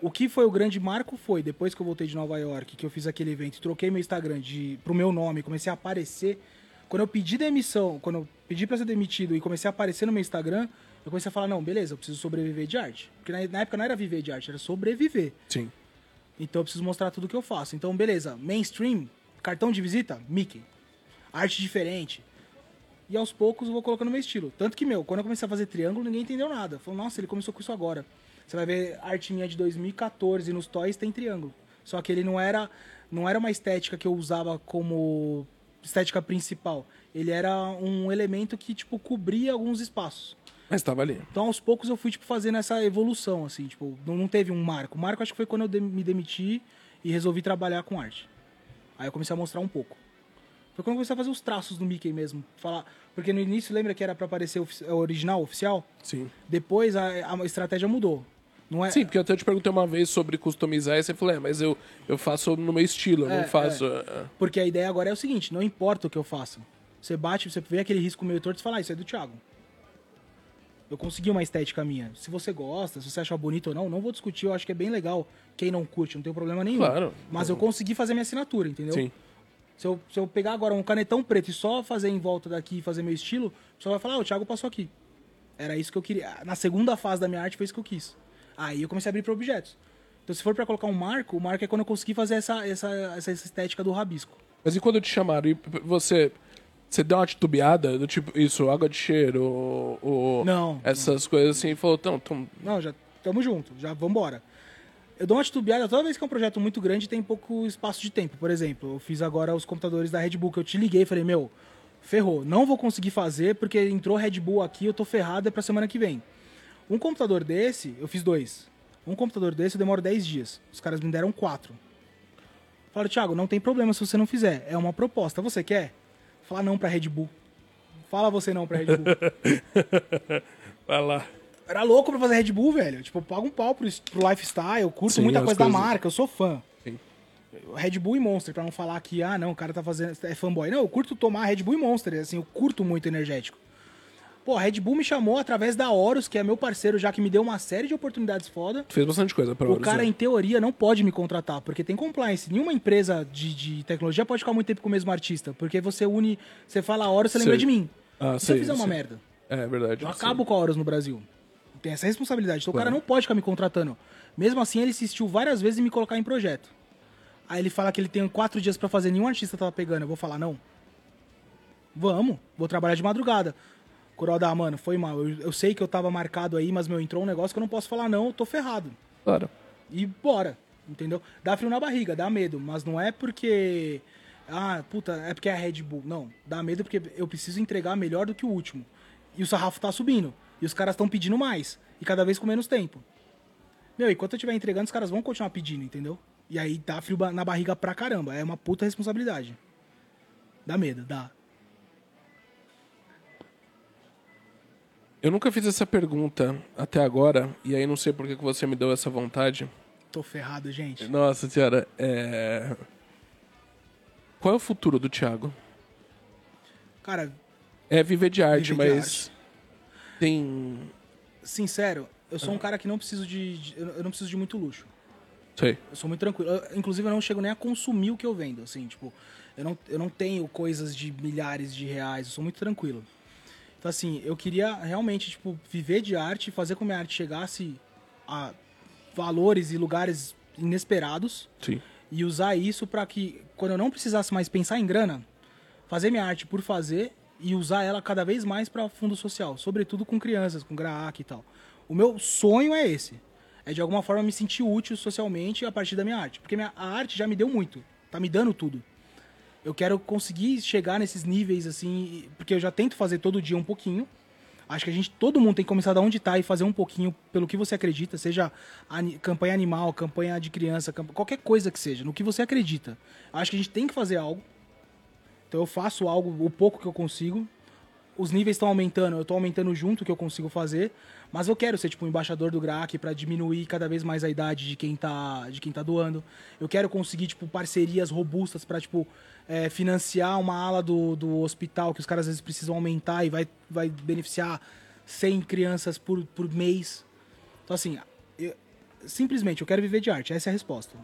[SPEAKER 2] O que foi o grande marco foi, depois que eu voltei de Nova York, que eu fiz aquele evento, e troquei meu Instagram de, pro meu nome, comecei a aparecer. Quando eu pedi demissão, quando eu pedi pra ser demitido e comecei a aparecer no meu Instagram, eu comecei a falar, não, beleza, eu preciso sobreviver de arte. Porque na, na época não era viver de arte, era sobreviver.
[SPEAKER 1] Sim.
[SPEAKER 2] Então eu preciso mostrar tudo que eu faço. Então, beleza, mainstream, cartão de visita, Mickey. Arte diferente. E aos poucos eu vou colocando meu estilo. Tanto que, meu, quando eu comecei a fazer triângulo, ninguém entendeu nada. Falou, nossa, ele começou com isso agora. Você vai ver arte minha de 2014 nos toys tem triângulo. Só que ele não era, não era uma estética que eu usava como estética principal. Ele era um elemento que, tipo, cobria alguns espaços.
[SPEAKER 1] Mas tava ali.
[SPEAKER 2] Então, aos poucos, eu fui, tipo, fazendo essa evolução, assim, tipo, não, não teve um marco. O marco acho que foi quando eu de- me demiti e resolvi trabalhar com arte. Aí eu comecei a mostrar um pouco. Foi quando eu comecei a fazer os traços do Mickey mesmo. Falar, porque no início, lembra que era pra aparecer ofici- original, oficial?
[SPEAKER 1] Sim.
[SPEAKER 2] Depois a, a estratégia mudou. Não é,
[SPEAKER 1] Sim, porque eu até te perguntei uma vez sobre customizar e você falou, é, mas eu, eu faço no meu estilo, eu
[SPEAKER 2] É,
[SPEAKER 1] não faço. é.
[SPEAKER 2] Porque a ideia agora é o seguinte, não importa o que eu faça. Você bate, você vê aquele risco meio torto e fala, ah, isso é do Thiago. Eu consegui uma estética minha. Se você gosta, se você acha bonito ou não, não vou discutir, eu acho que é bem legal. Quem não curte, não tem problema nenhum.
[SPEAKER 1] Claro.
[SPEAKER 2] Mas eu consegui fazer minha assinatura, entendeu?
[SPEAKER 1] Sim.
[SPEAKER 2] Se eu, se eu pegar agora um canetão preto e só fazer em volta daqui e fazer meu estilo, o pessoal vai falar, ah, o Thiago passou aqui. Era isso que eu queria. Na segunda fase da minha arte foi isso que eu quis. Aí eu comecei a abrir para objetos. Então se for para colocar um marco, o marco é quando eu consegui fazer essa, essa, essa estética do rabisco.
[SPEAKER 1] Mas e quando te chamaram? E você Você deu uma titubeada do tipo, isso, água de cheiro, o, o-
[SPEAKER 2] Não,
[SPEAKER 1] essas coisas assim, e falou, então, então,
[SPEAKER 2] Não, já tamo junto, já vambora. Eu dou uma titubeada toda vez que é um projeto muito grande tem pouco espaço de tempo. Por exemplo, eu fiz agora os computadores da Red Bull, que eu te liguei e falei, meu, ferrou, não vou conseguir fazer porque entrou Red Bull aqui, eu tô ferrado, é pra semana que vem. Um computador desse, eu fiz dois. Um computador desse eu demoro 10 dias. Os caras me deram quatro. Falaram, Thiago, não tem problema se você não fizer. É uma proposta. Você quer? Fala não pra Red Bull. Fala você não pra Red Bull. [LAUGHS]
[SPEAKER 1] vai lá.
[SPEAKER 2] era louco pra fazer Red Bull, velho. Tipo, eu pago um pau pro, pro lifestyle, eu curto
[SPEAKER 1] Sim,
[SPEAKER 2] muita coisa da marca, eu sou fã.
[SPEAKER 1] Sim.
[SPEAKER 2] Red Bull e Monster, pra não falar que, ah, não, o cara tá fazendo, é fanboy. Não, eu curto tomar Red Bull e Monster, assim, eu curto muito energético. Pô, a Red Bull me chamou através da Horus, que é meu parceiro, já que me deu uma série de oportunidades foda.
[SPEAKER 1] Fez bastante coisa pra
[SPEAKER 2] O
[SPEAKER 1] Horus,
[SPEAKER 2] cara,
[SPEAKER 1] né?
[SPEAKER 2] em teoria, não pode me contratar, porque tem compliance. Nenhuma empresa de, de tecnologia pode ficar muito tempo com o mesmo artista, porque você une, você fala Horus, você lembra
[SPEAKER 1] Sei.
[SPEAKER 2] de mim.
[SPEAKER 1] Ah,
[SPEAKER 2] se
[SPEAKER 1] sei,
[SPEAKER 2] eu fizer uma
[SPEAKER 1] sei.
[SPEAKER 2] merda?
[SPEAKER 1] É verdade.
[SPEAKER 2] Eu
[SPEAKER 1] sim.
[SPEAKER 2] acabo com a Horus no Brasil. Tem essa responsabilidade. Então o
[SPEAKER 1] Claro.
[SPEAKER 2] cara não pode ficar me contratando. Mesmo assim, ele insistiu várias vezes em me colocar em projeto. Aí ele fala que ele tem quatro dias pra fazer, nenhum artista tava pegando. Eu vou falar, não. Vamos, vou trabalhar de madrugada. Kuroda, mano, foi mal. Eu, eu sei que eu tava marcado aí, mas meu, entrou um negócio que eu não posso falar, não, eu tô ferrado.
[SPEAKER 1] Claro.
[SPEAKER 2] E bora, entendeu? Dá frio na barriga, dá medo, mas não é porque. Ah, puta, é porque é a Red Bull. Não, dá medo porque eu preciso entregar melhor do que o último. E o sarrafo tá subindo. E os caras estão pedindo mais. E cada vez com menos tempo. Meu, enquanto eu estiver entregando, os caras vão continuar pedindo, entendeu? E aí dá frio na barriga pra caramba. É uma puta responsabilidade. Dá medo, dá.
[SPEAKER 1] Eu nunca fiz essa pergunta até agora, e aí não sei por que você me deu essa vontade.
[SPEAKER 2] Tô ferrado, gente.
[SPEAKER 1] Nossa senhora, é... Qual é o futuro do Thiago?
[SPEAKER 2] Cara,
[SPEAKER 1] É viver de arte,
[SPEAKER 2] Viver de
[SPEAKER 1] mas... Tem...
[SPEAKER 2] sincero, eu sou um cara que não preciso de. de- eu não preciso de muito luxo.
[SPEAKER 1] Sei.
[SPEAKER 2] Eu sou muito tranquilo. Eu, inclusive, eu não chego nem a consumir o que eu vendo, assim, tipo, eu não, eu não tenho coisas de milhares de reais, eu sou muito tranquilo. Então, assim, eu queria realmente, tipo, viver de arte, fazer com que minha arte chegasse a valores e lugares inesperados
[SPEAKER 1] Sim.
[SPEAKER 2] e usar isso pra que, quando eu não precisasse mais pensar em grana, fazer minha arte por fazer e usar ela cada vez mais para fundo social, sobretudo com crianças, com GRAAC e tal. O meu sonho é esse. É de alguma forma me sentir útil socialmente a partir da minha arte, porque minha, a arte já me deu muito, tá me dando tudo. Eu quero conseguir chegar nesses níveis assim, porque eu já tento fazer todo dia um pouquinho. Acho que a gente, todo mundo tem que começar da onde tá e fazer um pouquinho pelo que você acredita, seja campanha animal, campanha de criança, qualquer coisa que seja, no que você acredita. Acho que a gente tem que fazer algo. Então eu faço algo, o pouco que eu consigo. Os níveis estão aumentando, eu estou aumentando junto o que eu consigo fazer, mas eu quero ser tipo um embaixador do GRAC para diminuir cada vez mais a idade de quem tá, de quem tá doando. Eu quero conseguir tipo parcerias robustas para tipo é, financiar uma ala do, do hospital que os caras às vezes precisam aumentar e vai, vai beneficiar 100 crianças por, por mês. Então assim, eu- simplesmente eu quero viver de arte, essa é a resposta.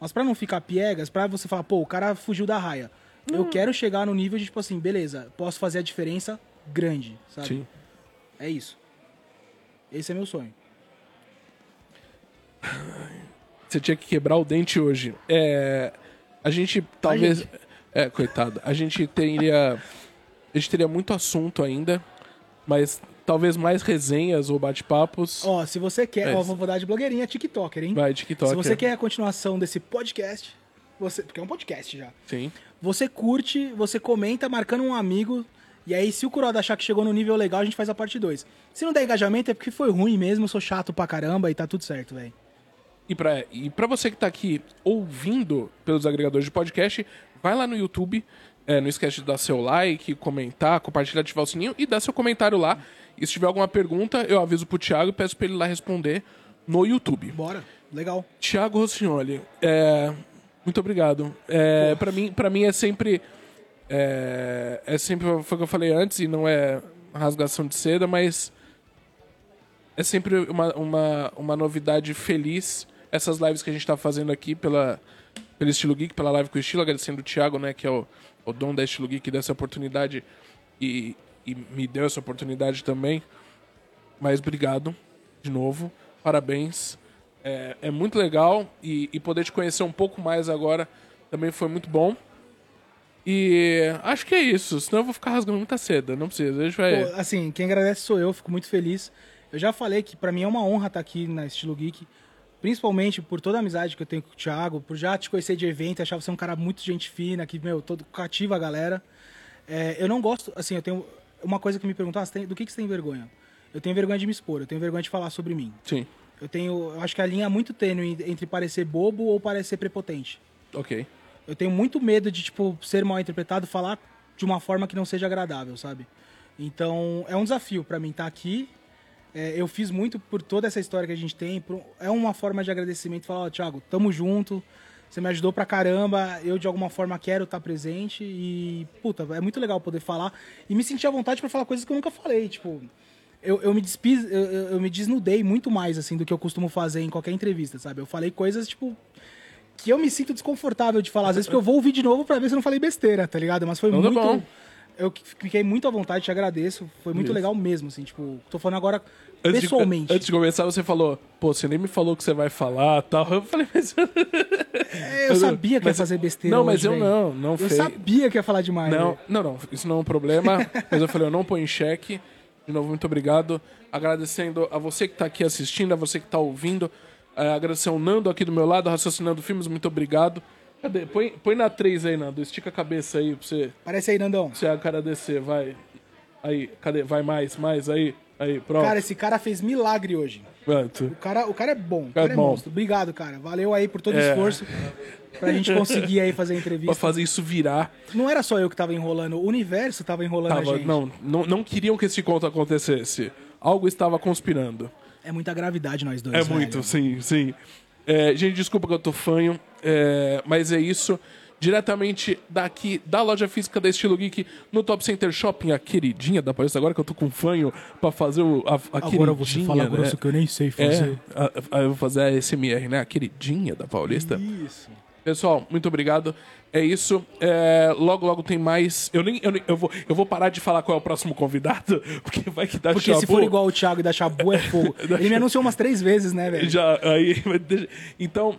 [SPEAKER 2] Mas pra não ficar piegas, pra você falar, pô, o cara fugiu da raia. Eu quero chegar no nível de tipo assim, beleza, posso fazer a diferença grande, sabe?
[SPEAKER 1] Sim.
[SPEAKER 2] É isso. Esse é meu sonho.
[SPEAKER 1] Você tinha que quebrar o dente hoje. É... A gente talvez...
[SPEAKER 2] gente.
[SPEAKER 1] É, coitado. A gente teria... A gente teria muito assunto ainda, mas talvez mais resenhas ou bate-papos.
[SPEAKER 2] Ó, se você quer,
[SPEAKER 1] É
[SPEAKER 2] ó, vou dar de blogueirinha TikToker, hein?
[SPEAKER 1] Vai, TikTok.
[SPEAKER 2] Se você quer a continuação desse podcast, você, porque é um podcast já.
[SPEAKER 1] Sim.
[SPEAKER 2] Você curte, você comenta marcando um amigo. E aí, se o Kuroda achar que chegou no nível legal, a gente faz a parte 2. Se não der engajamento, é porque foi ruim mesmo, sou chato pra caramba e tá tudo certo, velho.
[SPEAKER 1] E pra, e pra você que tá aqui ouvindo pelos agregadores de podcast, vai lá no YouTube. é, não esquece de dar seu like, comentar, compartilhar, ativar o sininho e dar seu comentário lá. E se tiver alguma pergunta, eu aviso pro Thiago e peço pra ele lá responder no YouTube.
[SPEAKER 2] Bora. Legal.
[SPEAKER 1] Thiago Rossignoli, é, muito obrigado. É, para mim, para mim é sempre é, é sempre foi o que eu falei antes e não é rasgação de seda, mas é sempre uma, uma, uma novidade feliz essas lives que a gente tá fazendo aqui pela pelo Estilo Geek, pela live com o Estilo, agradecendo o Thiago, né, que é o, o dono da Estilo Geek, dessa oportunidade e, e me deu essa oportunidade também. Mas obrigado de novo, parabéns. É, é muito legal e, e poder te conhecer um pouco mais agora também foi muito bom. E acho que é isso, senão eu vou ficar rasgando muita seda. Não precisa, a gente vai.
[SPEAKER 2] Pô, assim, quem agradece sou eu, fico muito feliz. Eu já falei que pra mim é uma honra estar aqui na Estilo Geek, principalmente por toda a amizade que eu tenho com o Thiago, por já te conhecer de evento, achar você um cara muito gente fina, que, meu, todo cativa a galera. É, eu não gosto, assim, eu tenho uma coisa que me perguntam, ah, tem- do que, que você tem vergonha? Eu tenho vergonha de me expor, eu tenho vergonha de falar sobre mim.
[SPEAKER 1] Sim,
[SPEAKER 2] Eu tenho, eu acho que a linha é muito tênue entre parecer bobo ou parecer prepotente.
[SPEAKER 1] ok.
[SPEAKER 2] Eu tenho muito medo de, tipo, ser mal interpretado, falar de uma forma que não seja agradável, sabe? Então, é um desafio pra mim estar aqui. É, eu fiz muito por toda essa história que a gente tem. É uma forma de agradecimento. Falar, ó, Thiago, tamo junto. Você me ajudou pra caramba. Eu, de alguma forma, quero estar presente. E, puta, é muito legal poder falar. E me sentir à vontade pra falar coisas que eu nunca falei. Tipo, eu, eu me despiz, eu- eu me desnudei muito mais, assim, do que eu costumo fazer em qualquer entrevista, sabe? Eu falei coisas, tipo, que eu me sinto desconfortável de falar. Às vezes porque eu vou ouvir de novo pra ver se eu não falei besteira, tá ligado? Mas foi
[SPEAKER 1] tá
[SPEAKER 2] muito.
[SPEAKER 1] bom.
[SPEAKER 2] Eu fiquei muito à vontade, te agradeço. Foi muito
[SPEAKER 1] Isso.
[SPEAKER 2] legal mesmo, assim, tipo, tô falando agora
[SPEAKER 1] Antes de-
[SPEAKER 2] pessoalmente.
[SPEAKER 1] antes de começar, você falou, pô, você nem me falou o que você vai falar tal. Eu falei, mas.
[SPEAKER 2] É, eu sabia que ia
[SPEAKER 1] mas-
[SPEAKER 2] fazer besteira.
[SPEAKER 1] Não, mas
[SPEAKER 2] hoje,
[SPEAKER 1] eu
[SPEAKER 2] velho.
[SPEAKER 1] não, não
[SPEAKER 2] Eu
[SPEAKER 1] fez.
[SPEAKER 2] sabia que ia falar demais.
[SPEAKER 1] Não, não, não, isso não é um problema. [LAUGHS] mas eu falei, eu não ponho em xeque. De novo, muito obrigado. Agradecendo a você que tá aqui assistindo, a você que tá ouvindo. É, agradecer ao Nando aqui do meu lado, raciocinando filmes, muito obrigado. Cadê? Põe, põe na 3 aí, Nando. Estica a cabeça aí pra você,
[SPEAKER 2] Parece aí, Nandão.
[SPEAKER 1] pra você agradecer, vai. Aí, cadê? Vai mais, mais, aí. Aí, pronto.
[SPEAKER 2] Cara, esse cara fez milagre hoje.
[SPEAKER 1] Pronto.
[SPEAKER 2] O cara, o cara é bom. O
[SPEAKER 1] É
[SPEAKER 2] cara é,
[SPEAKER 1] bom.
[SPEAKER 2] monstro. Obrigado, cara. Valeu aí por todo o
[SPEAKER 1] É.
[SPEAKER 2] esforço pra gente conseguir aí fazer a
[SPEAKER 1] Pra
[SPEAKER 2] entrevista.
[SPEAKER 1] fazer isso virar.
[SPEAKER 2] Não era só eu que tava enrolando, o universo tava enrolando a
[SPEAKER 1] Tava,
[SPEAKER 2] gente.
[SPEAKER 1] não, não, não queriam que esse conto acontecesse. Algo estava conspirando.
[SPEAKER 2] É muita gravidade nós dois.
[SPEAKER 1] É
[SPEAKER 2] velho.
[SPEAKER 1] muito, sim, sim. É, gente, desculpa que eu tô fanho, é, mas é isso. Diretamente daqui da loja física da Estilo Geek no Top Center Shopping, a queridinha da Paulista. Agora que eu tô com fanho pra fazer o, a, a
[SPEAKER 2] Agora você
[SPEAKER 1] queridinha,
[SPEAKER 2] fala
[SPEAKER 1] né?
[SPEAKER 2] grosso que eu nem sei
[SPEAKER 1] É,
[SPEAKER 2] fazer.
[SPEAKER 1] a- a- eu vou fazer a SMR, né? A queridinha da Paulista.
[SPEAKER 2] Isso.
[SPEAKER 1] Pessoal, muito obrigado. É isso. É, logo, logo tem mais. Eu nem, eu, nem- eu vou, eu vou parar de falar qual é o próximo convidado, [LAUGHS] porque vai que dá
[SPEAKER 2] Porque se for igual o Thiago e da Chabu é fogo. [LAUGHS] Ele me anunciou umas três vezes, né, velho?
[SPEAKER 1] Já, aí, [LAUGHS] então,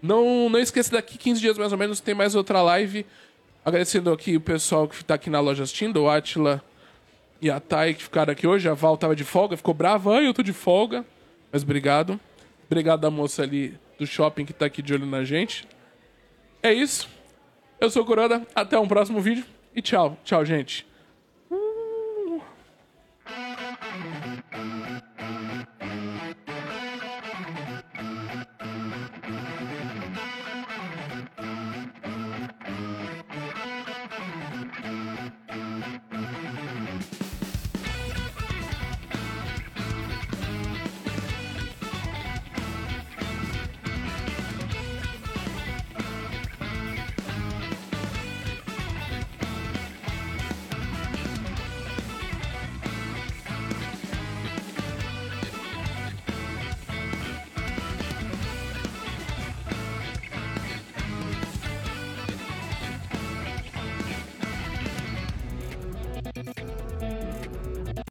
[SPEAKER 1] não, não esqueça, daqui 15 dias mais ou menos tem mais outra live. Agradecendo aqui o pessoal que tá aqui na loja assistindo, o Atila e a Thay que ficaram aqui hoje. A Val tava de folga, ficou brava. Ai, eu tô de folga. Mas obrigado. Obrigado da moça ali do shopping que tá aqui de olho na gente. É isso. Eu sou o Kuroda. Até um próximo vídeo. E tchau. Tchau, gente.